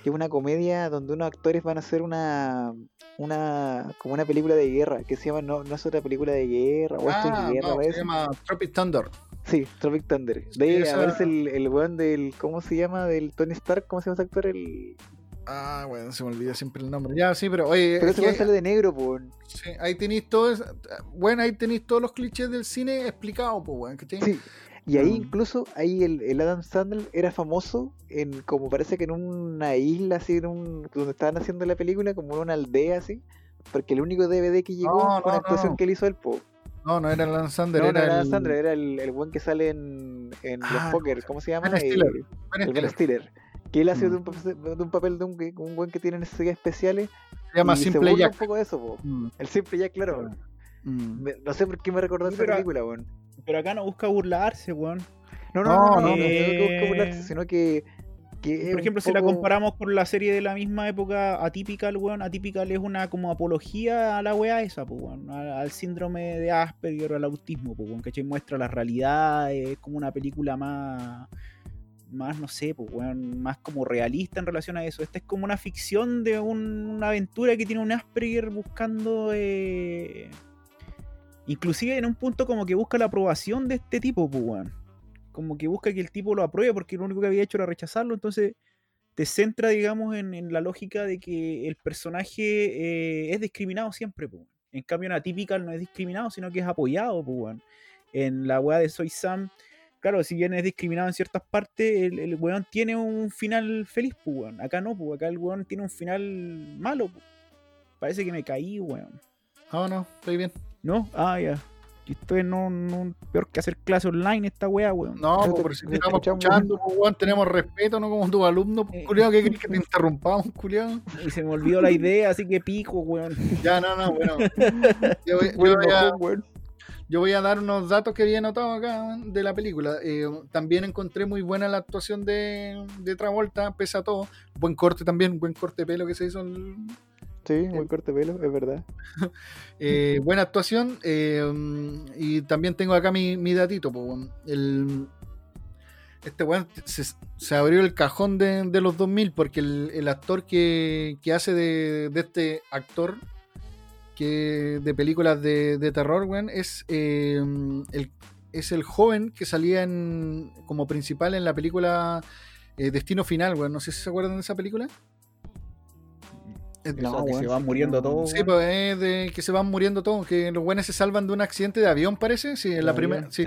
que es una comedia donde unos actores van a hacer una una como una película de guerra, que se llama no, no es otra película de guerra, o esto ah, es guerra, no, se llama Tropic Thunder. Sí, Tropic Thunder. De ahí esa- aparece el, el weón del, ¿cómo se llama? Del Tony Stark, ¿cómo se llama ese actor? El... Ah, bueno, se me olvida siempre el nombre. Ya, sí, pero oye, Pero es ese sale de negro, pues. Sí, ahí tenéis todo eso- bueno, ahí tenéis todos los clichés del cine explicados, pues, weón. Sí. Y ahí Mm. incluso, ahí el, el Adam Sandler era famoso en, como parece que en una isla así, en un, donde estaban haciendo la película, como en una aldea así, porque el único DVD que llegó No, fue una no, actuación no. que él hizo él, po. No, no era Alan Sander, No, no era, era el... Era el, el buen que sale en, en Ah, los Poker, ¿cómo se llama? Ben Stiller. Eh, Ben el Ben Stiller. Que él hace Mm. de, un, papel- de un papel de un, de un buen que tiene necesidades especiales. Se llama y se Simple burla Jack. un poco de eso, po. Mm, El Simple Jack, claro. mm. Me- no sé por qué me recordó Sí, esa película, weón. Pero acá no busca burlarse, weón. No, no, No, no, no, no. no, que Eh, burlarse, sino que, que Por ejemplo, si la comparamos con la serie de la misma época, Atypical, weón, Atypical es una como apología a la weá esa, pues, weón, al, al síndrome de Asperger, al autismo, pues, weón, ¿cachai? Muestra la realidad, es como una película más, más, no sé, pues, weón, más como realista en relación a eso. Esta es como una ficción de un- una aventura que tiene un Asperger buscando... eh, Inclusive en un punto como que busca la aprobación de este tipo, pues, weón como que busca que el tipo lo apruebe porque lo único que había hecho era rechazarlo, entonces te centra, digamos, en, en la lógica de que el personaje eh, es discriminado siempre, pues. En cambio, en Atypical no es discriminado, sino que es apoyado, pues. En la weá de Soy Sam, claro, si bien es discriminado en ciertas partes, el, el weón tiene un final feliz, pues. Acá no, pues, acá el weón tiene un final malo, pues. Parece que me caí, weón. No, no, estoy bien. ¿No? Ah, ya. Y Esto es no, no- peor que hacer clase online esta weá, weón. No, te- pero si te te estamos escuchando, po, weón, tenemos respeto, no como tus alumnos, Eh. culiado, ¿qué crees que te interrumpamos, culiado? Y se me olvidó la idea, así que pico, weón. Ya, no, no, bueno. Yo, voy- yo Bueno, voy a, weón. yo voy a dar unos datos que había anotado acá de la película. Eh, también encontré muy buena la actuación de, de Travolta, pese a todo. Buen corte también, buen corte de pelo que se hizo. el- Sí, muy corte pelo, es verdad. Eh, buena actuación. eh, y también tengo acá mi, mi datito. po, el, este weón se, se abrió el cajón de, de los 2000 porque el, el actor que, que hace de, de este actor que de películas de, de terror, weón, es, eh, el, es el joven que salía en, como principal en la película Destino Final, weón. No sé si se acuerdan de esa película. Es- que se van muriendo todos. Sí, pues es de que se van muriendo todos, que los buenos se salvan de un accidente de avión, parece. Sí, en la primera. Sí.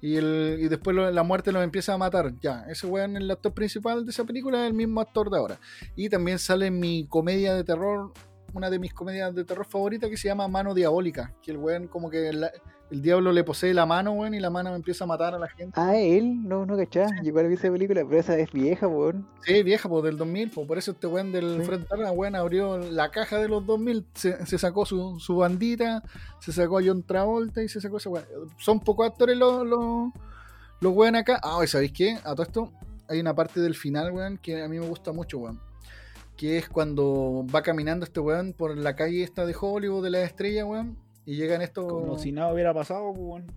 Y, el, y después lo- la muerte los empieza a matar. Ya, ese weón, el actor principal de esa película, es el mismo actor de ahora. Y también sale mi comedia de terror, una de mis comedias de terror favoritas que se llama Mano Diabólica. Que el weón, como que la- el diablo le posee la mano, weón, y la mano empieza a matar a la gente. Ah, él, no, no cachá. Yo igual vi esa película, pero esa es vieja, weón. Sí, vieja, pues del 2000, pues por eso este weón del Sí. Fred Tarna, weón, abrió la caja de los 2000, se, se sacó su, su bandita, se sacó a John Travolta y se sacó ese weón. Son pocos actores los, los, los weón acá. Ah, ¿y ¿sabéis qué? A todo esto hay una parte del final, weón, que a mí me gusta mucho, weón. Que es cuando va caminando este weón por la calle esta de Hollywood de la estrella, weón. Y llegan estos. Como si nada hubiera pasado, pues, weón.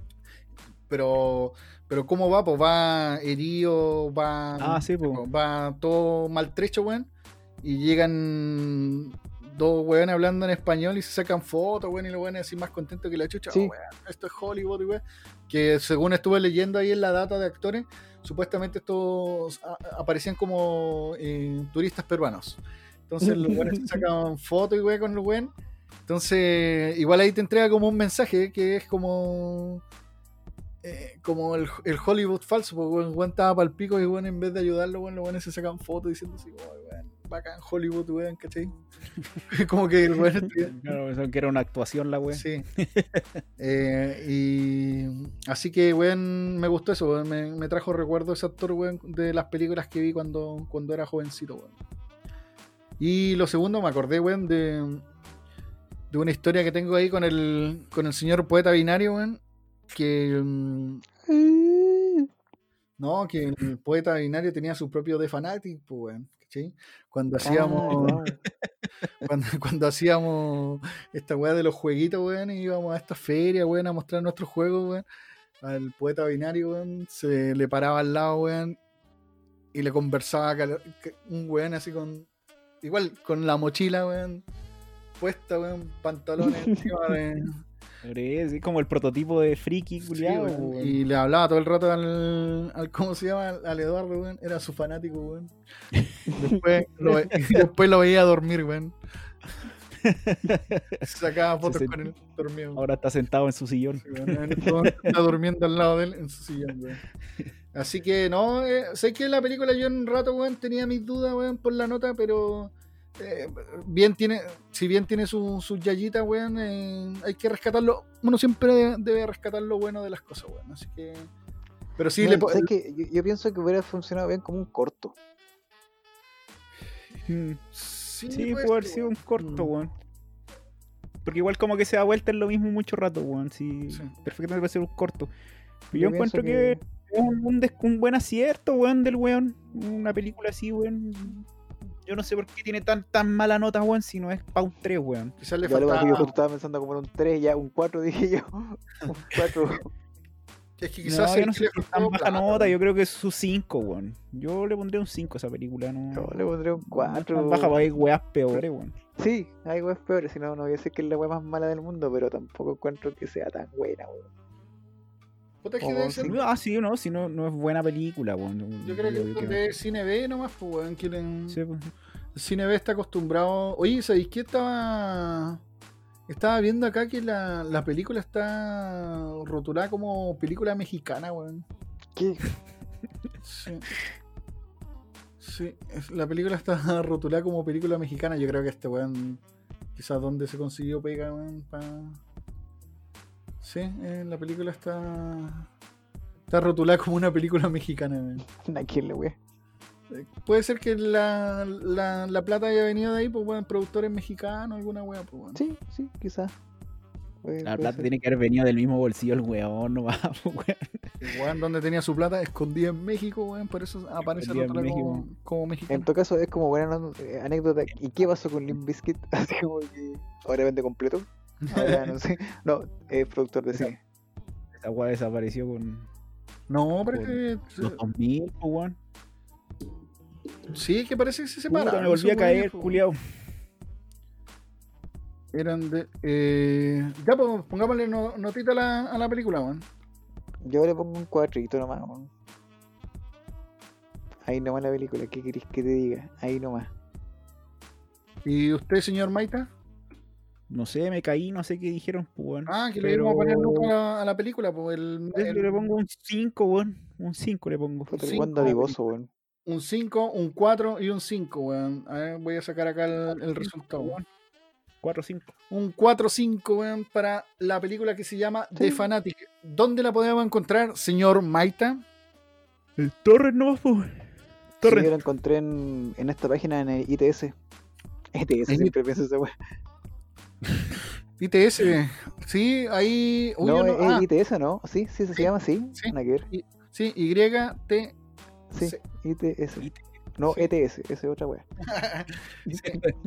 Pero, pero ¿cómo va? Pues va herido, va, Ah, sí, pues. va todo maltrecho, weón. Y llegan dos weones hablando en español y se sacan fotos, weón, y los weones así más contentos que la chucha. Sí. "Oh, weón, esto es Hollywood, weón. Que según estuve leyendo ahí en la data de actores, supuestamente estos a- aparecían como eh, turistas peruanos. Entonces los se sacan fotos y weón con los weones. Entonces, igual ahí te entrega como un mensaje que es como. eh, como el, el Hollywood falso, porque el weón estaba para el pico y weón, en vez de ayudarlo, weón, los weones se sacan fotos diciendo así, "Oh, bacán Hollywood, weón, ¿cachai? como que el weón Claro, pensaba que era una actuación la weón. Sí. Eh, y así que, weón, me gustó eso, weón. Me, me trajo recuerdo ese actor, weón, de las películas que vi cuando, cuando era jovencito, weón. Y lo segundo, me acordé, weón, de, de una historia que tengo ahí con el, con el señor poeta binario, weón. Que. mm, No, que el poeta binario tenía su propio The Fanatic, pues, weón. ¿cachai? Cuando hacíamos. Ah, cuando, cuando hacíamos esta weá de los jueguitos, weón, y íbamos a esta feria, weón, a mostrar nuestros juegos, weón, al poeta binario, weón, se le paraba al lado, weón, y le conversaba un weón así con, igual, con la mochila, weón, puesta, weón, pantalones encima de... Es, como el prototipo de friki, Sí, weón. y le hablaba todo el rato al, al ¿cómo se llama? Al Eduardo, weón, era su fanático, weón. Después lo, ve- después lo veía dormir, weón. Sacaba fotos Se con él dormido. Ahora está sentado en su sillón. Sí, este está durmiendo al lado de él en su sillón, weón. Así que no, eh, sé que la película yo en un rato, weón, tenía mis dudas, weón, por la nota, pero eh, bien tiene, si bien tiene sus su yayitas, weón, eh, hay que rescatarlo. Uno siempre debe, debe rescatar lo bueno de las cosas, weón. Así que. Pero sí, No, le po- ¿sabes qué? yo, yo pienso que hubiera funcionado bien como un corto. Mm, sí, Sí, puede puede haber ser, sido un weón. corto, Mm. weón. Porque igual como que se da vuelta en lo mismo mucho rato, weón. Sí, Sí. perfectamente puede ser un corto. Yo yo, encuentro que, es un, un buen acierto, weón, del weón. Una película así, weón. Yo no sé por qué tiene tan, tan mala nota, weón, si no es pa' un 3, weón. Quizás le faltaba. yo estaba pensando como en un 3, ya un 4 dije yo. Un 4. Es que No, quizás yo el no sé le si tan baja plata, nota, yo creo que es su 5, weón. Yo le pondría un 5 a esa película, no. Yo le pondré un no es 4. tan baja, porque hay weas peores, weón. Sí, hay weas peores, si no, no voy a decir que es la wea más mala del mundo, pero tampoco encuentro que sea tan buena, weón. Puta, que debe ser-. Ah, sí, no, si no, no es buena película, weón. Yo creo que es de cine B nomás, pues, weón. Quieren... Sí, pues. Cine B está acostumbrado. Oye, ¿sabéis qué estaba.? Estaba viendo acá que la, la película está rotulada como película mexicana, weón. ¿Qué? Sí. Sí, la película está rotulada como película mexicana. Yo creo que este weón. Quizás donde se consiguió pega, weón. Pa... Sí, eh, la película está. Está rotulada como una película mexicana, weón. ¿A quién le wea? Eh, Puede ser que la, la, la plata haya venido de ahí, pues, weón, productores mexicanos, alguna weá, pues, weón. Sí, sí, quizás. La plata ser. tiene que haber venido del mismo bolsillo el weón, no va, weón. El weón donde tenía su plata escondida en México, weón, por eso aparece en rotulada como, México. como En mexicano. todo caso, es como buena eh, anécdota. ¿Y qué pasó con Limp Bizkit? Así como que ahora vende completo. Ahora no sé. No, es productor de cine. Esa weá desapareció con No, pero que. los 2000, pues, weón. Sí, que parece que se Puta, separaron. me volví a caer, pues, culiao. Eran de. Eh... Ya, pues, pongámosle no- notita a la, a la película, weón. Yo le pongo un cuadrito nomás. weón. Ahí nomás la película. ¿Qué querés que te diga? Ahí nomás. ¿Y usted, señor Maita? No sé, me caí, no sé qué dijeron, pues, weón. Ah, que le Pero- íbamos a poner nota a la, a la película, pues. El, Yo el- le pongo un 5, weón. Un 5 le pongo. Weón. un 5, un 4 y un 5, weón. A ver, voy a sacar acá el, el resultado. weón. 4 5. Un 4-5, weón, para la película que se llama The Sí. Fanatic. ¿Dónde la podemos encontrar, señor Maita? El Torres no, pues. Sí, Torres. yo lo encontré en, en esta página en el ITS. ITS, En siempre pienso esa weá. ITS. Sí, ahí. uy, No, yo es ah, ITS, ¿no? Sí, sí, se Sí, llama así. sí. Ver. sí, YT. Sí, Sí. ITS. IT. No, Sí. ETS, esa es otra weá.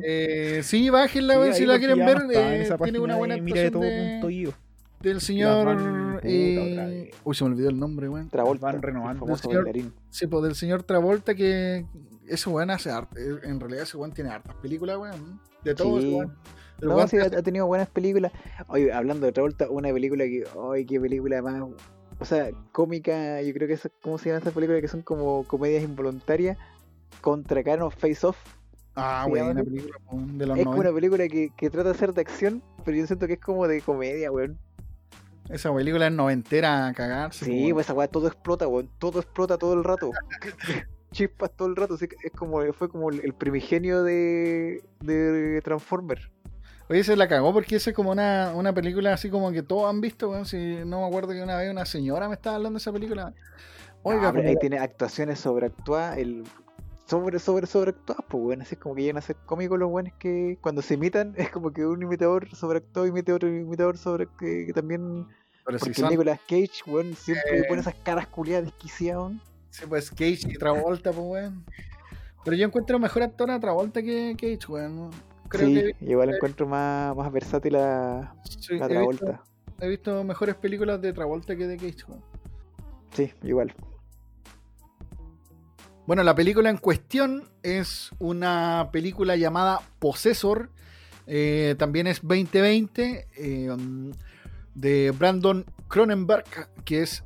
Eh, sí, bájenla, Sí, si la quieren ver. no eh, tiene una buena de de actuación todo de- punto io. del señor. van- eh, uy, se me olvidó el nombre, weón. Travolta, van renovando. famoso Señor- bailarín. Sí, pues del señor Travolta que ese weón hace arte. eh, En realidad ese weón tiene hartas películas, weón. De todo Sí. weón. No, weón sí, ha, tenido buenas películas. Oye, hablando de Travolta, una película que, ay, qué película más, o sea, cómica, yo creo que es, ¿cómo se llama esas películas que son como comedias involuntarias? Contra Cano Face Off. Ah, buena llama- película, de los Es como 90. una película que, que trata de ser de acción, pero yo siento que es como de comedia, weón. Esa película es noventera a cagarse. Sí, pues esa weá todo explota, weón. Todo explota todo el rato. Chispas todo el rato. es como, fue como el el primigenio de, de Transformer. Oye, se la cagó porque esa es como una, una película así como que todos han visto, weón. Si no me acuerdo que una vez una señora me estaba hablando de esa película. Oiga, Oiga, pero- ahí tiene actuaciones sobreactuadas, el sobre, sobre, sobreactuadas, pues weón. Así es como que llegan a ser cómicos los weones que cuando se imitan es como que un imitador sobreactúa imita a otro imitador sobre que, que también. pero si Porque son- Nicolas Cage, weón, siempre Eh. pone esas caras culiadas desquiciadas, sí, pues Cage y Travolta, pues weón. Pero yo encuentro mejor actora a Travolta que Cage, weón. Creo Sí, que igual encuentro más, más versátil a sí, la he, Travolta. visto, he visto mejores películas de Travolta que de Cage. Sí, igual. Bueno, la película en cuestión es una película llamada Possessor. eh, también es 2020. eh, um, de Brandon Cronenberg, que es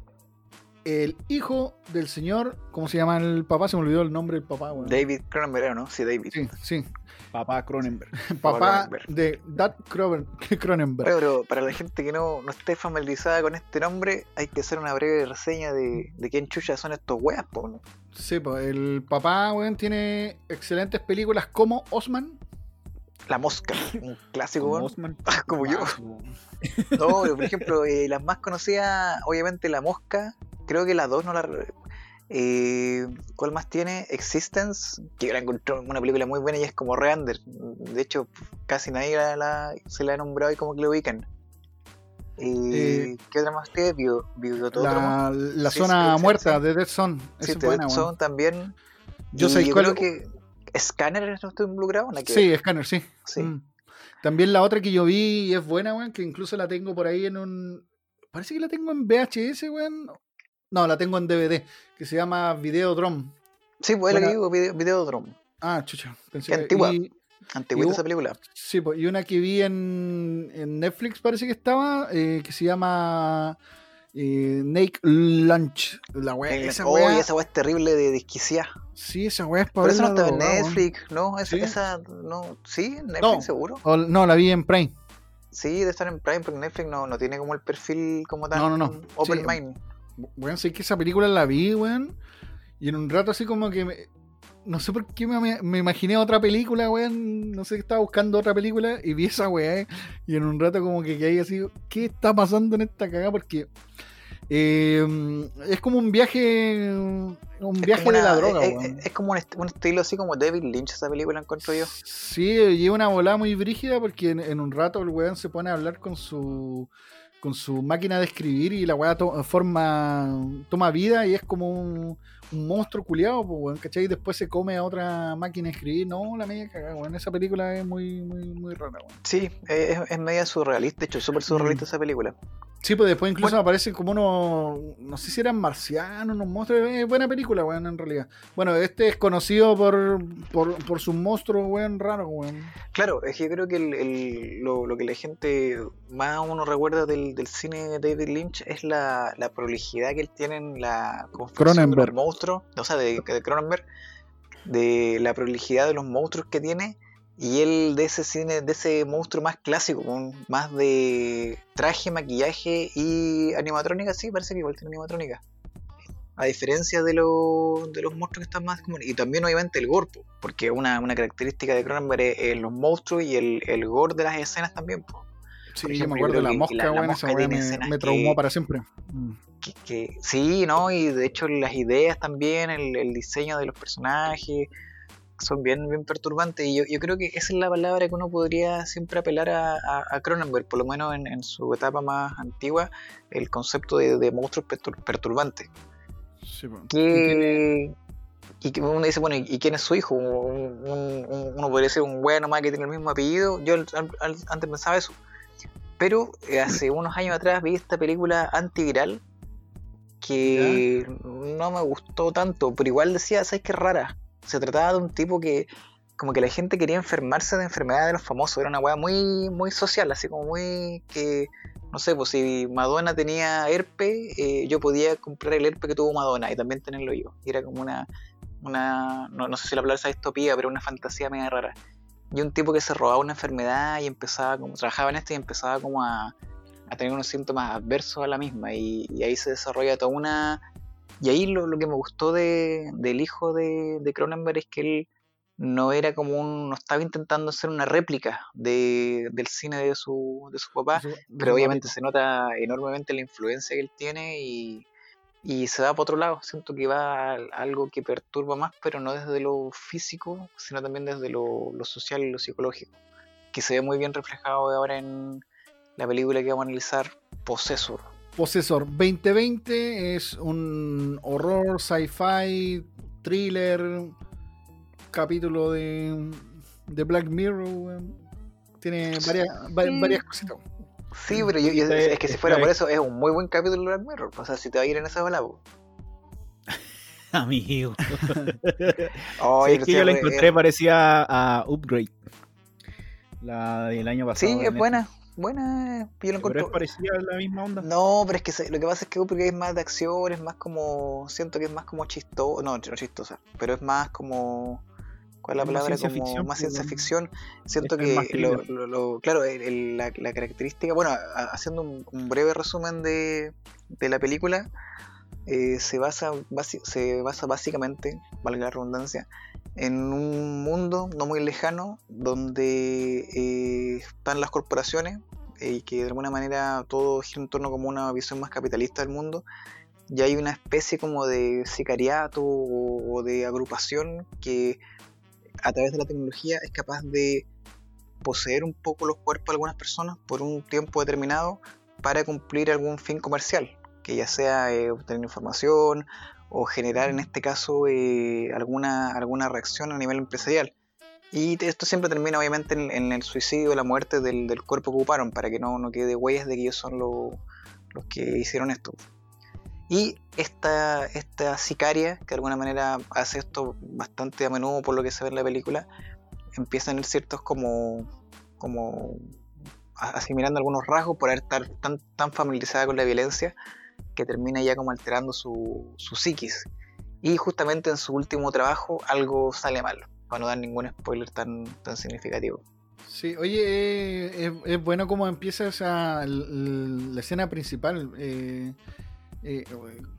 el hijo del señor. ¿Cómo se llama el papá? Se me olvidó el nombre del papá. David Cronenberg, ¿no? Sí, David. Sí, sí. Papá Cronenberg. Papá Cronenberg. de Dad Cronenberg. Pero para la gente que no, no esté familiarizada con este nombre, hay que hacer una breve reseña de, de quién chucha son estos weas, po, ¿no? Sí, pues el papá, weón, tiene excelentes películas como Osman. La Mosca, un clásico, Con weón. Mossman. como yo. No, pero por ejemplo, eh, las más conocidas, obviamente La Mosca, creo que las dos no la... Eh, ¿Cuál más tiene? Existence, que yo la encontré una película muy buena y es como re under. De hecho, casi nadie la, la- se la ha nombrado y como que lo ubican. Eh, Eh, ¿Qué otra más tiene? Bio, Biotódromo. La, la Sí, zona sí, muerta sí. de Dead Zone. Esa Sí, es The buena, Dead. Zone también. Yo Y sé yo cuál- creo que Scanner no estoy involucrado. ¿no? Sí, Scanner, sí. sí. Mm. También la otra que yo vi y es buena, weón, que incluso la tengo por ahí en un. Parece que la tengo en VHS, weón. No, la tengo en DVD, que se llama Videodrome. Sí, pues es Buena- que digo, video, Videodrome. Ah, chucha. Pensé que- antigua. y- Antigüita esa película. sí, pues, y una que vi en, en Netflix, parece que estaba, eh, que se llama eh, Naked Lunch. La wea, Eh, esa oh, wea. y esa weá es terrible de desquiciar. Sí, esa wea es para Pero esa no estaba en. Netflix, ¿no? Esa, Sí. esa no. ¿Sí? ¿En Netflix No. seguro? O- no, la vi en Prime. Sí, de estar en Prime, porque Netflix no, no tiene como el perfil como tal. No, no, no. Open Sí. mind. Weón, sé que esa película la vi, weón. Y en un rato así como que me- no sé por qué me, me imaginé otra película, weón. No sé, estaba buscando otra película y vi esa weá. Y en un rato como que quedé así, ¿qué está pasando en esta cagada? Porque eh, es como un viaje, un viaje de la droga, es, weón. es- es como un, est- un estilo así como David Lynch, esa película encuentro yo. Sí, lleva una volada muy brígida porque en, en un rato el weón se pone a hablar con su con su máquina de escribir y la weá forma toma vida y es como un, un monstruo culiado, pues weón, ¿cachai? Y después se come a otra máquina escribir. No, la media cagada, weón. Esa película es muy, muy, muy rara, weón. Sí, es, es media surrealista. De hecho, es súper surrealista Mm. esa película. Sí, pues después incluso Bueno. aparecen como unos, no sé si eran marcianos, unos monstruos, es buena película, weón, en realidad. Bueno, este es conocido por, por, por sus monstruos, weón, raros, weón. Claro, es que yo creo que el, el- lo, lo que la gente más uno recuerda del, del cine de David Lynch es la, la prolijidad que él tiene en la construcción de los Cronenberg. Monstruos, o sea, de, de Cronenberg, de la prolijidad de los monstruos que tiene y él de ese cine, de ese monstruo más clásico, con más de traje, maquillaje y animatrónica, sí, parece que igual tiene animatrónica. A diferencia de, lo- de los monstruos que están más como... Y también obviamente el gore, po, porque una, una característica de Cronenberg es, es los monstruos y el, el gore de las escenas también. po. Sí, yo me acuerdo de la mosca, la- la weón, mosca esa me, me que- traumó para siempre. Que, que- sí, ¿no? Y de hecho las ideas también, el, el diseño de los personajes son bien, bien perturbantes. Y yo, yo creo que esa es la palabra que uno podría siempre apelar a, Cronenberg, por lo menos en, en su etapa más antigua, el concepto de, de monstruos pertur- perturbantes. Sí, tiene- Que, y que uno dice, bueno, ¿y quién es su hijo? Un- un- un- uno podría ser un güey nomás que tiene el mismo apellido. Yo al- al- antes pensaba eso. Pero eh, hace unos años atrás vi esta película antiviral que no me gustó tanto, pero igual decía, ¿sabes qué rara? Se trataba de un tipo que como que la gente quería enfermarse de enfermedades de los famosos, era una weá muy, muy social, así como muy que, no sé, pues si Madonna tenía herpes, eh, yo podía comprar el herpes que tuvo Madonna y también tenerlo yo. Y era como una, una no, no sé si la palabra es distopía, pero una fantasía media rara. Y un tipo que se robaba una enfermedad y empezaba, como trabajaba en esto y empezaba como a, a tener unos síntomas adversos a la misma. Y, y ahí se desarrolla toda una... Y ahí lo, lo que me gustó de, del hijo de, de Cronenberg es que él no era como un... no estaba intentando hacer una réplica de, del cine de su, de su papá, de pero obviamente papito. se nota enormemente la influencia que él tiene y, y se va para otro lado. Siento que va a algo que perturba más, pero no desde lo físico, sino también desde lo, lo social y lo psicológico, que se ve muy bien reflejado ahora en la película que vamos a analizar, Possessor. Possessor 2020 es un horror, sci-fi, thriller, capítulo de, de Black Mirror. Tiene varias, va- varias cositas. Sí, pero yo, yo- Sí, es que si fuera por eso es un muy buen capítulo de Black Mirror. O sea, si te va a ir en esa bola. Amigo. Ay, Sí, es que yo la encontré parecía a Upgrade. La del año pasado. Sí, es Netflix. buena. Buena. Yo la Pero es parecida a la misma onda. No, pero es que lo que pasa es que Upgrade es más de acción, es más como. Siento que es más como chistoso. No, no chistosa, pero es más como. ¿Cuál es la Es palabra? ciencia como ficción, más pues, ciencia bueno. ficción. Siento que lo, lo- lo- claro, el- el- la, la característica. Bueno, haciendo un, un breve resumen de, de la película, eh, se, basa, basi- se basa básicamente, valga la redundancia, en un mundo no muy lejano donde eh, están las corporaciones eh, y que de alguna manera todo gira en torno como una visión más capitalista del mundo y hay una especie como de sicariato o, de agrupación que a través de la tecnología es capaz de poseer un poco los cuerpos de algunas personas por un tiempo determinado para cumplir algún fin comercial, que ya sea eh, obtener información o generar en este caso eh, alguna, alguna reacción a nivel empresarial. Y esto siempre termina obviamente en, el suicidio la muerte del, cuerpo que ocuparon, para que no, no quede huellas de que ellos son los que hicieron esto. Y esta, esta sicaria, que de alguna manera hace esto bastante a menudo por lo que se ve en la película, empieza a tener ciertos como, como asimilando algunos rasgos por estar tan, tan familiarizada con la violencia que termina ya como alterando su, su psiquis. Y justamente en su último trabajo algo sale mal, para no dar ningún spoiler tan, tan significativo. Sí, oye, es, bueno como empieza esa, la, escena principal, eh, eh,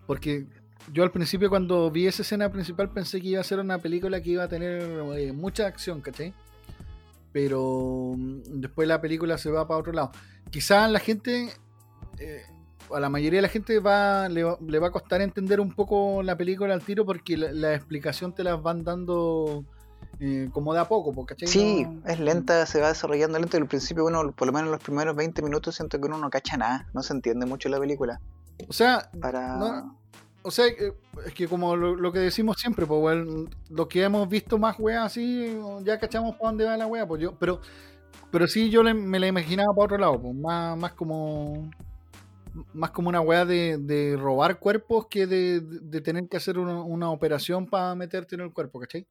porque yo al principio cuando vi esa escena principal pensé que iba a ser una película que iba a tener eh, mucha acción, ¿cachai? Pero mm, después la película se va para otro lado. Quizás la gente a la mayoría de la gente va le, va a costar entender un poco la película al tiro porque la, explicación te la van dando eh, como de a poco, ¿cachai? Sí, es lenta, se va desarrollando lento y al principio uno, por lo menos en los primeros 20 minutos siento que uno no cacha nada, no se entiende mucho la película. O sea, o sea, eh, es que como lo, que decimos siempre, pues, bueno, lo que hemos visto más weas así, ya cachamos para dónde va la wea, pues yo, pero, pero sí yo me la imaginaba para otro lado, pues, más, más como más como una weá de, robar cuerpos que de, tener que hacer una, operación para meterte en el cuerpo, ¿cachai?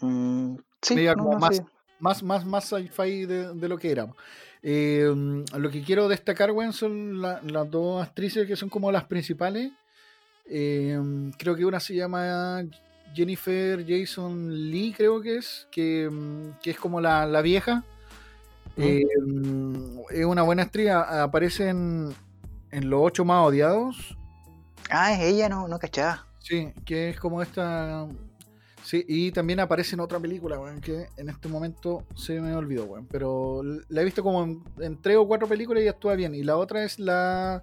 Mm, sí, más, más, más, sci-fi de, lo que éramos. Eh, lo que quiero destacar, weón, son las dos actrices que son como las principales. Eh, creo que una se llama Jennifer Jason Lee, creo que es, que, que es como la, la vieja eh, es una buena estrella. Aparece en, Los Ocho Más Odiados. Ah, es ella, no, no cachaba. Sí, que es como esta. Sí, y también aparece en otra película, que en este momento se me olvidó, Pero la he visto como en, tres o cuatro películas y actúa bien. Y la otra es la.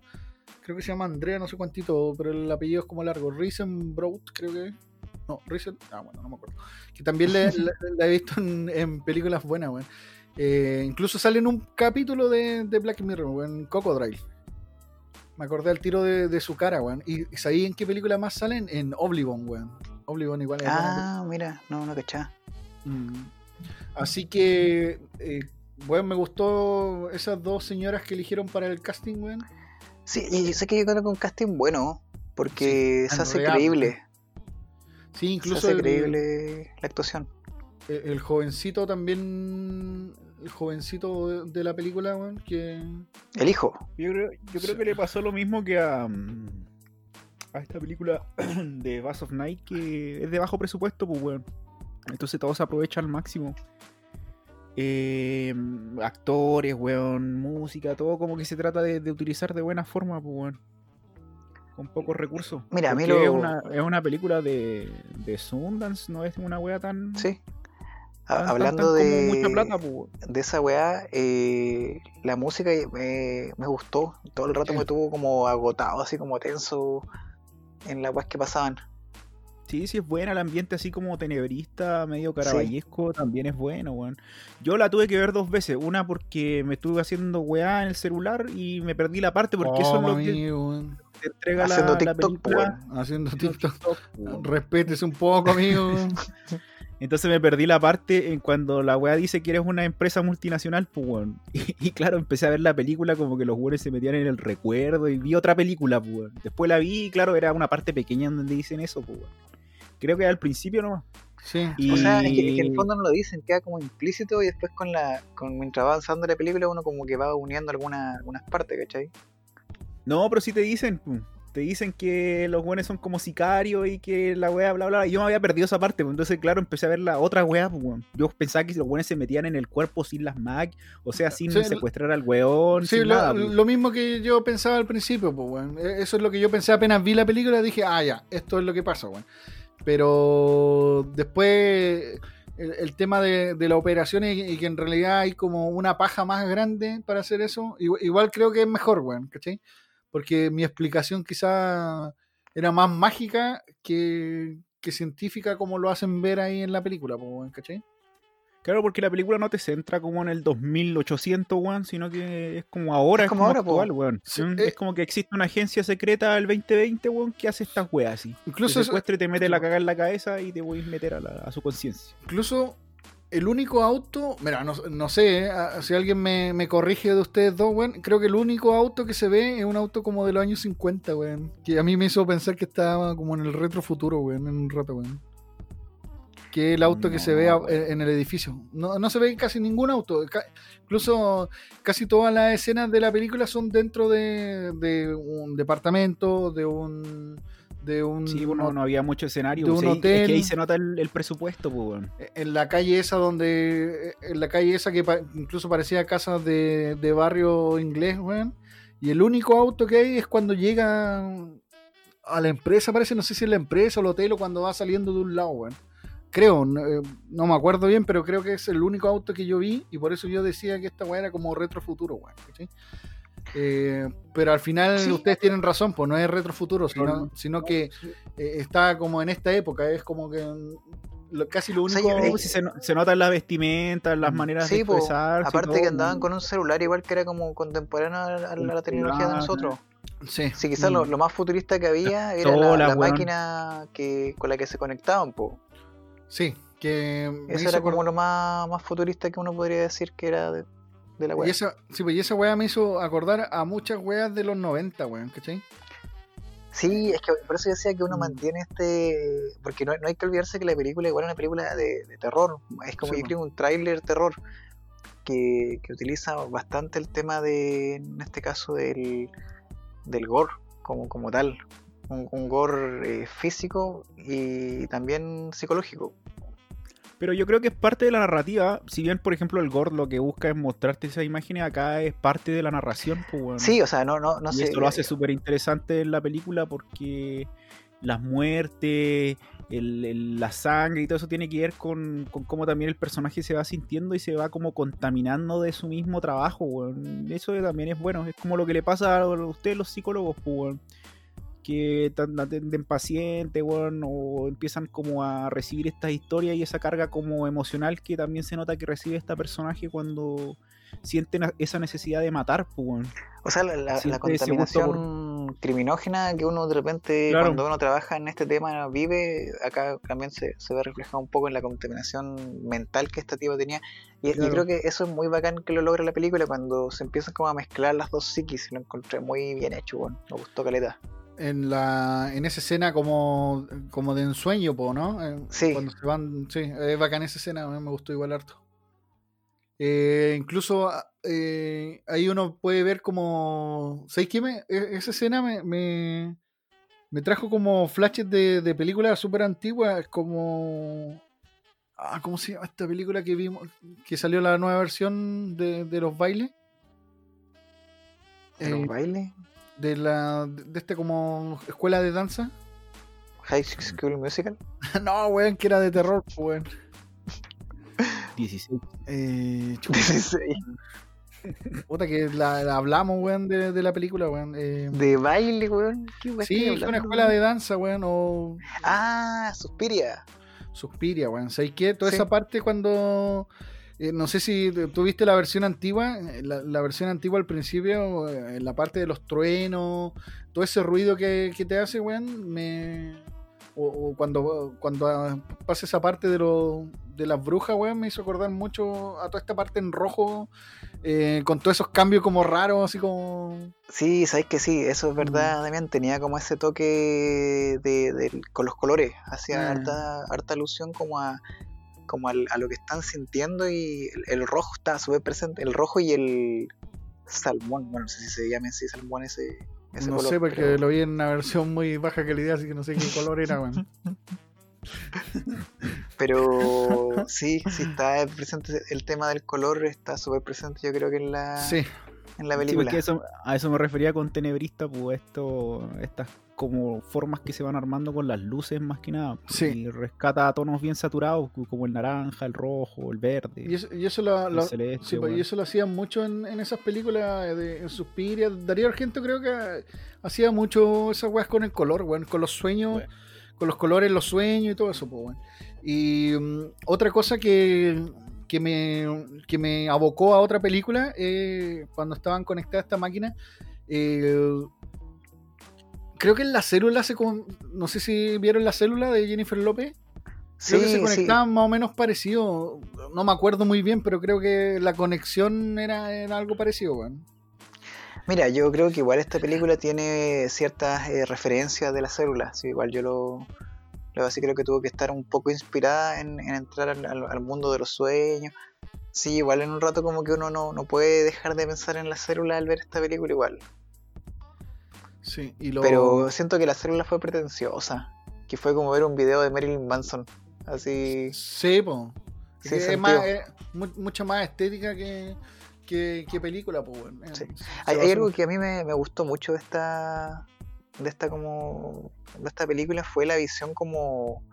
Creo que se llama Andrea, no sé cuántito, pero el apellido es como largo. Risenbrout, creo que No, Risen. Ah, bueno, no me acuerdo. Que también la, he visto en, películas buenas, weón. Eh, incluso sale en un capítulo de, Black Mirror, en Cocodrile. Me acordé al tiro de, su cara, weón. ¿Y sabí en qué película más salen? En Oblivion, weón. Oblivion igual. Ah, mira, no, no cachá. Mm. Así que, eh, bueno, me gustó esas dos señoras que eligieron para el casting, weón. Sí, y sé que llegaron con un casting bueno, porque se hace creíble. Sí, incluso. Se hace creíble la actuación. El, jovencito también. El jovencito de, la película, weón, que. El hijo. Yo creo, yo creo que le pasó lo mismo que a. Mm, a esta película de Bass of Night, que es de bajo presupuesto, pues, weón. Entonces todo se aprovecha al máximo. Eh, actores, weón, música, todo como que se trata de, utilizar de buena forma, pues, weón. Con pocos recursos. Mira, a mí lo... es, una, es una película de, de Sundance, no es una wea tan. Sí. Hablando de, de esa weá, eh, la música me, me, gustó. Todo el rato me tuvo como agotado, así como tenso en las weas que pasaban. Sí, sí es buena, el ambiente así como tenebrista, medio caraballesco, también es bueno, weón. Yo la tuve que ver dos veces, una porque me estuve haciendo weá en el celular y me perdí la parte porque eso es lo que te entrega Haciendo la, TikTok, película. Haciendo TikTok. Respétese un poco, amigo. Entonces me perdí la parte en cuando la weá dice que eres una empresa multinacional, pues weón. Y, claro, empecé a ver la película como que los weones se metían en el recuerdo y vi otra película, pues weón. Después la vi y claro, era una parte pequeña donde dicen eso, pues weón. Creo que al principio nomás. Sí. O sea, es que, en el fondo no lo dicen, queda como implícito y después con la con mientras va avanzando la película uno como que va uniendo algunas algunas partes, ¿cachai? No, pero sí te dicen, pues te dicen que los weones son como sicarios y que la wea, bla, bla. Y yo me había perdido esa parte, pues, entonces, claro, empecé a ver la otra wea, pues, Yo pensaba que los weones se metían en el cuerpo sin las Mac, o sea, sin secuestrar al weón. Sí, lo, pues. lo, mismo que yo pensaba al principio, pues, weón. E, eso es lo que yo pensé apenas vi la película, dije, ah, ya, esto es lo que pasa, weón. Pero después el, el tema de, de la operación y, y que en realidad hay como una paja más grande para hacer eso, igual, igual creo que es mejor, weón, ¿cachai? Porque mi explicación quizá era más mágica que, que científica como lo hacen ver ahí en la película, ¿cachai? Claro, porque la película no te centra como en el 2800, weón, sino que es como ahora, Es es como como, ahora, actual, weón. Sí, eh. es como que existe una agencia secreta del 2020, weón, que hace estas weas así. Incluso te y te mete la cagada en la cabeza y te voy a meter a, la- a su conciencia. Incluso el único auto, mira, no, no sé, eh, si alguien me, me corrige de ustedes dos, weón, creo que el único auto que se ve es un auto como de los años 50, weón. Que a mí me hizo pensar que estaba como en el retro futuro, weón, en un rato, weón. Que es el auto que se ve a- en en el edificio. No, no se ve casi ningún auto. Ca- incluso casi todas las escenas de la película son dentro de, de un departamento, de un... De un Sí, bueno, no había mucho escenario. de pues, un ahí- Es hotel. que ahí se nota el, el presupuesto, pues, weón. en la calle esa donde en la calle esa que pa- incluso parecía casa de, de barrio inglés weón y el único auto que hay es cuando llega a la empresa parece no sé si es la empresa o el hotel o cuando va saliendo de un lado weón creo no, eh, no me acuerdo bien pero creo que es el único auto que yo vi y por eso yo decía que esta weá era como retro futuro weón ¿cachai? Eh, pero al final Sí. ustedes tienen razón, pues no es retro futuro, sino, no. sino que eh, está como en esta época, es como que mm, lo- casi lo O sea, único. pues, sí, se, se nota en las vestimentas, las maneras Sí, de expresarse. aparte todo, que andaban con un celular igual que era como contemporáneo a la, a la tecnología de nosotros. Sí. Sí, quizás lo, Mm. lo más futurista que había era la, máquina que, con la que se conectaban, po. Sí, que Eso era como lo más, más futurista que uno podría decir que era de, de la y web. esa, sí, pues y esa weá me hizo acordar a muchas weas de los 90, weón, ¿cachai? Sí, es que por eso yo decía que uno Mm. mantiene este. Porque no, no hay que olvidarse que la película igual es una película de, de terror. Es como Sí, yo creo un tráiler terror que, que utiliza bastante el tema de, en este caso, del, del gore como, como tal. Un, un gore eh, físico y también psicológico. Pero yo creo que es parte de la narrativa. Si bien, por ejemplo, el Gord lo que busca es mostrarte esas imágenes, acá es parte de la narración. Pues. Sí, o sea, no, no, no y sé. eso lo hace súper interesante en la película porque las muertes, el- el- la sangre y todo eso tiene que ver con, con cómo también el personaje se va sintiendo y se va como contaminando de su mismo trabajo. Eso también es bueno. Es como lo que le pasa a ustedes los psicólogos, pues, weón, que atenden pacientes, weón, o empiezan como a recibir estas historias y esa carga como emocional que también se nota que recibe esta personaje cuando sienten esa necesidad de matar, pues. O sea, la, por- contaminación criminógena que uno de repente, Claro. cuando uno trabaja en este tema, vive, acá también se, se ve reflejado un poco en la contaminación mental que este tipo tenía. Y, creo que eso es muy bacán que lo logra la película cuando se empiezan como a mezclar las dos psiquis. Lo encontré muy bien hecho, bueno, me gustó caleta. En la en esa escena como, como de ensueño, po, ¿no? Eh, Sí. Cuando se van, sí, es bacán esa escena, a mí me gustó igual harto. Eh, incluso ah, eh, ahí uno puede ver como. ¿Sabes qué? Me, e- esa escena me, me, me trajo como flashes de, de películas súper antiguas, como. Ah, ¿Cómo se llama esta película que vimos? Que salió la nueva versión de, de los bailes. ¿En un Eh, baile? De la de este como escuela de danza. High School Musical. no, weón, que era de terror, weón. 16. Eh, chuta, 16. puta que la, la hablamos, weón, de, de la película, weón. Eh, De baile, weón. ¿Qué weón sí, es una hablando, escuela weón? de danza, weón, o Ah, Suspiria. Suspiria, weón. ¿Sabes qué? Toda Sí. esa parte cuando... eh, no sé si tú viste la versión antigua, eh, la, la versión antigua al principio, eh, en la parte de los truenos, todo ese ruido que, que te hace, weón, me... O, o cuando, cuando ah, pasa esa parte de, lo, de las brujas, weón, me hizo acordar mucho a toda esta parte en rojo, eh, con todos esos cambios como raros, así como... Sí, sabes que sí, eso es Mm. verdad, Damián. Tenía como ese toque de, de- con los colores, hacía Ah. harta, harta alusión como a como al- a lo que están sintiendo y el, el rojo está súper presente, el rojo y el salmón, bueno, no sé si se llama así salmón ese, ese no color, sé, porque pero- lo vi en una versión muy baja calidad, así que no sé qué color era, weón. pero sí, sí está presente el tema del color, está súper presente yo creo que en la, Sí, en la Sí, película. porque eso- a eso me refería con tenebrista, pues esto, estas como formas que se van armando con las luces más que nada. Sí. Y rescata tonos bien saturados, como el naranja, el rojo, el verde, Y eso, y eso lo- celeste. sí, pues, weón. y eso lo hacían mucho en, en esas películas de en Suspiria. Darío Argento creo que hacía mucho esas weas con el color, weón, con los sueños, Bueno. con los colores, los sueños y todo eso, pues, weón. Y mm, otra cosa que, que, me, que me abocó a otra película, eh, cuando estaban conectadas a esta máquina, eh, creo que en la célula se con- no sé si vieron la célula de Jennifer López. Sí, Creo que se sí. conectaban más o menos parecido. No me acuerdo muy bien, pero creo que la conexión era, era algo parecido, weón. Mira, yo creo que igual esta película tiene ciertas eh, referencias de la célula. Sí, igual yo lo, lo así creo que tuvo que estar un poco inspirada en, en entrar al, al- al mundo de los sueños. Sí, igual en un rato como que uno no, no puede dejar de pensar en la célula al ver esta película igual. Sí, y lo... Pero siento que la célula fue pretenciosa. Que fue como ver un video de Marilyn Manson. Así. Sí, po. Es más, es mu- mucha más estética que, que, que película, pues. Sí. Eh, Hay, algo que a mí me, me gustó mucho de esta de esta como de esta película fue la visión como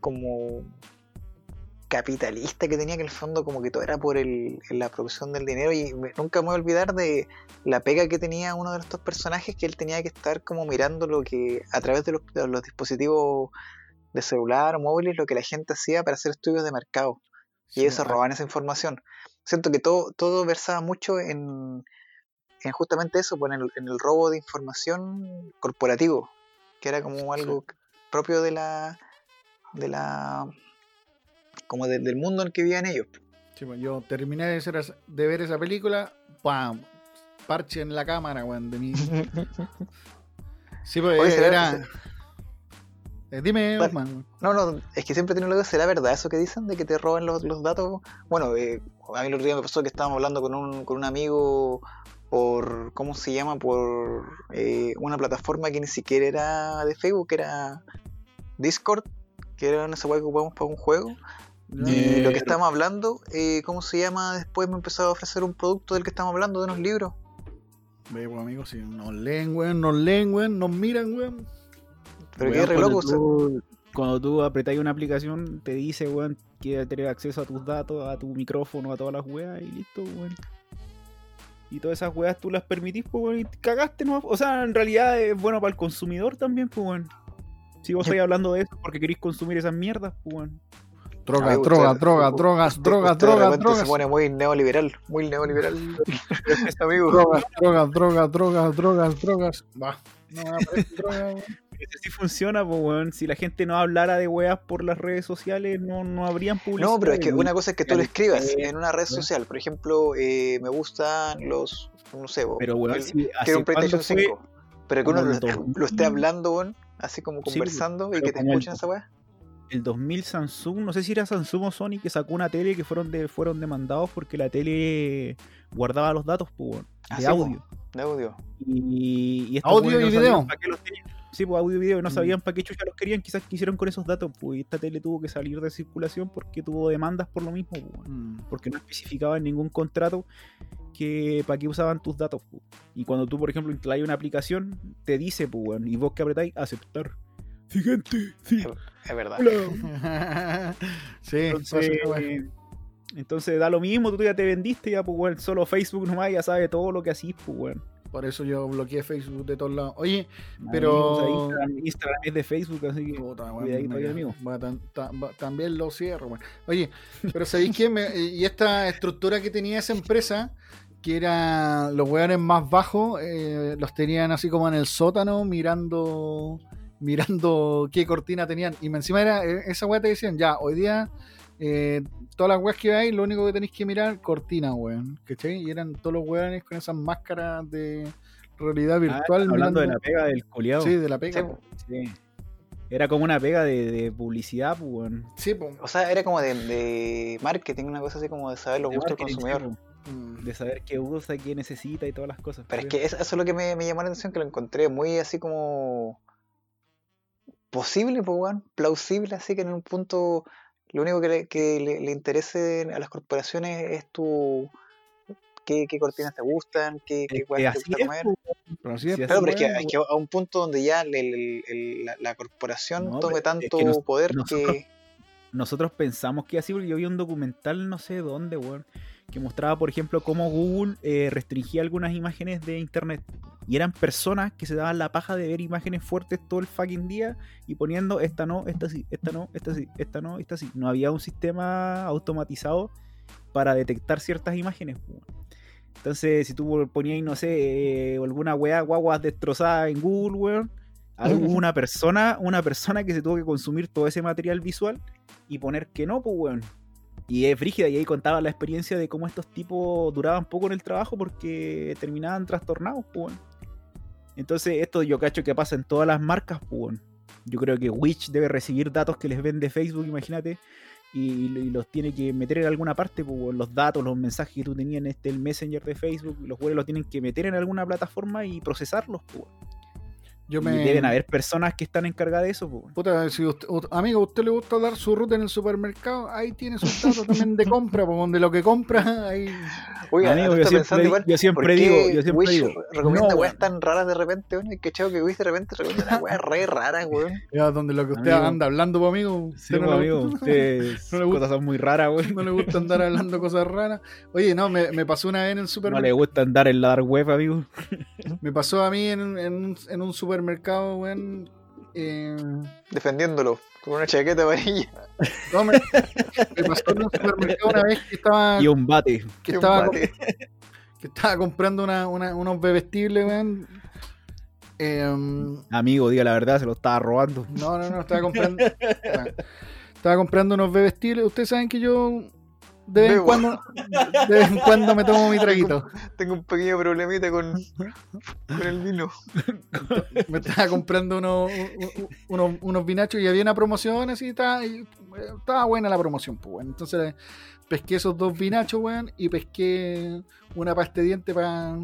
como capitalista que tenía que en el fondo como que todo era por el, la producción del dinero. Y me- nunca me voy a olvidar de la pega que tenía uno de estos personajes que él tenía que estar como mirando lo que a través de los, de los dispositivos de celular o móviles lo que la gente hacía para hacer estudios de mercado. Y ellos se ah, robaban esa información. Siento que todo, todo versaba mucho en, en justamente eso, pues, en el, en el robo de información corporativo, que era como algo propio de la de la como de- del mundo en el que vivían ellos. sí, pues, yo terminé de, hacer esa- de ver esa película, ¡pam! Parche en la cámara, weón, de mí. Sí, pues Oye, ¿será- era... Eh, dime. No, no, es que siempre tiene luego, ¿será verdad eso que dicen de que te roban los, los datos? Bueno, eh, a mí el otro día me pasó que estábamos hablando con un, con un amigo por, ¿cómo se llama? Por eh, una plataforma que ni siquiera era de Facebook, era Discord, que era esa weá que ocupamos para un juego. Y Eh, lo que estábamos hablando, eh, ¿cómo se llama? Después me empezó a ofrecer un producto del que estamos hablando, de unos libros. Ve, pues, amigos, si nos leen, weón, nos leen, weón, nos miran, weón. Pero Weón, qué re cuando loco, tú- Cuando tú apretáis una aplicación, te dice, weón, que tener acceso a tus datos, a tu micrófono, a todas las weas, y listo, weón. Y todas esas weas tú las permitís, pues, weón, y te cagaste, ¿no? O sea, en realidad es bueno para el consumidor también, pues, weón. Si vos estáis hablando de eso porque queréis consumir esas mierdas, pues, weón. Drogas, Amigo, drogas, usted- drogas, drogas, drogas, drogas, se pone muy neoliberal, muy neoliberal. amigo. Drogas, drogas, drogas, drogas, drogas, drogas. Va. No, droga, weón. Ese sí funciona, pues, weón. Si la gente no hablara de weas por las redes sociales, no, no habrían publicidad. No, pero es que weón. una cosa es que tú lo escribas eh, en una red weón. social. Por ejemplo, eh, me gustan los, no sé, bo, Pero, weón, si quiero un PlayStation fue 5. Pero que uno lo, el 2000. lo esté hablando, weón, así como Sí, conversando y que te escuchen esa weá. El 2000 Samsung, no sé si era Samsung o Sony, que sacó una tele que fueron de, fueron demandados porque la tele guardaba los datos pues, Ah, de sí, audio. De audio. Y, y Audio y no video. pa' qué los tenían. Sí, pues audio y video, no Mm. sabían para qué chucha los querían, quizás quisieron con esos datos, pues y esta tele tuvo que salir de circulación porque tuvo demandas por lo mismo, pues. Mm. porque no especificaba en ningún contrato que para qué usaban tus datos. pues. Y cuando tú, por ejemplo, instalas una aplicación, te dice, pues, y vos que apretáis, aceptar. Siguiente, sí, Es verdad. sí, Entonces, esa weá. entonces da lo mismo, tú ya te vendiste, ya pues weón, solo Facebook nomás ya sabe todo lo que hacís, pues weón. Por eso yo bloqueé Facebook de todos lados. Oye, Amigos, Pero- ahí Instagram, Instagram es de Facebook, así que puta, me- ahí, amigo. va tan- ta- va- también lo cierro, weón. Oye, pero ¿sabéis qué? Me- y esta estructura que tenía esa empresa, que era los weones más bajos, eh, los tenían así como en el sótano mirando mirando qué cortina tenían. Y encima era eh, esa weá te decían, ya, hoy día eh, todas las weas que hay, lo único que tenéis que mirar, cortina, weón. ¿Cachai? Y eran todos los weones con esas máscaras de realidad Ah, virtual. hablando de la mirando- pega del culiado. Sí, de la pega. Sí. Era como una pega de, de publicidad, pues weón. Sí, po. O sea, era como de, de marketing, una cosa así como de saber los De gustos del consumidor. sí, de saber qué usa, qué necesita y todas las cosas. Pero es que eso, eso es lo que me, me llamó la atención, que lo encontré muy así como posible, pues, weón, plausible, así que en un punto lo único que le, que le, le interese a las corporaciones es tu qué, qué cortinas te gustan, qué, qué te gusta comer. po, Pero así es, Sí, Claro, así pero es que, es, es que a un punto donde ya el- el- el- la, la corporación No, tome es tanto que nos- poder nosotros- que. nosotros pensamos que así, porque yo vi un documental, no sé dónde, weón, que mostraba, por ejemplo, cómo Google eh, restringía algunas imágenes de internet. Y eran personas que se daban la paja de ver imágenes fuertes todo el fucking día y poniendo esta no, esta sí, esta no, esta sí, esta no, esta sí. No había un sistema automatizado para detectar ciertas imágenes. Entonces, si tú ponías, no sé, eh, alguna weá, guaguas destrozada en Google, weón, ah, hubo una persona, una persona que se tuvo que consumir todo ese material visual y poner que no, pues, weón. Y es frígida, y ahí contaba la experiencia de cómo estos tipos duraban poco en el trabajo porque terminaban trastornados, pues, weón. Entonces, esto yo cacho que pasa en todas las marcas, pues. Yo creo que Witch debe recibir datos que les vende Facebook, imagínate, y, los tiene que meter en alguna parte, pues, los datos, los mensajes que tú tenías en este, el Messenger de Facebook, los weones los tienen que meter en alguna plataforma y procesarlos, pues, weón. Yo Y me. deben haber personas que están encargadas de eso, pues. weón. Puta, si usted, amigo, ¿a usted le gusta dar su ruta en el supermercado? Ahí tiene sus datos también de compra, pues, donde lo que compra, ahí. Oiga, Amigo, ¿no yo está siempre, pensando igual? yo siempre ¿Por qué digo, yo siempre Wish digo, recomienda no, weas weón. tan raras de repente, weón? Que chavo que Wish de repente recomienda weas re raras, weón. Ya, donde lo que usted Amigo. anda hablando, pues, amigo. Sí, Usted no, le amigo, gusta- ustedes no le gusta- cosas son muy raras, güey. no le gusta andar hablando cosas raras. Oye, no, me, me pasó una vez en el No le supermercado. gusta andar en la dark web, amigo. Me pasó a mí en, en un- en un supermercado, weón. eh, Defendiéndolo con una chaqueta amarilla. no, me, me pasó en un supermercado una vez que estaba, Y un bate. que un estaba, bate. que estaba comprando una, una- unos bebestibles, weón. Em, Amigo, diga la verdad, se lo estaba robando. No, no, no, estaba comprando. estaba comprando unos bebestibles. Ustedes saben que yo de vez en cuando de vez en cuando me tomo mi traguito. Tengo un pequeño problemita con, con el vino. Me estaba comprando unos, unos, unos vinachos y había una promoción así, estaba, y, eh, estaba buena la promoción, pues bueno. Entonces pesqué esos dos vinachos, weón, y pesqué una pasta de diente para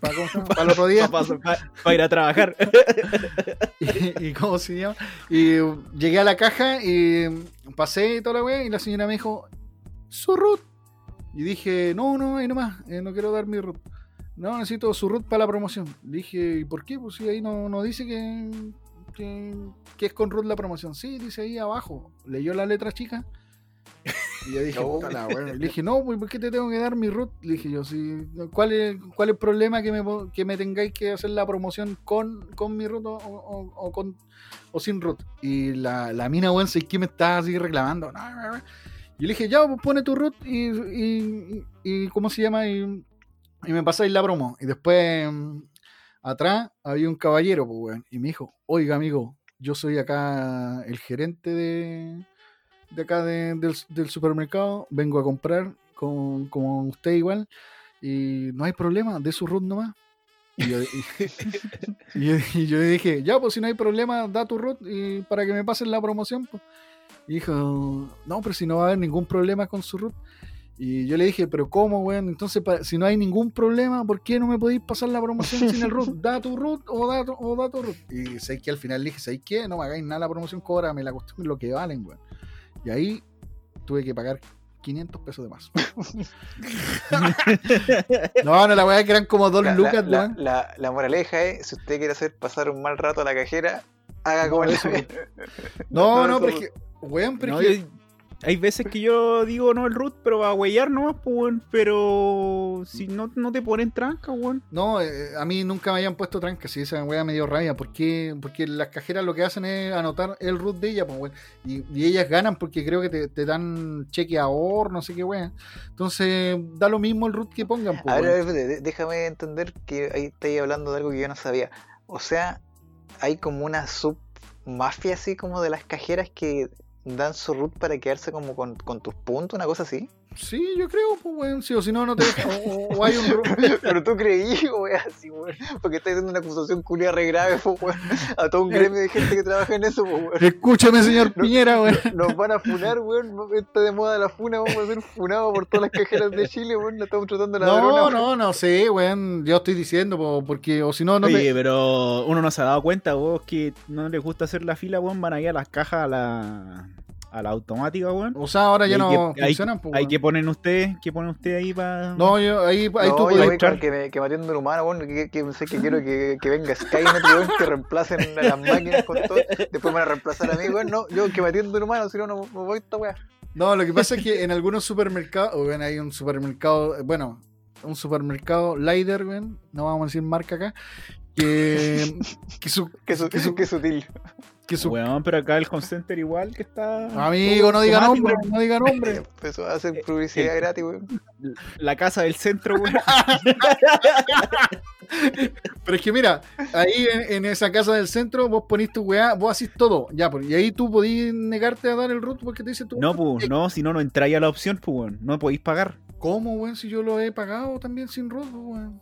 para el otro día. Para ir a trabajar. y, y cómo se llama. Y llegué a la caja y pasé y toda la weá, y la señora me dijo, su root. Y dije, no, no, ahí nomás, eh, no quiero dar mi root. No, necesito su root para la promoción. Dije, ¿y por qué? Pues si ahí no, no dice que, que, que es con root la promoción. Sí, dice ahí abajo. Leyó la letra chica. Y yo dije, No. la. Le dije, no, pues, ¿por qué te tengo que dar mi root? Le dije yo, sí, ¿cuál es, cuál es el problema que me, que me tengáis que hacer la promoción con, con mi root o, o- o con, o sin root? Y la, la mina, weón, sé que me estaba así reclamando. No, no, no. Y le dije, ya, pues pone tu root y, y, ¿cómo se llama? Y, me pasáis la promo. Y después, mm, atrás, había un caballero, pues, weón. Y me dijo, oiga, amigo, yo soy acá el gerente de, de acá de- del, supermercado. Vengo a comprar con, como usted igual. Y no hay problema, de su root nomás. Y yo, y- y yo- y yo dije, ya, pues si no hay problema, da tu root y para que me pasen la promoción. Pues. Y dijo, no, pero si no va a haber ningún problema con su root. Y yo le dije, pero ¿cómo, weón? Entonces, si no hay ningún problema, ¿por qué no me podéis pasar la promoción sin el root? Da tu root o da tu, o da tu root. Y sé que al final le dije, ¿sabéis qué? No me hagáis nada la promoción, cóbrame la cuestión lo que valen, weón. Y ahí tuve que pagar 500 pesos de más. no, no, la weá que eran como dos La, lucas, la, la- la moraleja es, si usted quiere hacer pasar un mal rato a la cajera, haga como No, el No, no, no, pero es que, weón, pero No, que- hay veces que yo digo no el root, pero va a huellar nomás, pues, weón. Pero si no, no te ponen tranca, weón. No, eh, a mí nunca me hayan puesto trancas, y esa weá me dio rabia. ¿Por qué? Porque las cajeras lo que hacen es anotar el root de ella, pues, weón. Y, y ellas ganan porque creo que te, te dan cheque ahorro, no sé qué weá. Entonces, da lo mismo el root que pongan, pues, A ver, a weón. déjame entender que ahí estáis hablando de algo que yo no sabía. O sea, hay como una sub mafia así como de las cajeras que dan su root para quedarse como con, con tus puntos, una cosa así. Sí, yo creo, pues, weón. Sí, o si no, no te deja- o, hay un. Pero tú creí, weón, así, weón. Porque estás haciendo una acusación culia re grave, po, weón. A todo un gremio de gente que trabaja en eso, po, weón. Escúchame, señor Piñera, weón. Nos van a funar, weón. Está de moda la funa, vamos a ser funados por todas las cajeras de Chile, weón. La estamos tratando de ladrona. No, weón. no, no sé, weón. Yo estoy diciendo, po, porque, o si no, no Oye, te. pero uno no se ha dado cuenta, vos, que no les gusta hacer la fila, weón, van ahí a las cajas a la, a la automática, weón. O sea, ahora ya hay no que- hay- funcionan, pues, Hay weón. que ponen ustedes, que ponen ustedes ahí para. No, yo, ahí, ahí no, tú puedes voy entrar. que me, que me atienda un humano, weón, que, que, sé que quiero que, que venga Skynet, weón, que reemplacen a las máquinas con todo. Después me van a reemplazar a mí, weón. No, yo que me atienda un humano, si no, no no voy a esta weá. No, lo que pasa es que en algunos supermercados, o bueno, hay un supermercado, bueno, un supermercado Lider, weón, no vamos a decir marca acá, que, que su, Qué, su- que su- qué sutil. Que su- Weón, pero acá el home center igual que está. amigo, no diga nombre, no diga nombre. Empezó a hacer publicidad gratis, weón. La casa del centro, weón. Pero es que mira, ahí en, en esa casa del centro vos ponís tu weá, vos hacís todo, ya, pues, y ahí tú podís negarte a dar el root porque te dice tú. No, pues, no, si no, no entráis a la opción, pues, weón. No podéis pagar. ¿Cómo, weón? Si yo lo he pagado también sin root, pues, weón.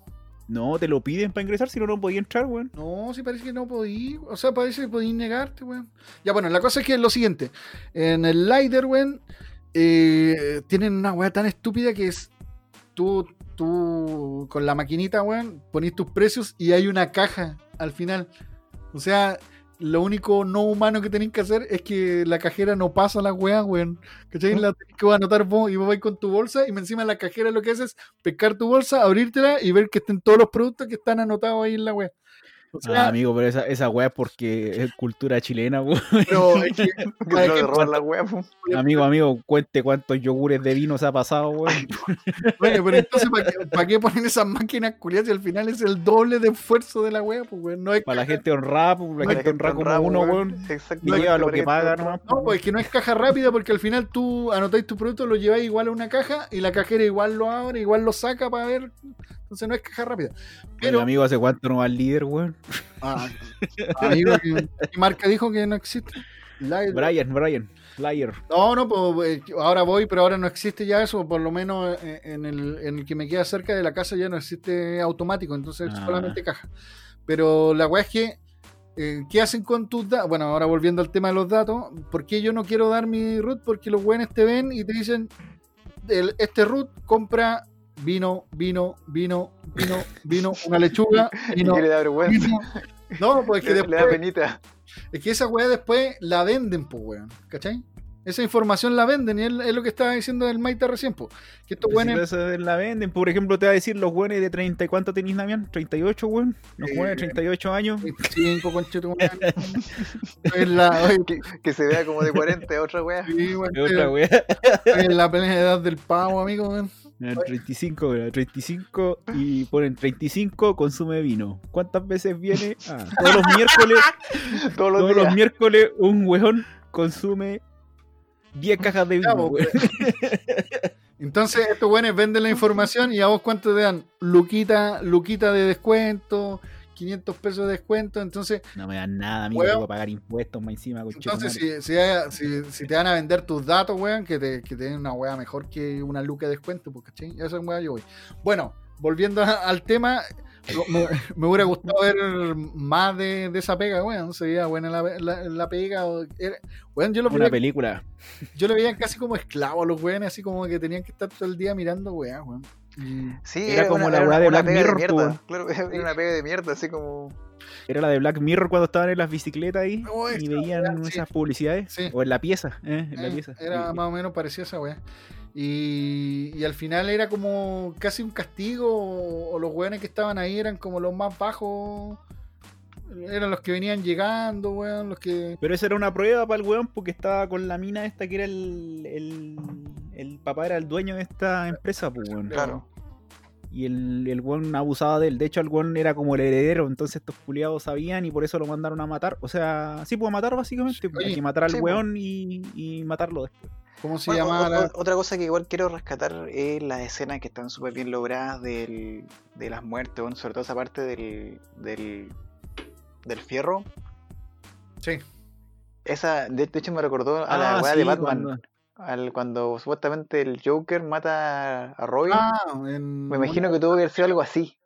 No, te lo piden para ingresar, si no, no podías entrar, weón. No, si parece que no podí. O sea, parece que podí negarte, weón. Ya, bueno, la cosa es que es lo siguiente. En el Lider, weón, eh, tienen una weá tan estúpida que es tú, tú con la maquinita, weón, ponís tus precios y hay una caja al final. O sea, lo único no humano que tenéis que hacer es que la cajera no pasa la weá, weón. ¿Cachai? La tenés que anotar vos y vos vais con tu bolsa y encima la cajera lo que hace es pescar tu bolsa, abrírtela y ver que estén todos los productos que están anotados ahí en la weá. O sea, Ah, amigo, pero esa, esa weá es porque es cultura chilena, weón. pero es que, que- de robar la weá. Amigo, amigo, cuente cuántos yogures de vino se ha pasado, weón. Bueno, pero entonces, ¿para qué, para qué ponen esas máquinas culiadas si al final es el doble de esfuerzo de la wea? Pues, weón, no es Para la gente honrada, pues, la Para gente honrada como uno, weón. Y Exactamente, lleva lo que paga nomás. No, pues es que no es caja rápida porque al final tú anotáis tu producto, lo lleváis igual a una caja y la cajera igual lo abre, igual lo saca para ver. Entonces no es caja rápida. Pero, Pero, amigo, ¿hace cuánto no va al líder, weón? Ah, amigo, ¿qué qué marca dijo que no existe? Brian, Brian, Liar. No, no, pues eh, ahora voy, pero ahora no existe ya eso, por lo menos eh, en el, en el que me queda cerca de la casa ya no existe automático, entonces Ah. solamente caja. Pero la weá es que, eh, ¿qué hacen con tus datos? Bueno, ahora volviendo al tema de los datos, ¿por qué yo no quiero dar mi root? Porque los buenos te ven y te dicen, el- este root compra vino, vino, vino, vino, vino, una lechuga, Y vino, que le da vergüenza. vino. No, pues es que Le, le da después, penita. es que esa weá después la venden, pues weón, ¿cachai? Esa información la venden y es, es lo que estaba diciendo el Maita recién, pues. Que estos Si weones. eso la venden, por ejemplo, te va a decir los weones de 30 y cuánto tenés, Damián? 38, weón. Los weones de 38 años. 25, conchetumadre. Es la, oye, Que, que se vea como de 40 a otra weá. sí, weón, Es otra weá. es la plena edad del pavo, amigo, weón. Mira, 35, mira, 35 y ponen 35, consume vino. ¿Cuántas veces viene? Ah, todos los miércoles, Todos los todos días. los miércoles un weón consume 10 cajas de vino. weón. Entonces, estos weones venden la información y a vos cuánto te dan? Luquita, luquita de descuento, 500 pesos de descuento. Entonces, No me dan nada, amigo, Weón. tengo que pagar impuestos más encima. entonces si, si, hay- si- si te van a vender tus datos, weón, que te, que den una weá mejor que una luca de descuento, pues, ¿cachai? Esa es weá yo voy. Bueno, volviendo a- al tema, me, me hubiera gustado ver más de, de esa pega, weón. Sería buena la, la, la pega. era- weón, yo lo Una veía, película. yo lo veía casi como esclavos a los weones, así como que tenían que estar todo el día mirando weá, weón. Sí, Era como la weá de Black Mirror, de mierda. Claro, era una pega de mierda, así como. Era la de Black Mirror cuando estaban en las bicicletas ahí Oh, y veían sí. esas publicidades. Sí. O en la pieza, ¿eh? En la Eh, pieza. Era más o menos parecía esa weá. Y, y al final era como casi un castigo, o, o los weones que estaban ahí eran como los más bajos, eran los que venían llegando, weón, los que... Pero esa era una prueba para el weón porque estaba con la mina esta que era el, el, el papá era el dueño de esta empresa, pues weón. Claro. Y el, el weón abusaba de él. De hecho, el weón era como el heredero, entonces estos culiados sabían y por eso lo mandaron a matar. O sea, sí, pues a matar básicamente. pues, Oye, hay que matar al sí, weón y, y matarlo después. ¿Cómo se Bueno, la- otra cosa que igual quiero rescatar es las escenas que están súper bien logradas del, de las muertes, bueno, sobre todo esa parte del, del, del fierro. Sí, Esa, de, de hecho, me recordó a la Ah, weá sí, de Batman. cuando- Al, cuando supuestamente el Joker mata a Robin. Ah, en me imagino que tuvo que haber sido algo así.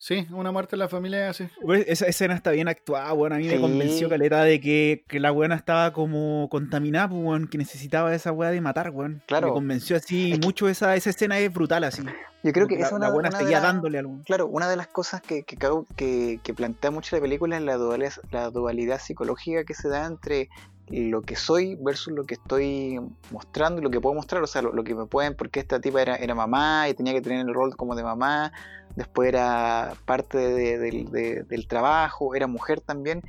Sí, una muerte de la familia así. Pues, Esa escena está bien actuada, weón. A mí me Sí. convenció caleta de que, que la weona estaba como contaminada, pues, weón, que necesitaba esa weá de matar, weón. Claro. Me convenció así Es que- mucho esa, esa escena es brutal así. Yo creo que la, es una, la buena una de seguía las- dándole algo. Claro, una de las cosas que, que, que plantea mucho la película es la dualidad, la dualidad psicológica que se da entre lo que soy versus lo que estoy mostrando y lo que puedo mostrar, o sea, lo, lo que me pueden, porque esta tipa era, era mamá y tenía que tener el rol como de mamá, después era parte de- de- de- del trabajo, era mujer también,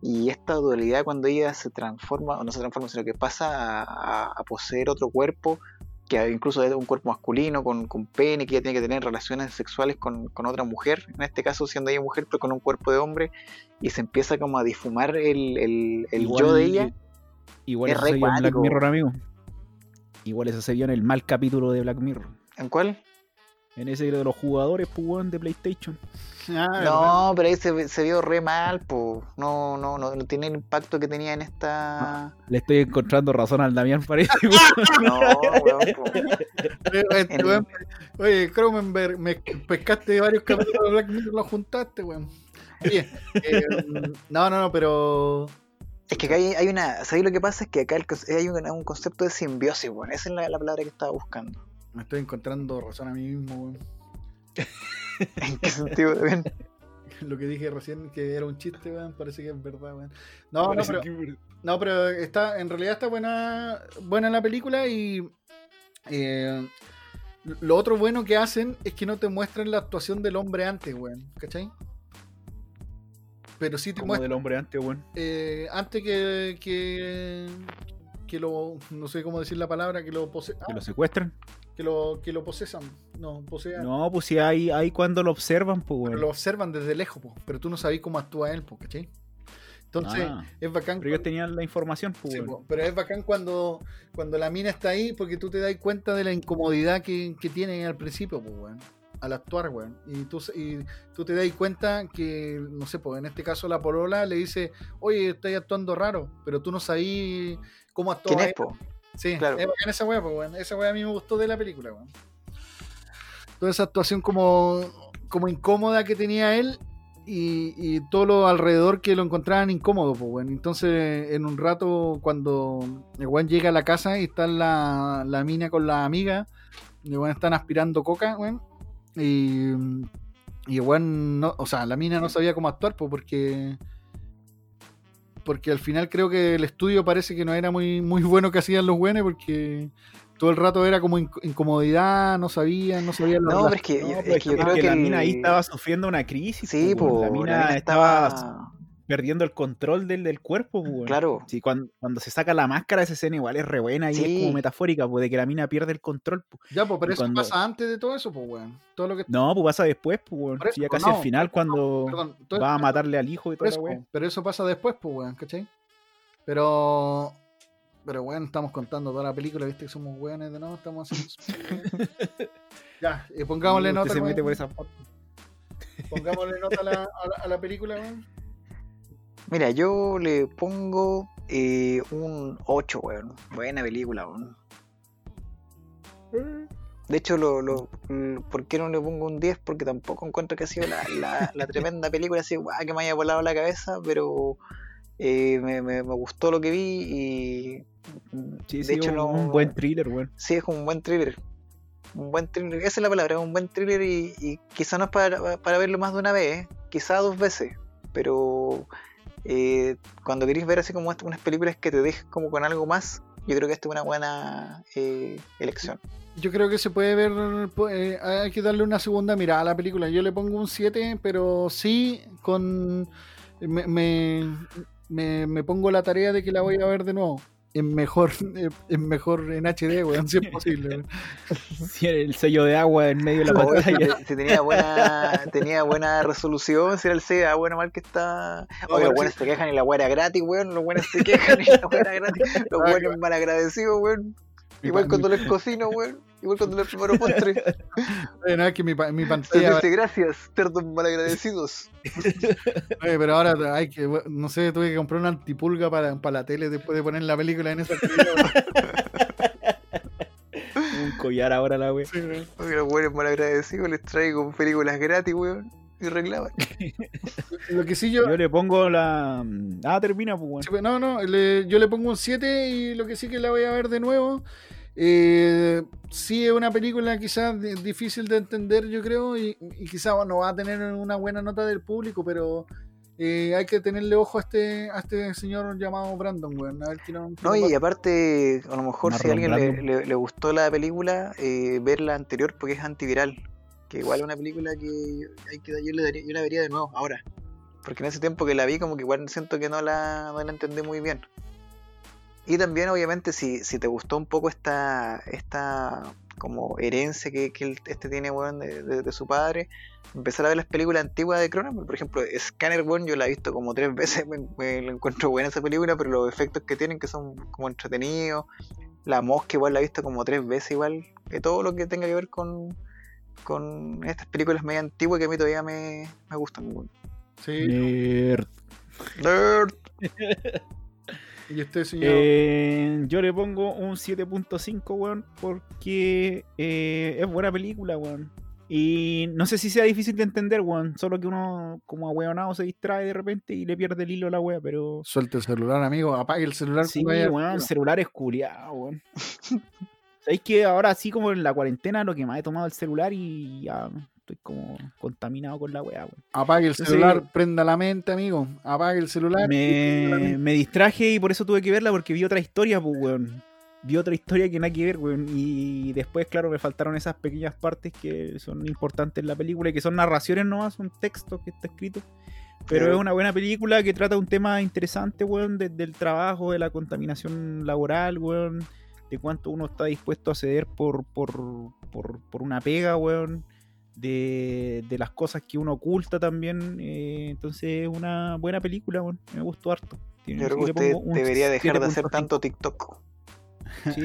y esta dualidad cuando ella se transforma, o no se transforma, sino que pasa a poseer otro cuerpo, que incluso es un cuerpo masculino, con, con pene, que ella tiene que tener relaciones sexuales con, con otra mujer, en este caso siendo ella mujer, pero con un cuerpo de hombre, y se empieza como a difumar el, el, el yo de ella. Igual Es eso se vio en Black. Mirror, amigo. Igual eso se vio en el mal capítulo de Black Mirror. ¿En cuál? En ese de los jugadores, pues, weón, de PlayStation. Ah. No, pero ahí se, se vio re mal, po. No, no, no, no tiene el impacto que tenía en esta. Le estoy encontrando razón al Damián, parece. weón. No, weón, este weón, Oye, Cronenberg, me pescaste varios capítulos de Black Mirror, los juntaste, weón. Oye, eh, no, no, no, pero. Es que acá hay, hay una. ¿Sabes lo que pasa? Es que acá el hay un, un concepto de simbiosis, weón. Esa es la, la palabra que estaba buscando. Me estoy encontrando razón a mí mismo, weón. ¿En qué sentido también? Lo que dije recién que era un chiste, weón, parece que es verdad, weón. No, no, pero, que- no, pero está, en realidad está buena, buena la película y eh, lo otro bueno que hacen es que no te muestran la actuación del hombre antes, weón, ¿cachai? Pero sí te muestran del hombre antes, weón. eh, antes que, que que lo no sé cómo decir la palabra que lo pose Que ah, lo secuestran. Que lo que lo posesan no posean No, pues si hay, hay cuando lo observan, pues, pero weón. lo observan desde lejos po, pero tú no sabes cómo actúa él po, ¿cachai? entonces Ah, es bacán pero ellos cuando- tenían la información, pues, sí, po, pero es bacán cuando cuando la mina está ahí porque tú te das cuenta de la incomodidad que, que tiene al principio pues weón al actuar, weón. Y tú, y tú te das cuenta que, no sé, pues en este caso la polola le dice, oye, estás actuando raro, pero tú no sabías cómo actuaba ¿Quién es, él. po? Sí, Claro. es bacán esa weá, pues, weón. Esa weá a mí me gustó de la película, weón. Toda esa actuación como, como incómoda que tenía él y, y todo lo alrededor que lo encontraban incómodo, pues. Entonces, en un rato, cuando el weón llega a la casa y está la, la mina con la amiga, el weón están aspirando coca, weón. Y, y el weón, no, o sea, la mina no sabía cómo actuar, pues, porque porque al final creo que el estudio parece que no era muy, muy bueno que hacían los buenos porque todo el rato era como inc- incomodidad, no sabían, no sabían la No, pero es que, No, yo- pero es que yo creo que, la el- mina ahí estaba sufriendo una crisis. Sí, pues, weón. po, la mina estaba perdiendo el control del, del cuerpo, pues. Claro. Sí, cuando, cuando se saca la máscara, esa escena igual es re buena y Sí. es como metafórica, pues, de que la mina pierde el control. pues. Ya, pues, pero y eso cuando- pasa antes de todo eso, pues, weón. Todo lo que. No, pues pasa después, pues, eso, Sí, ya casi no, al final, cuando Perdón, todo va a matarle al hijo y toda eso, pero eso pasa después, pues, weón, ¿cachai? Pero. Pero, weón, estamos contando toda la película, viste que somos weones de nuevo, estamos haciendo. ya, y pongámosle nota. se weón. mete por esa parte. Pongámosle nota a la, a la- a la película, weón. Mira, yo le pongo eh, un 8, weón. Buena película, weón. De hecho, lo, lo, l- ¿por qué no le pongo un 10? Porque tampoco encuentro que ha sido la, la- la tremenda película así, guau, que me haya volado la cabeza, pero eh, me, me- me gustó lo que vi y Sí, de sí, hecho un, no... un buen thriller, weón. Sí, es un buen thriller. Un buen thriller, esa es la palabra, un buen thriller y, y quizá no es para, para verlo más de una vez, quizá dos veces, pero eh, cuando queréis ver así como unas películas que te dejen como con algo más, yo creo que esta es una buena eh, elección. Yo creo que se puede ver, eh, hay que darle una segunda mirada a la película. Yo le pongo un 7, pero sí con... Me, me, me- me pongo la tarea de que la voy a ver de nuevo. En mejor, en mejor en HD, weón, si es posible. Sí, el sello de agua en medio de la si, pantalla. si tenía buena tenía buena resolución, si era el CEA, bueno, mal que está. Oye, los buenos se quejan y la weá era gratis, weón. Los buenos se quejan y la weá era gratis. Los Ah, buenos malagradecidos, weón. Igual cuando les cocino, weón. Igual cuando les preparo postre. Eh, no, es que mi, pantalla... dice gracias, cerdos malagradecidos. Oye, pero ahora hay que, no sé, tuve que comprar una antipulga para, para la tele después de poner la película en esa un collar ahora la wea. Oye, los buenos malagradecidos les traigo películas gratis, weón. Y reclaman. Lo que sí yo... Yo le pongo la. Ah, termina, pues, weón. Sí, pues, No, no, le- yo le pongo un 7 y lo que sí que la voy a ver de nuevo. Eh, sí es una película quizás di- difícil de entender, yo creo, y, y quizás no va a tener una buena nota del público, pero eh, hay que tenerle ojo a este, a este señor llamado Brandon, weón. A ver qué no. qué No, y pasa. aparte, a lo mejor si a alguien le, le- le gustó la película, eh, ver la anterior porque es antiviral. Que igual es una película que, hay que yo, le daría- yo la vería de nuevo ahora. Porque en ese tiempo que la vi, como que igual siento que no la, no la entendí muy bien. Y también, obviamente, si, si te gustó un poco esta, esta como herencia que, que este tiene, weón, de, de- de su padre, empezar a ver las películas antiguas de Cronenberg. Por ejemplo, Scanner, weón, yo la he visto como tres veces, me, me lo encuentro buena esa película, pero los efectos que tienen que son como entretenidos. La mosca igual la he visto como tres veces igual. Que todo lo que tenga que ver con, con estas películas medio antiguas que a mí todavía me, me gustan. Sí. Nerd. Nerd. Y este señor. Eh, yo le pongo un 7.5, weón, porque eh, es buena película, weón. Y no sé si sea difícil de entender, weón. Solo que uno, como ahueonado, se distrae de repente y le pierde el hilo a la wea, pero. Suelte el celular, amigo. Apague el celular. Sí, vaya- weón, celular es culiado, weón. ¿Sabéis que ahora, así como en la cuarentena, lo que más he tomado el celular y ya estoy como contaminado con la weá, weón? Apague el Entonces- celular, prenda la mente, amigo. Apague el celular. Me, me distraje y por eso tuve que verla porque vi otra historia, pues, weón. Vi otra historia que nada que ver, weón. Y después, claro, me faltaron esas pequeñas partes que son importantes en la película y que son narraciones nomás, son textos que está escrito. Pero es una buena película que trata un tema interesante, weón, de- del trabajo, de la contaminación laboral, weón. De cuánto uno está dispuesto a ceder por, por, por, por una pega, weón. De, de las cosas que uno oculta también. eh, entonces es una buena película, weón. Me gustó harto. Tiene- Yo creo que usted debería dejar de hacer 7.5. tanto TikTok. Sí,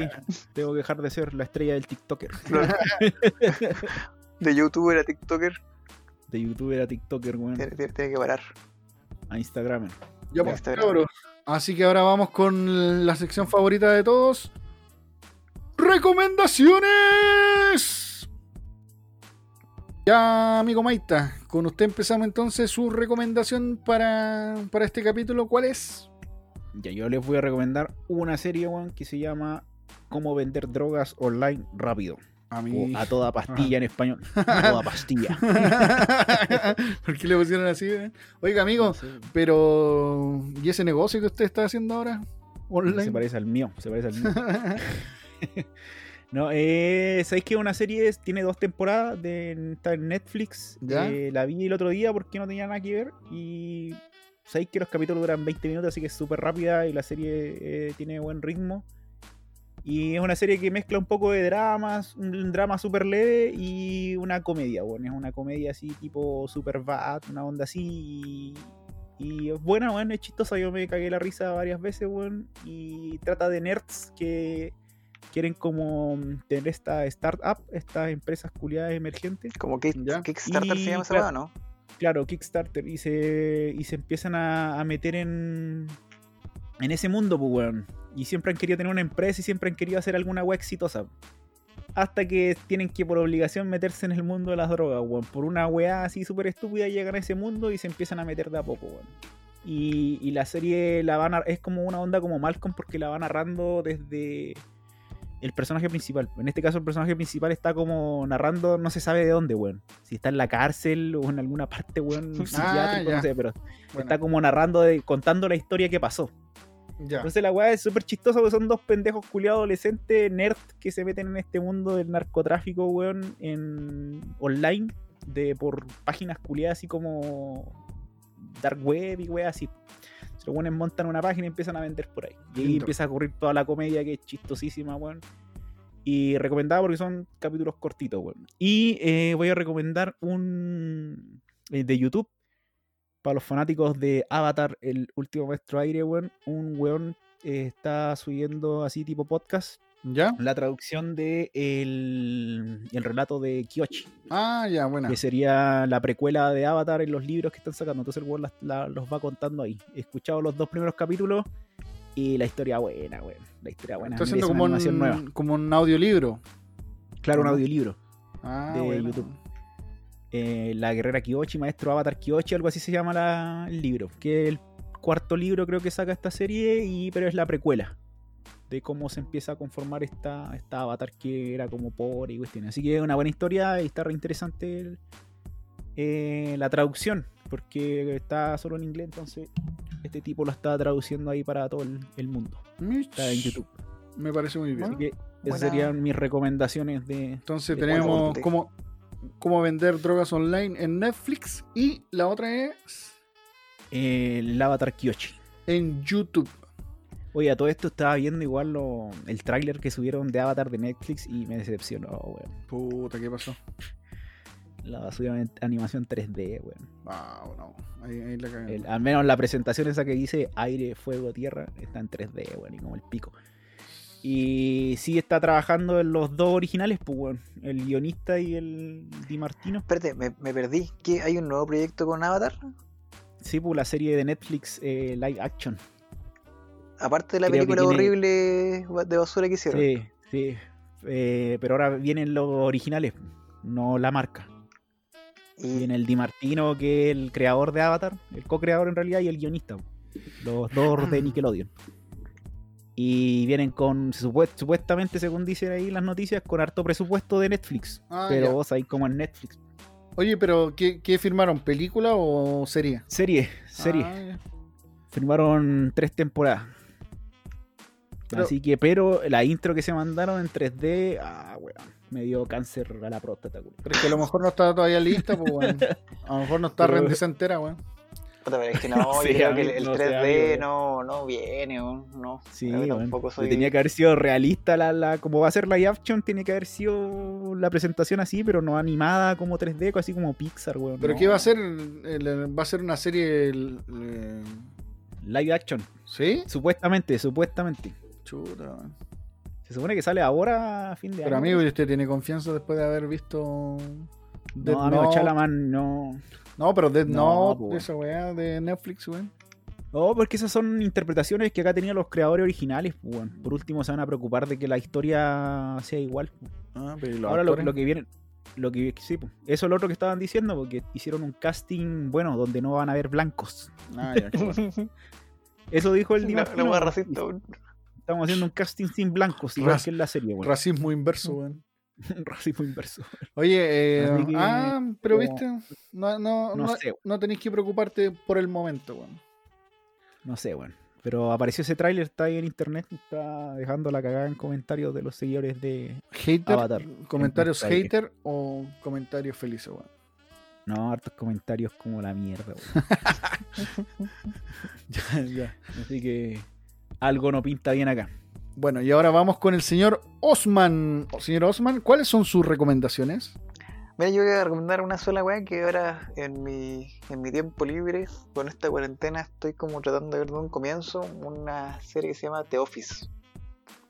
tengo que dejar de ser la estrella del TikToker. De youtuber a TikToker, De youtuber a TikToker, weón. tiene, tiene- tiene que parar. A Instagram. Ya, pues. Así que ahora vamos con la sección favorita de todos. ¡Recomendaciones! Ya, amigo Maita, con usted empezamos entonces su recomendación para, para este capítulo. ¿Cuál es? Ya, yo les voy a recomendar una serie, weón, que se llama Cómo vender drogas online rápido. A O a toda pastilla en español. A toda pastilla. ¿Por qué le pusieron así? eh? Oiga, amigo, pero ¿y ese negocio que usted está haciendo ahora? Online. se parece al mío, se parece al mío. No, eh, ¿sabéis que una serie tiene dos temporadas? De, está en Netflix. ¿Ya? Eh, la vi el otro día porque no tenía nada que ver. Y sabéis que los capítulos duran 20 minutos, así que es súper rápida y la serie eh, tiene buen ritmo. Y es una serie que mezcla un poco de dramas, un drama súper leve y una comedia, bueno, es una comedia así tipo super bad, una onda así. Y, y es buena, bueno, es chistosa, yo me cagué la risa varias veces, bueno, y trata de nerds que quieren como tener esta startup, estas empresas culiadas emergentes. Como que Ya. Kickstarter Y, se llama esa claro. ¿no? Claro, Kickstarter, y se, y se empiezan a, a meter en, en ese mundo, pues, weón. Y siempre han querido tener una empresa y siempre han querido hacer alguna weá exitosa. Hasta que tienen que por obligación meterse en el mundo de las drogas, weón. Por una weá así súper estúpida llegan a ese mundo y se empiezan a meter de a poco, weón. Y, y la serie la van a- es como una onda como Malcolm porque la va narrando desde el personaje principal. En este caso el personaje principal está como narrando, no se sabe de dónde, weón. Si está en la cárcel o en alguna parte, weón, psiquiátrico, ya. no sé, pero Bueno, está como narrando, de- contando la historia que pasó. ya. Entonces la weá es súper chistosa porque son dos pendejos culiados adolescentes nerd que se meten en este mundo del narcotráfico, weón, en online, de por páginas culiadas así como dark web y weá así. Los weones montan una página y empiezan a vender por ahí. Y ahí empieza a ocurrir toda la comedia que es chistosísima, weón. Y recomendada porque son capítulos cortitos, weón. Y eh, voy a recomendar un eh, de YouTube para los fanáticos de Avatar, el último maestro aire, weón. Un weón eh, está subiendo así tipo podcast ¿Ya? la traducción de el, el relato de Kyoshi, Ah, ya, buena. que sería la precuela de Avatar en los libros que están sacando. Entonces el weón los va contando ahí. He escuchado los dos primeros capítulos y la historia buena, weón. La historia buena. Está haciendo como animación nueva. un, como un audiolibro. Claro, un audiolibro. Ah, de bueno. YouTube. Eh, la guerrera Kyoshi, maestro Avatar Kyoshi, algo así se llama la- el libro. Que es el cuarto libro creo que saca esta serie, y, pero es la precuela de cómo se empieza a conformar esta, esta Avatar que era como pobre y cuestiones. Así que es una buena historia y está re interesante el- eh, la traducción. porque está solo en inglés, entonces este tipo lo está traduciendo ahí para todo el, el mundo. Está en YouTube. Me parece muy bien. Así que Buena. esas serían mis recomendaciones de... Entonces de tenemos cómo, cómo vender drogas online en Netflix y la otra es el Avatar Kyoshi. en YouTube. Oye, a todo esto estaba viendo igual lo- el tráiler que subieron de Avatar de Netflix y me decepcionó, weón. Puta, ¿qué pasó? La subieron en animación 3D, weón. Ah, no. Ahí, ahí la cagué. El- al menos la presentación esa que dice aire, fuego, tierra, está en 3D, weón, y como el pico. Y sí está trabajando en los dos originales, pues, weón. El guionista y el Di Martino. Espérate, me, me perdí. ¿Qué, ¿Hay un nuevo proyecto con Avatar? Sí, pues la serie de Netflix eh, live action. Aparte de la Creo película tiene- horrible de basura que hicieron. Sí, sí. Eh, pero ahora vienen los originales, no la marca. Y Viene el Di Martino, que es el creador de Avatar, el co-creador en realidad, y el guionista. Los dos de Nickelodeon. Y vienen con, supuest- supuestamente, según dicen ahí las noticias, con harto presupuesto de Netflix. Ah, pero ya. vos ahí como en Netflix. Oye, pero ¿qué, qué firmaron? ¿Película o serie? Serie, serie. Ah. Firmaron tres temporadas. Pero- Así que, pero la intro que se mandaron en 3D, ah, weón, me dio cáncer a la próstata. culo. Pero es que a lo mejor no está todavía lista, pues, weón. A lo mejor no está rendida entera, weón. Pero es que no, Sí, yo creo que el, el no sé, 3D amigo. no, no viene, no. no. Sí, weón. tampoco soy. Tenía que haber sido realista la, la, como va a ser live action, tiene que haber sido la presentación así, pero no animada como 3D, así como Pixar, weón. ¿Pero no. qué va a ser? ¿Va a ser una serie? el- el- Live action, ¿Sí? supuestamente, supuestamente. Chuta. Se supone que sale ahora a fin de Pero año. amigo, ¿y usted tiene confianza después de haber visto Death no, amigo? Chalaman, no. No, pero Death No, Note, po. esa weá de Netflix, weón. No, porque esas son interpretaciones que acá tenían los creadores originales, weón. Por último, se van a preocupar de que la historia sea igual. Ah, pero ¿y los Ahora lo, que viene. Lo que, sí, eso es lo otro que estaban diciendo, porque hicieron un casting bueno donde no van a haber blancos. Ah, ya, qué bueno. Eso dijo el Di No, no racista. weón. Estamos haciendo un casting sin blancos, igual Raci- que en la serie, weón. Racismo inverso, weón. Un racismo inverso. Oye, eh, que, ah, pero como- viste, no, no, No no, sé. no tenéis que preocuparte por el momento, weón. No sé, weón. Pero apareció ese tráiler, está ahí en internet, está dejando la cagada en comentarios de los seguidores de. Hater, Avatar. comentarios hater o comentarios felices, weón. No, hartos comentarios como la mierda, weón. Ya, ya. Así que algo no pinta bien acá. Bueno, y ahora vamos con el señor Osman. Señor Osman, ¿cuáles son sus recomendaciones? Mira, yo voy a recomendar una sola weá que ahora en mi, en mi tiempo libre, con esta cuarentena, estoy como tratando de ver de un comienzo una serie que se llama The Office.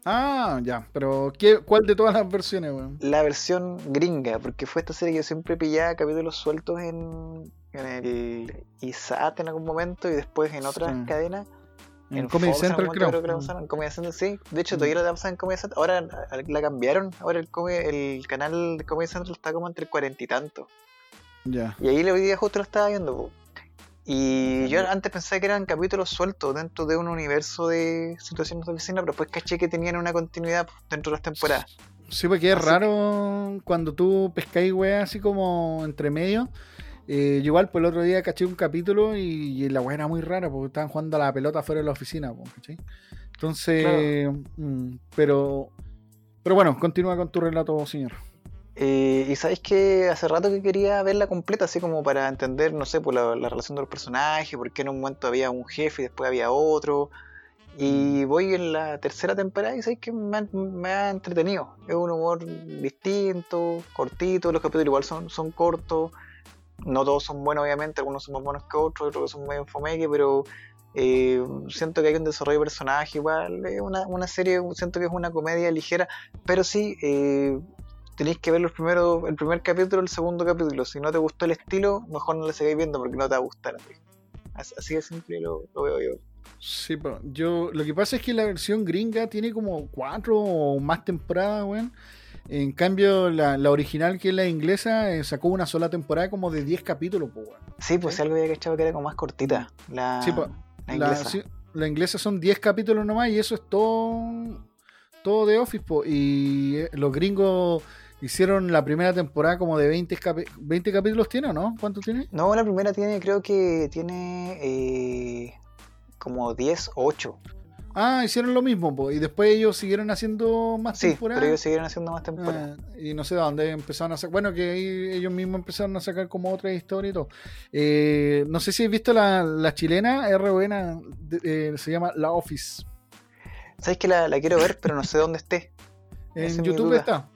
Ah, ya, pero ¿qué, ¿cuál de todas las versiones, weón? La versión gringa, porque fue esta serie que yo siempre pillaba capítulos sueltos en, en el ISAT en algún momento y después en otras Sí. cadenas. En Comedy Fox en Central, algún creo. que en Comedy Central, sí. De hecho, Mm. todavía la pasan en Comedy Central. Ahora la cambiaron. Ahora el, canal de Comedy Central está como entre cuarenta y tantos. Ya. Y ahí hoy día justo lo estaba viendo. Y yo antes pensaba que eran capítulos sueltos dentro de un universo de situaciones de oficina, pero después caché que tenían una continuidad dentro de las temporadas. Sí, porque es raro cuando tú pescáis, weá, así como entre medio. Eh, yo igual, pues el otro día caché un capítulo y, y la weá era muy rara porque estaban jugando a la pelota fuera de la oficina, ¿cachai? Entonces, mm, pero, pero bueno, continúa con tu relato, señor. Eh, y sabéis que hace rato que quería verla completa, así como para entender, no sé, por la, la relación de los personajes, porque en un momento había un jefe y después había otro. Y voy en la tercera temporada y sabéis que me, ha- me ha entretenido. Es un humor distinto, cortito, los capítulos igual son, son cortos. No todos son buenos, obviamente, algunos son más buenos que otros, otros son medio enfomeque, pero eh, siento que hay un desarrollo de personaje igual. Es una, una serie, siento que es una comedia ligera, pero sí. Eh, tenéis que ver los primeros, el primer capítulo, el segundo capítulo. Si no te gustó el estilo, mejor no lo sigáis viendo porque no te va a gustar. Así, Así- de simple lo, lo veo yo. Sí, pero yo lo que pasa es que la versión gringa tiene como cuatro o más temporadas, weón. En cambio, la, la original, que es la inglesa, eh, sacó una sola temporada como de 10 capítulos, pues, weón. Sí, pues Sí. algo había cachado que era como más cortita. La, Sí, pues, la La, inglesa. sí, la inglesa son 10 capítulos nomás y eso es todo, todo de Office, po. Y eh, los gringos hicieron la primera temporada como de 20, 20 capítulos, ¿tiene o no? ¿Cuánto tiene? No, la primera tiene, creo que tiene eh, como 10 o 8. Ah, hicieron lo mismo, po, y después ellos siguieron haciendo más Sí, temporadas. pero ellos siguieron haciendo más temporadas. Ah, y no sé de dónde empezaron a sacar. Bueno, que ahí ellos mismos empezaron a sacar como otra historia y todo. Eh, no sé si has visto la, la chilena, re buena, eh, se llama La Office. ¿Sabes que la, la quiero ver, pero no sé dónde esté? En YouTube está.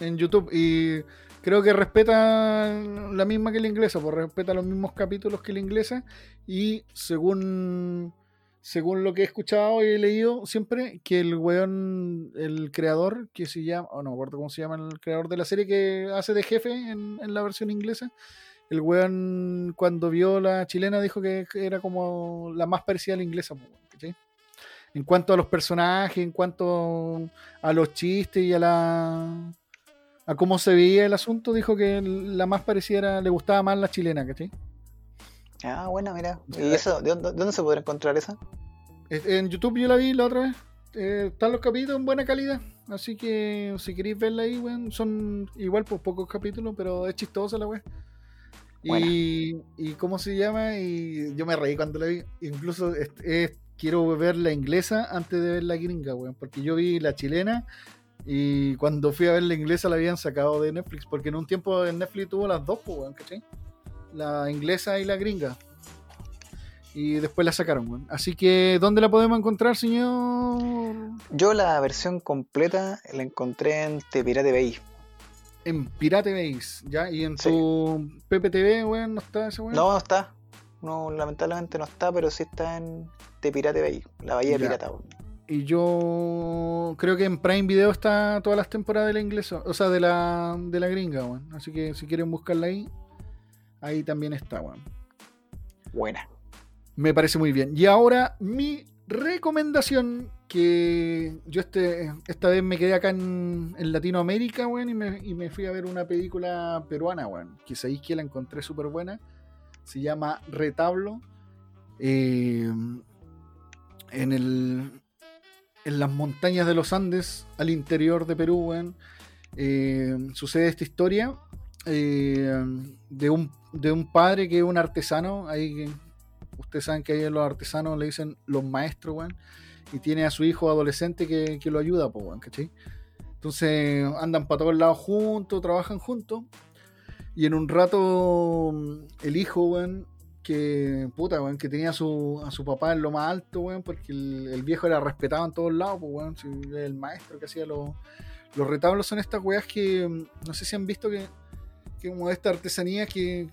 En YouTube. Y creo que respeta la misma que la inglesa, pues respeta los mismos capítulos que la inglesa. Y según, según lo que he escuchado y he leído siempre, que el weón, el creador, que se llama, oh, no me acuerdo cómo se llama el creador de la serie que hace de jefe en, la versión inglesa. El weón cuando vio la chilena dijo que era como la más parecida a la inglesa. ¿cachai? En cuanto a los personajes, en cuanto a los chistes y a la a cómo se veía el asunto, dijo que la más parecida era- le gustaba más la chilena, ¿cachai? Ah, bueno, mira. ¿Y eso? ¿De dónde, de dónde se podrá encontrar esa? En YouTube yo la vi la otra vez. Eh, están los capítulos en buena calidad. Así que si queréis verla ahí, weón, son igual pues pocos capítulos, pero es chistosa la weá. Y, y cómo se llama, y yo me reí cuando la vi. Incluso es- es- quiero ver la inglesa antes de ver la gringa, weón. Porque yo vi la chilena y cuando fui a ver la inglesa la habían sacado de Netflix. Porque en un tiempo en Netflix tuvo las dos, pues, weón, ¿cachai? La inglesa y la gringa. Y después la sacaron, weón. Así que, ¿dónde la podemos encontrar, señor? Yo la versión completa la encontré en Tepirate Bay. En Pirate Base, ¿ya? Y en Sí. tu PPTV, weón, ¿no está ese weón? No, no está. No, lamentablemente no está, pero sí está en Tepirate Bay, la Bahía Ya. Pirata. weón. Y yo creo que en Prime Video está todas las temporadas de la inglesa, o sea, de la, de la gringa, weón. Así que si quieren buscarla ahí, ahí también está, weón. Buena. Me parece muy bien. Y ahora mi recomendación, que yo este, esta vez me quedé acá en, en Latinoamérica, weón, y me, y me fui a ver una película peruana, weón, que sabéis que la encontré súper buena. Se llama Retablo. Eh, en, el, en las montañas de los Andes, al interior de Perú, weón, eh, sucede esta historia eh, de, un, de un padre que es un artesano, ahí ustedes saben que ahí los artesanos le dicen los maestros, weón, y tiene a su hijo adolescente que, que lo ayuda, pues, weón, ¿cachai? Entonces andan para todos lados juntos, trabajan juntos, y en un rato mm, el hijo, weón, que puta, weón, que tenía a su, a su papá en lo más alto, weón, porque el, viejo era respetado en todos lados, pues, weón, el maestro que hacía los, los retablos son estas weas que mm, no sé si han visto que, que como esta artesanía que,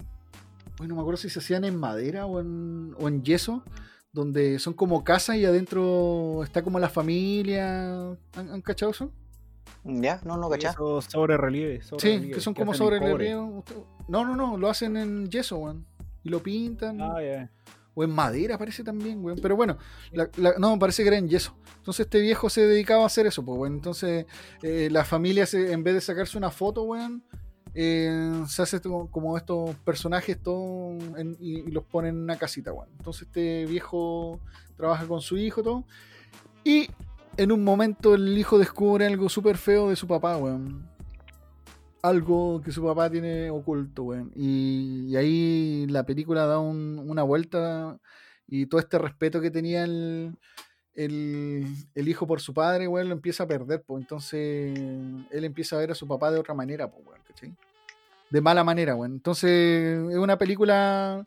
bueno, no me acuerdo si se hacían en madera o en, o en yeso, donde son como casas y adentro está como la familia. ¿Han, han cachado eso? ¿Ya? No, no, cachá. Sobre relieve. Sí, que son como sobre relieve. No, no, no, lo hacen en yeso, weón. Y lo pintan. Ah, ya. O en madera parece también, weón. Pero bueno, la- la- no, parece que era en yeso. Entonces este viejo se dedicaba a hacer eso, pues, weón. Entonces eh, la familia, se- en vez de sacarse una foto, weón, eh, se hace como estos personajes todo y, los pone en una casita, weón. Entonces este viejo trabaja con su hijo, todo. Y en un momento el hijo descubre algo súper feo de su papá, weón. Algo que su papá tiene oculto, weón. Y, ahí la película da un- una vuelta y todo este respeto que tenía el, el, el hijo por su padre, weón, lo empieza a perder, pues. Entonces él empieza a ver a su papá de otra manera, pues, weón, ¿cachai? De mala manera, weón. Entonces es una película,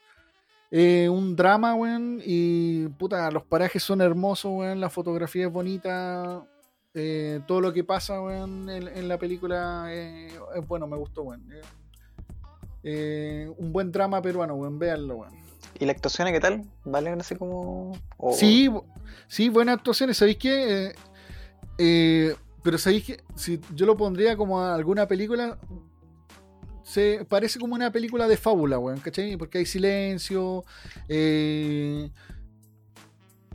eh, un drama, weón, y puta, los parajes son hermosos, weón, la fotografía es bonita, eh, todo lo que pasa, en, la película eh, es bueno, me gustó, weón. Eh, un buen drama peruano, weón, véanlo. ¿Y la actuación qué tal? ¿Vale? No sé cómo. o- Sí, sí, buenas actuaciones. ¿Sabéis qué? Eh, eh, pero sabéis que si yo lo pondría como a alguna película, se parece como una película de fábula, weón, ¿cachai? Porque hay silencio, eh,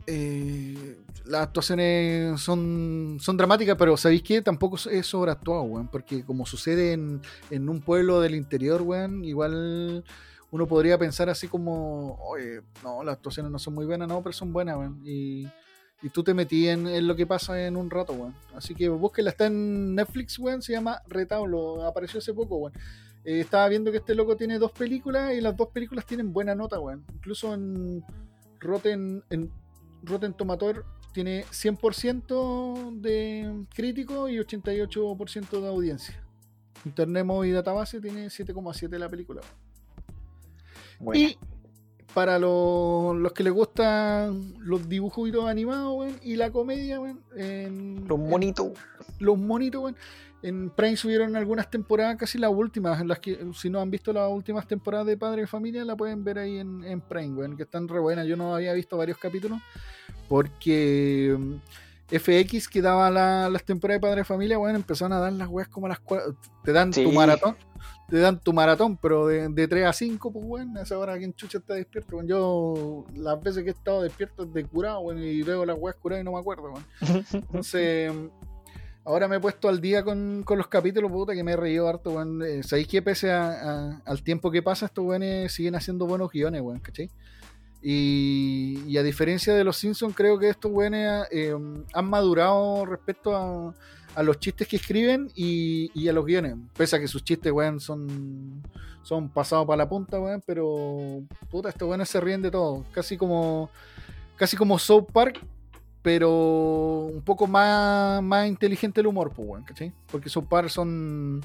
eh, las actuaciones son, son dramáticas, pero ¿sabéis qué? Tampoco es sobreactuado, weón, porque como sucede en, en un pueblo del interior, weón, igual uno podría pensar así como, oye, no, las actuaciones no son muy buenas, no, pero son buenas, weón. Y, y tú te metí en, lo que pasa en un rato, weón. Así que búsquela, está en Netflix, weón, se llama Retablo, apareció hace poco, weón. Eh, estaba viendo que este loco tiene dos películas y las dos películas tienen buena nota, weón. Incluso en Rotten, en Rotten Tomatoes tiene 100% de crítico y 88% de audiencia. Internet Movie Database tiene 7,7 la película. Bueno, Y para los, los que les gustan los dibujitos animados, weón, y la comedia, weón, en, los monitos. los monitos, weón. En Prime subieron algunas temporadas, casi las últimas, en las que si no han visto las últimas temporadas de Padre de Familia, la pueden ver ahí en, en Prime, weón, que están re buenas. Yo no había visto varios capítulos porque FX que daba la- las temporadas de Padre de Familia, weón, empezaron a dar las weas como a las cua- te dan tu maratón. Te dan tu maratón, pero de, de 3 a 5, pues, weón, a esa hora quien chucha está despierto, weón. Yo, las veces que he estado despierto es de curado, weón, y veo las weas curadas y no me acuerdo, weón. Entonces, ahora me he puesto al día con, con los capítulos, puta, que me he reído harto, weón. Eh, ¿Sabéis que pese a- a- al tiempo que pasa, estos weones siguen haciendo buenos guiones, weón, ¿cachai? Y, y a diferencia de los Simpsons, creo que estos weones eh, han madurado respecto a, a los chistes que escriben y, y a los guiones. Pese a que sus chistes, weón, son, son pasados para la punta, weón, pero puta, estos weones se ríen de todo. Casi como, casi como South Park, pero un poco más, más inteligente el humor, pues, weón, ¿cachai? Porque South Park son.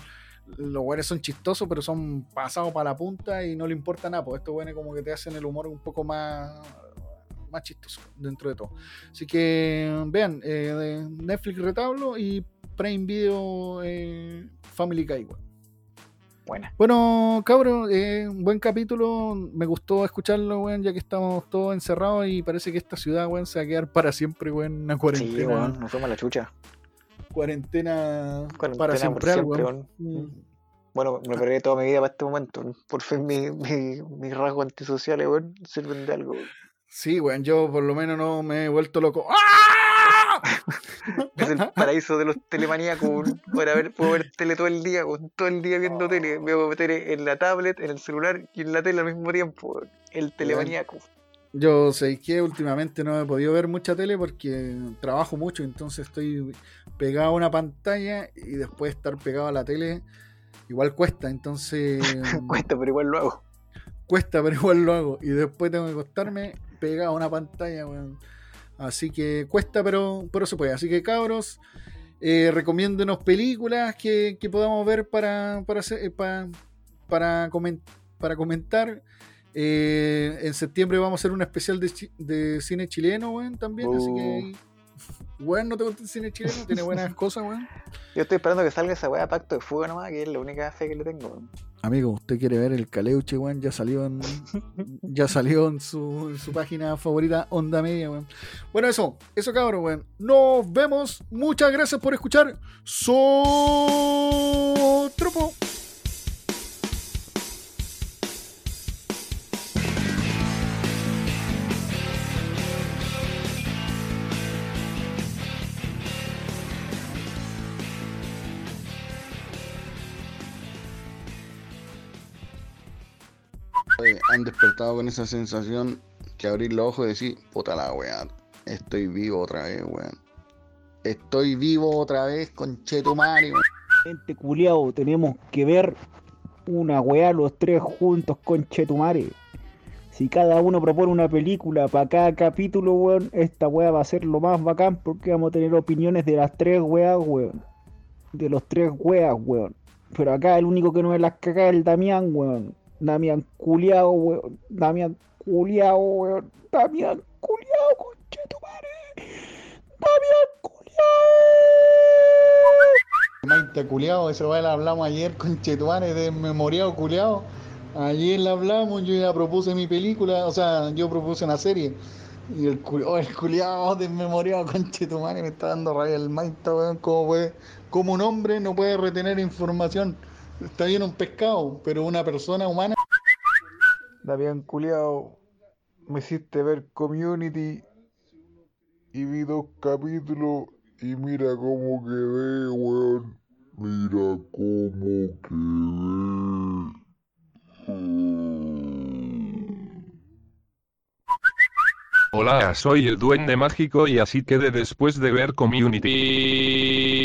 Los weones son chistosos, pero son pasados para la punta y no le importa nada. Pues estos weones como que te hacen el humor un poco más, más chistoso dentro de todo. Así que vean, eh, Netflix Retablo y Prime Video eh, Family Guy. Buena. Bueno, cabrón, eh, un buen capítulo. Me gustó escucharlo, weón, ya que estamos todos encerrados y parece que esta ciudad, weón, se va a quedar para siempre, weón, una Sí, cuarentena. weón, nos fuimos la chucha. Cuarentena, Cuarentena para por siempre, weón. Mm. Bueno, me preparé toda mi vida para este momento. Por fin mi- mi- mis rasgos antisociales, weón, sirven de algo. weón. Sí, weón, yo por lo menos no me he vuelto loco. ¡Ah! Es el paraíso de los telemaníacos. Para ver, puedo ver tele todo el día, weón, todo el día viendo tele. Veo tele en la tablet, en el celular y en la tele al mismo tiempo, weón. El telemaníaco. Yo sé que últimamente no he podido ver mucha tele porque trabajo mucho, entonces estoy pegado a una pantalla y después estar pegado a la tele igual cuesta, entonces Cuesta, pero igual lo hago. cuesta, pero igual lo hago. Y después tengo que acostarme pegado a una pantalla, weón. Así que cuesta, pero, pero se puede. Así que cabros, eh, recomiéndenos películas que, que podamos ver para, para, hacer- eh, para, para, comen- para comentar. Eh, en septiembre vamos a hacer un especial de, de cine chileno, weón, también. Así que, weón, no te gusta el cine chileno, tiene buenas cosas, weón. Yo estoy esperando que salga esa weá Pacto de Fuego nomás, que es la única fe que le tengo, weón. Amigo, usted quiere ver el Caleuche, weón, ya salió en, ya salió en su, en su página favorita, Onda Media, weón. Bueno, eso, eso cabrón, weón. Nos vemos. Muchas gracias por escuchar. Sotropo. Eh, despertado con esa sensación que abrir los ojos y decir, puta la weá, estoy vivo otra vez, weón. Estoy vivo otra vez con Chetumari, weón. Gente culiao, tenemos que ver una weá los tres juntos con Chetumare. Si cada uno propone una película para cada capítulo, weón, esta weá va a ser lo más bacán porque vamos a tener opiniones de las tres weas, weón. De los tres weas, weón. Pero acá el único que no me las caga es el Damián, weón. Damián culiao, weón. Damián culiao, weón. Damián culiao, con Chetumare. Damián culiao. Maite culiao, eso weá la hablamos ayer con Chetumari, desmemoriado culiao. Ayer la hablamos, yo ya propuse mi película, o sea, yo propuse una serie. Y el culiao, el culiao desmemoriado con Chetumari me está dando rabia el Maite, weón. ¿Cómo, puede, cómo un hombre no puede retener información? Está bien un pescado, pero una persona humana. Damián Culeado, me hiciste ver Community y vi dos capítulos y mira cómo quedé, weón. Mira cómo quedé. Hola, soy el duende mágico y así quedé después de ver Community.